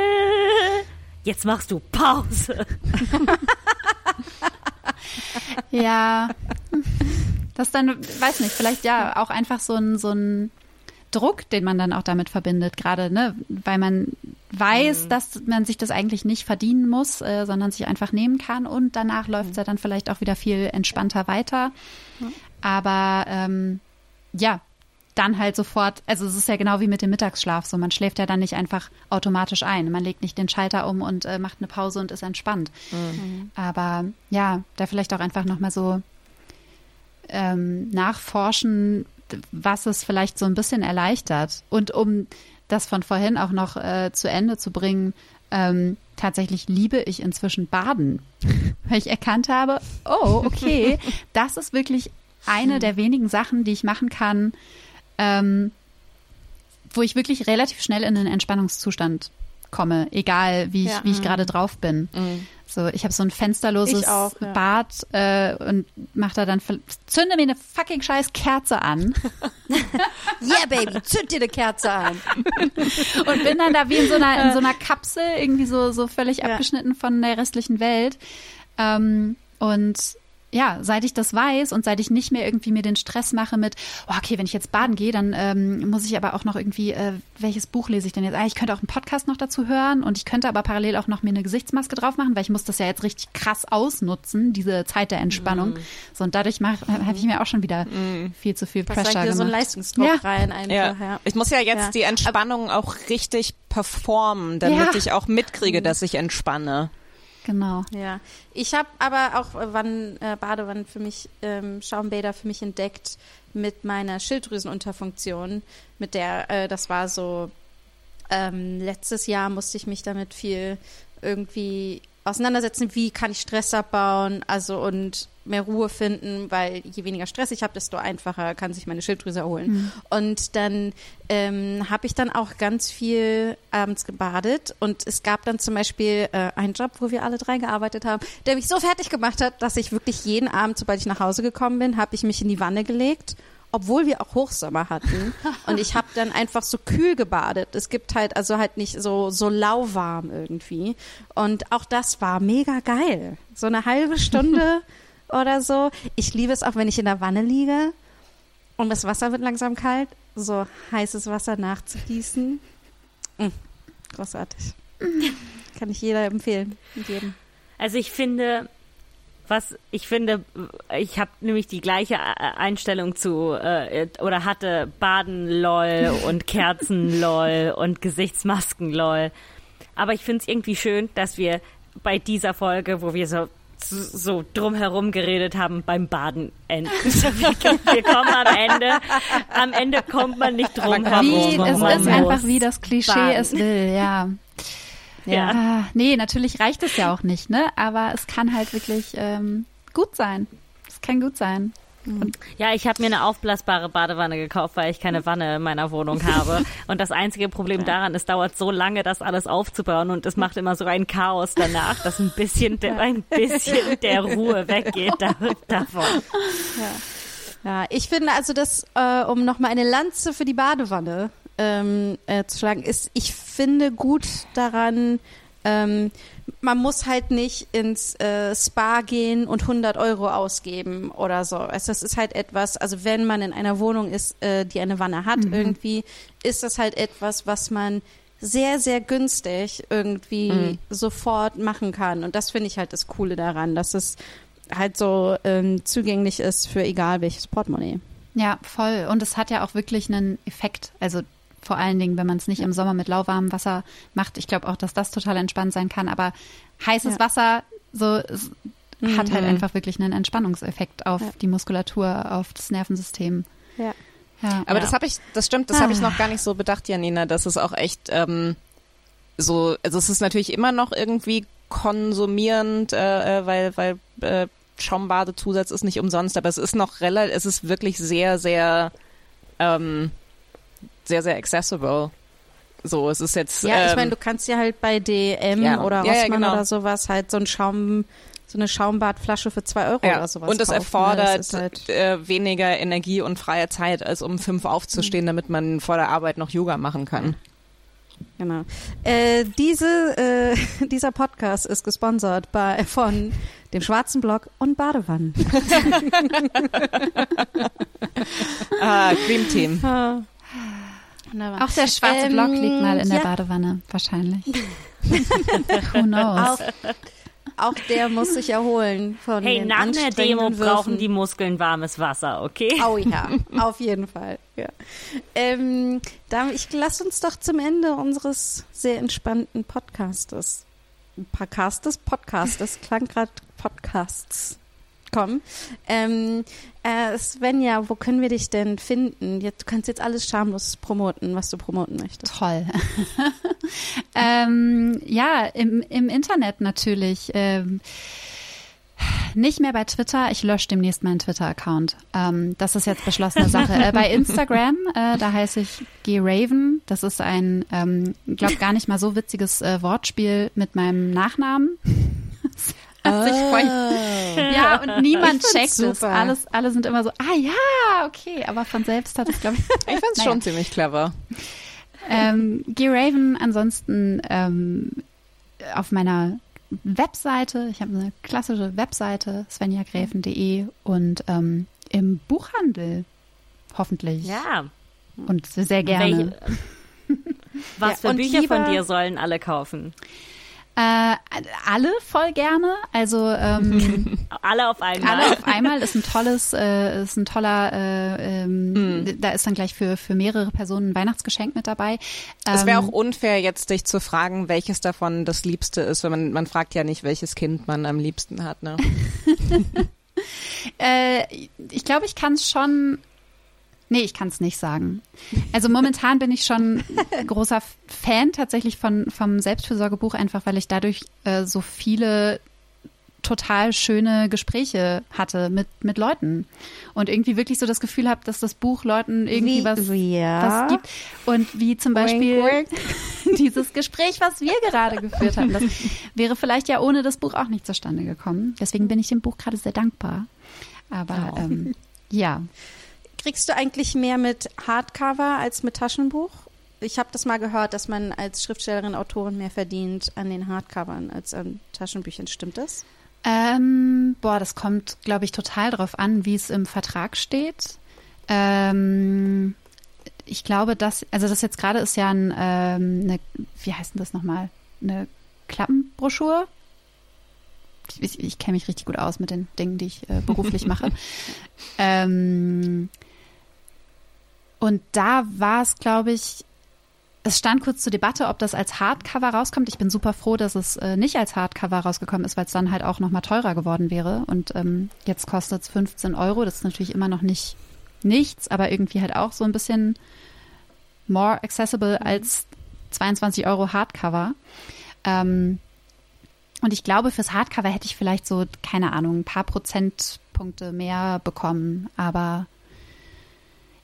Jetzt machst du Pause. Ja. Das dann, weiß nicht, vielleicht ja auch einfach so ein, so ein Druck, den man dann auch damit verbindet, gerade, ne, weil man weiß, dass man sich das eigentlich nicht verdienen muss, äh, sondern sich einfach nehmen kann und danach läuft es ja dann vielleicht auch wieder viel entspannter weiter. Aber ähm, ja, dann halt sofort, also es ist ja genau wie mit dem Mittagsschlaf, so man schläft ja dann nicht einfach automatisch ein. Man legt nicht den Schalter um und äh, macht eine Pause und ist entspannt. Aber ja, da vielleicht auch einfach nochmal so ähm, nachforschen, was es vielleicht so ein bisschen erleichtert. Und um das von vorhin auch noch äh, zu Ende zu bringen, ähm, tatsächlich liebe ich inzwischen Baden, weil ich erkannt habe, oh, okay, das ist wirklich eine der wenigen Sachen, die ich machen kann, ähm, wo ich wirklich relativ schnell in einen Entspannungszustand komme, egal wie ich, wie ich gerade drauf bin. So, ich habe so ein fensterloses auch, ja. Bad äh, und mach da dann zünde mir eine fucking scheiß Kerze an Yeah, Baby, zünd dir eine Kerze an. und bin dann da wie in so einer in so einer Kapsel irgendwie so so völlig Ja. abgeschnitten von der restlichen Welt ähm, und ja, seit ich das weiß und seit ich nicht mehr irgendwie mir den Stress mache mit, oh, okay, wenn ich jetzt baden gehe, dann ähm, muss ich aber auch noch irgendwie, äh, welches Buch lese ich denn jetzt? Ah, ich könnte auch einen Podcast noch dazu hören und ich könnte aber parallel auch noch mir eine Gesichtsmaske drauf machen, weil ich muss das ja jetzt richtig krass ausnutzen, diese Zeit der Entspannung. Mhm. So, und dadurch mach- habe ich mir auch schon wieder viel zu viel Das Pressure dir so ein gemacht. Leistungsdruck Ja. rein einfach. Ja. Ja. Ich muss ja jetzt Ja. die Entspannung auch richtig performen, damit Ja. ich auch mitkriege, dass ich entspanne. Genau. Ja, ich habe aber auch äh, wann äh, Badewannen für mich, ähm, Schaumbäder für mich entdeckt mit meiner Schilddrüsenunterfunktion, mit der, äh, das war so, ähm, letztes Jahr musste ich mich damit viel irgendwie auseinandersetzen, wie kann ich Stress abbauen, also und mehr Ruhe finden, weil je weniger Stress ich habe, desto einfacher kann sich meine Schilddrüse erholen. Und dann ähm, habe ich dann auch ganz viel abends gebadet und es gab dann zum Beispiel äh, einen Job, wo wir alle drei gearbeitet haben, der mich so fertig gemacht hat, dass ich wirklich jeden Abend, sobald ich nach Hause gekommen bin, habe ich mich in die Wanne gelegt obwohl wir auch Hochsommer hatten. Und ich habe dann einfach so kühl gebadet. Es gibt halt also halt nicht so, so lauwarm irgendwie. Und auch das war mega geil. So eine halbe Stunde oder so. Ich liebe es auch, wenn ich in der Wanne liege und das Wasser wird langsam kalt. So heißes Wasser nachzugießen. Mm, großartig. Kann ich jeder empfehlen. Und jedem. Also ich finde, was ich finde, ich habe nämlich die gleiche äh, Einstellung zu äh, oder hatte Baden lol und Kerzen lol und Gesichtsmasken lol. Aber ich finde es irgendwie schön, dass wir bei dieser Folge, wo wir so so drumherum geredet haben beim Baden enden. Wir kommen am Ende, am Ende kommt man nicht drum herum. Wie, es ist einfach, wie das Klischee baden. es will, ja. Ja. Ah, nee, natürlich reicht es ja auch nicht, ne? Aber es kann halt wirklich ähm, gut sein. Es kann gut sein. Ja, ich habe mir eine aufblasbare Badewanne gekauft, weil ich keine Wanne in meiner Wohnung habe. Und das einzige Problem daran, es dauert so lange, das alles aufzubauen und es macht immer so ein Chaos danach, dass ein bisschen, der, ein bisschen der Ruhe weggeht da, davon. Ja, ich finde also, dass, äh, um nochmal eine Lanze für die Badewanne ähm, äh, zu schlagen, ist, ich finde gut daran, ähm, man muss halt nicht ins äh, Spa gehen und 100 Euro ausgeben oder so. Also das ist halt etwas, also wenn man in einer Wohnung ist, äh, die eine Wanne hat irgendwie, ist das halt etwas, was man sehr, sehr günstig irgendwie sofort machen kann. Und das finde ich halt das Coole daran, dass es halt so ähm, zugänglich ist für egal welches Portemonnaie. Ja, voll. Und es hat ja auch wirklich einen Effekt. Also vor allen Dingen, wenn man es nicht im Sommer mit lauwarmem Wasser macht. Ich glaube auch, dass das total entspannt sein kann. Aber heißes Ja. Wasser so es hat halt Mhm. einfach wirklich einen Entspannungseffekt auf Ja. die Muskulatur, auf das Nervensystem. Ja. Ja. Aber Ja. das habe ich, das stimmt, das habe ich noch gar nicht so bedacht, Janina, dass es auch echt ähm, so, also es ist natürlich immer noch irgendwie konsumierend, äh, äh, weil, weil äh, Schaumbadezusatz ist nicht umsonst, aber es ist noch relativ, es ist wirklich sehr, sehr, ähm, sehr, sehr accessible. So, es ist jetzt. Ja, ich ähm, meine, du kannst ja halt bei DM Ja. oder Ja, ja, Rossmann genau. oder sowas halt so ein Schaum, so eine Schaumbadflasche für zwei Euro ja. oder sowas Und es kaufen, ne? erfordert Das halt, äh, weniger Energie und freie Zeit, als um fünf aufzustehen, damit man vor der Arbeit noch Yoga machen kann. genau. Äh, diese, äh, dieser Podcast ist gesponsert bei, von dem Schwarzen Block und Badewannen. Ah, Dream Team. Wunderbar. auch der schwarze Ähm, Block liegt mal in der ja. Badewanne, wahrscheinlich. Who knows? Auch, auch der muss sich erholen von Hey, den nach einer Demo anstrengenden brauchen Würfen. die Muskeln warmes Wasser, okay? Oh ja, auf jeden Fall. Ja. Ähm, da, ich lass uns doch zum Ende unseres sehr entspannten Podcastes, Podcastes, Podcastes, klang gerade Podcasts kommen. Ähm, äh, Svenja, wo können wir dich denn finden? Jetzt, du kannst jetzt alles schamlos promoten, was du promoten möchtest. Toll. ähm, ja, im, im Internet natürlich. Ähm, nicht mehr bei Twitter. Ich lösche demnächst meinen Twitter-Account. Ähm, das ist jetzt beschlossene Sache. äh, bei Instagram, äh, da heiße ich G-Raven. Das ist ein, ähm, glaube gar nicht mal so witziges äh, Wortspiel mit meinem Nachnamen. Sich voll- ja, und niemand checkt es. super. Alles, alle sind immer so, ah ja, okay, aber von selbst hat es, glaube ich, Ich find's Naja. schon ziemlich clever. ähm, G-Raven ansonsten ähm, auf meiner Webseite. Ich habe eine klassische Webseite, svenjagräfen.de und ähm, im Buchhandel hoffentlich. Ja. Und sehr gerne. Welche, was Ja, für Bücher von lieber- dir sollen alle kaufen? Äh, alle voll gerne. Also ähm, Alle auf einmal. alle auf einmal ist ein tolles, äh, ist ein toller, äh, ähm, da ist dann gleich für, für mehrere Personen ein Weihnachtsgeschenk mit dabei. Es wäre Ähm, auch unfair, jetzt dich zu fragen, welches davon das Liebste ist, weil man, man fragt ja nicht, welches Kind man am liebsten hat. Ne? Äh, ich glaube, ich kann es schon. Nee, ich kann es nicht sagen. Also momentan bin ich schon großer Fan tatsächlich von vom Selbstfürsorgebuch, einfach weil ich dadurch äh, so viele total schöne Gespräche hatte mit mit Leuten und irgendwie wirklich so das Gefühl habe, dass das Buch Leuten irgendwie Wie- was ja. was gibt und wie zum Beispiel Wink, dieses Gespräch, was wir gerade geführt haben, das wäre vielleicht ja ohne das Buch auch nicht zustande gekommen. Deswegen bin ich dem Buch gerade sehr dankbar. Aber ähm, ja, Kriegst du eigentlich mehr mit Hardcover als mit Taschenbuch? Ich habe das mal gehört, dass man als Schriftstellerin, Autorin mehr verdient an den Hardcovern als an Taschenbüchern. Stimmt das? ähm, boah, das kommt, glaube ich, total drauf an, wie es im Vertrag steht. Ähm, ich glaube, dass, also das jetzt gerade ist ja ein, ähm, eine, wie heißt denn das nochmal? Eine Klappenbroschur? Ich, ich kenne mich richtig gut aus mit den Dingen, die ich äh, beruflich mache. ähm, und da war es, glaube ich, es stand kurz zur Debatte, ob das als Hardcover rauskommt. Ich bin super froh, dass es äh, nicht als Hardcover rausgekommen ist, weil es dann halt auch nochmal teurer geworden wäre. Und ähm, jetzt kostet es 15 Euro. Das ist natürlich immer noch nicht nichts, aber irgendwie halt auch so ein bisschen more accessible als 22 Euro Hardcover. Ähm, und ich glaube, fürs Hardcover hätte ich vielleicht so, keine Ahnung, ein paar Prozentpunkte mehr bekommen. Aber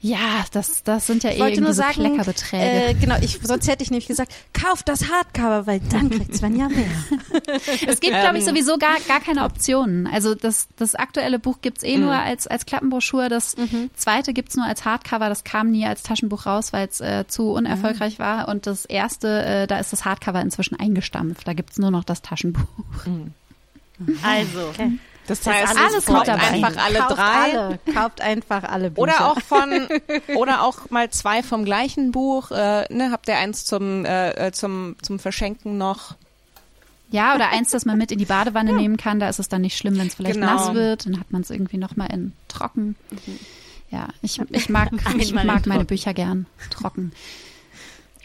ja, das, das sind ja Ich eh wollte irgendwie nur so sagen, Kleckerbeträge. äh, genau, ich, sonst hätte ich nämlich gesagt, kauf das Hardcover, weil dann kriegt Svenja mehr. Es gibt, glaube ich, sowieso gar, gar keine Optionen. Also das, das aktuelle Buch gibt's eh nur als, als Klappenbroschur. Das zweite gibt's nur als Hardcover. Das kam nie als Taschenbuch raus, weil es äh, zu unerfolgreich war. Und das erste, äh, da ist das Hardcover inzwischen eingestampft. Da gibt's nur noch das Taschenbuch. Also, Das heißt, alles es mit kauft dabei. einfach alle kauft drei. Alle, kauft einfach alle Bücher. Oder auch von, oder auch mal zwei vom gleichen Buch. Äh, ne, habt ihr eins zum, äh, äh, zum, zum Verschenken noch? Ja, oder eins, das man mit in die Badewanne nehmen kann. Da ist es dann nicht schlimm, wenn es vielleicht Genau. nass wird. Dann hat man es irgendwie noch mal in trocken. Ja, ich, ich mag, ich mag meine trocken. Bücher gern trocken.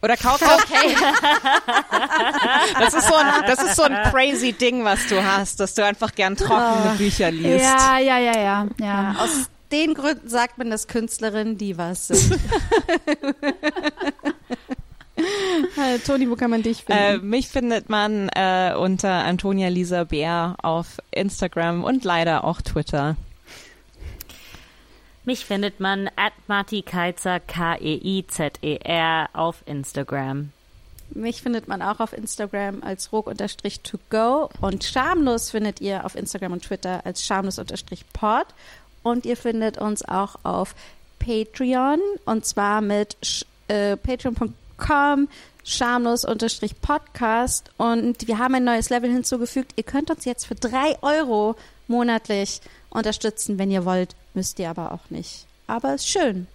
Oder kauft okay. das ist so ein, das ist so ein crazy Ding, was du hast, dass du einfach gern trockene Bücher liest. Ja, ja, ja, ja, ja. Aus den Gründen sagt man, dass Künstlerinnen Divas sind. Äh, Toni, wo kann man dich Äh, finden? mich findet man äh, unter Antonia Lisa Bär auf Instagram und leider auch Twitter. Mich findet man at Marti Keizer, K-E-I-Z-E-R auf Instagram. Mich findet man auch auf Instagram als rog-to-go und schamlos findet ihr auf Instagram und Twitter als schamlos-pod und ihr findet uns auch auf Patreon und zwar mit äh, patreon.com schamlos-podcast und wir haben ein neues Level hinzugefügt. Ihr könnt uns jetzt für drei Euro monatlich unterstützen, wenn ihr wollt, müsst ihr aber auch nicht. Aber ist schön.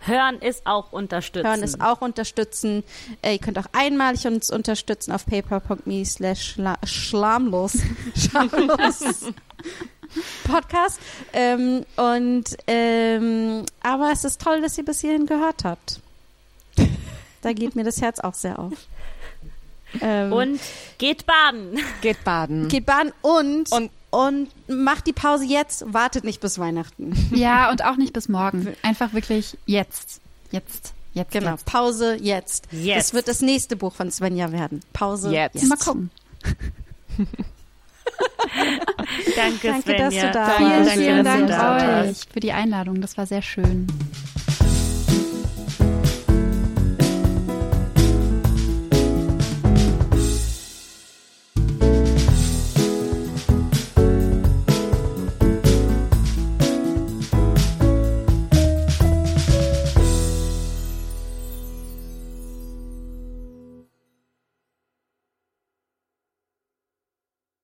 Hören ist auch unterstützen. Hören ist auch unterstützen. Äh, ihr könnt auch einmalig uns unterstützen auf paypal.me slash schla- schlamlos. Schamlos. Podcast. Ähm, und ähm, aber es ist toll, dass ihr bis hierhin gehört habt. Da geht mir das Herz auch sehr auf. Ähm, Und geht baden. Geht baden. geht baden und, Und- und macht die Pause jetzt, wartet nicht bis Weihnachten. Ja, und auch nicht bis morgen. Einfach wirklich jetzt. Jetzt. Jetzt. Genau, Jetzt. Pause jetzt. Jetzt. Das wird das nächste Buch von Svenja werden. Pause Jetzt. jetzt. Mal gucken. Danke, Danke, dass Svenja. du da warst. Vielen, Danke, vielen dass du Dank da euch für die Einladung. Das war sehr schön.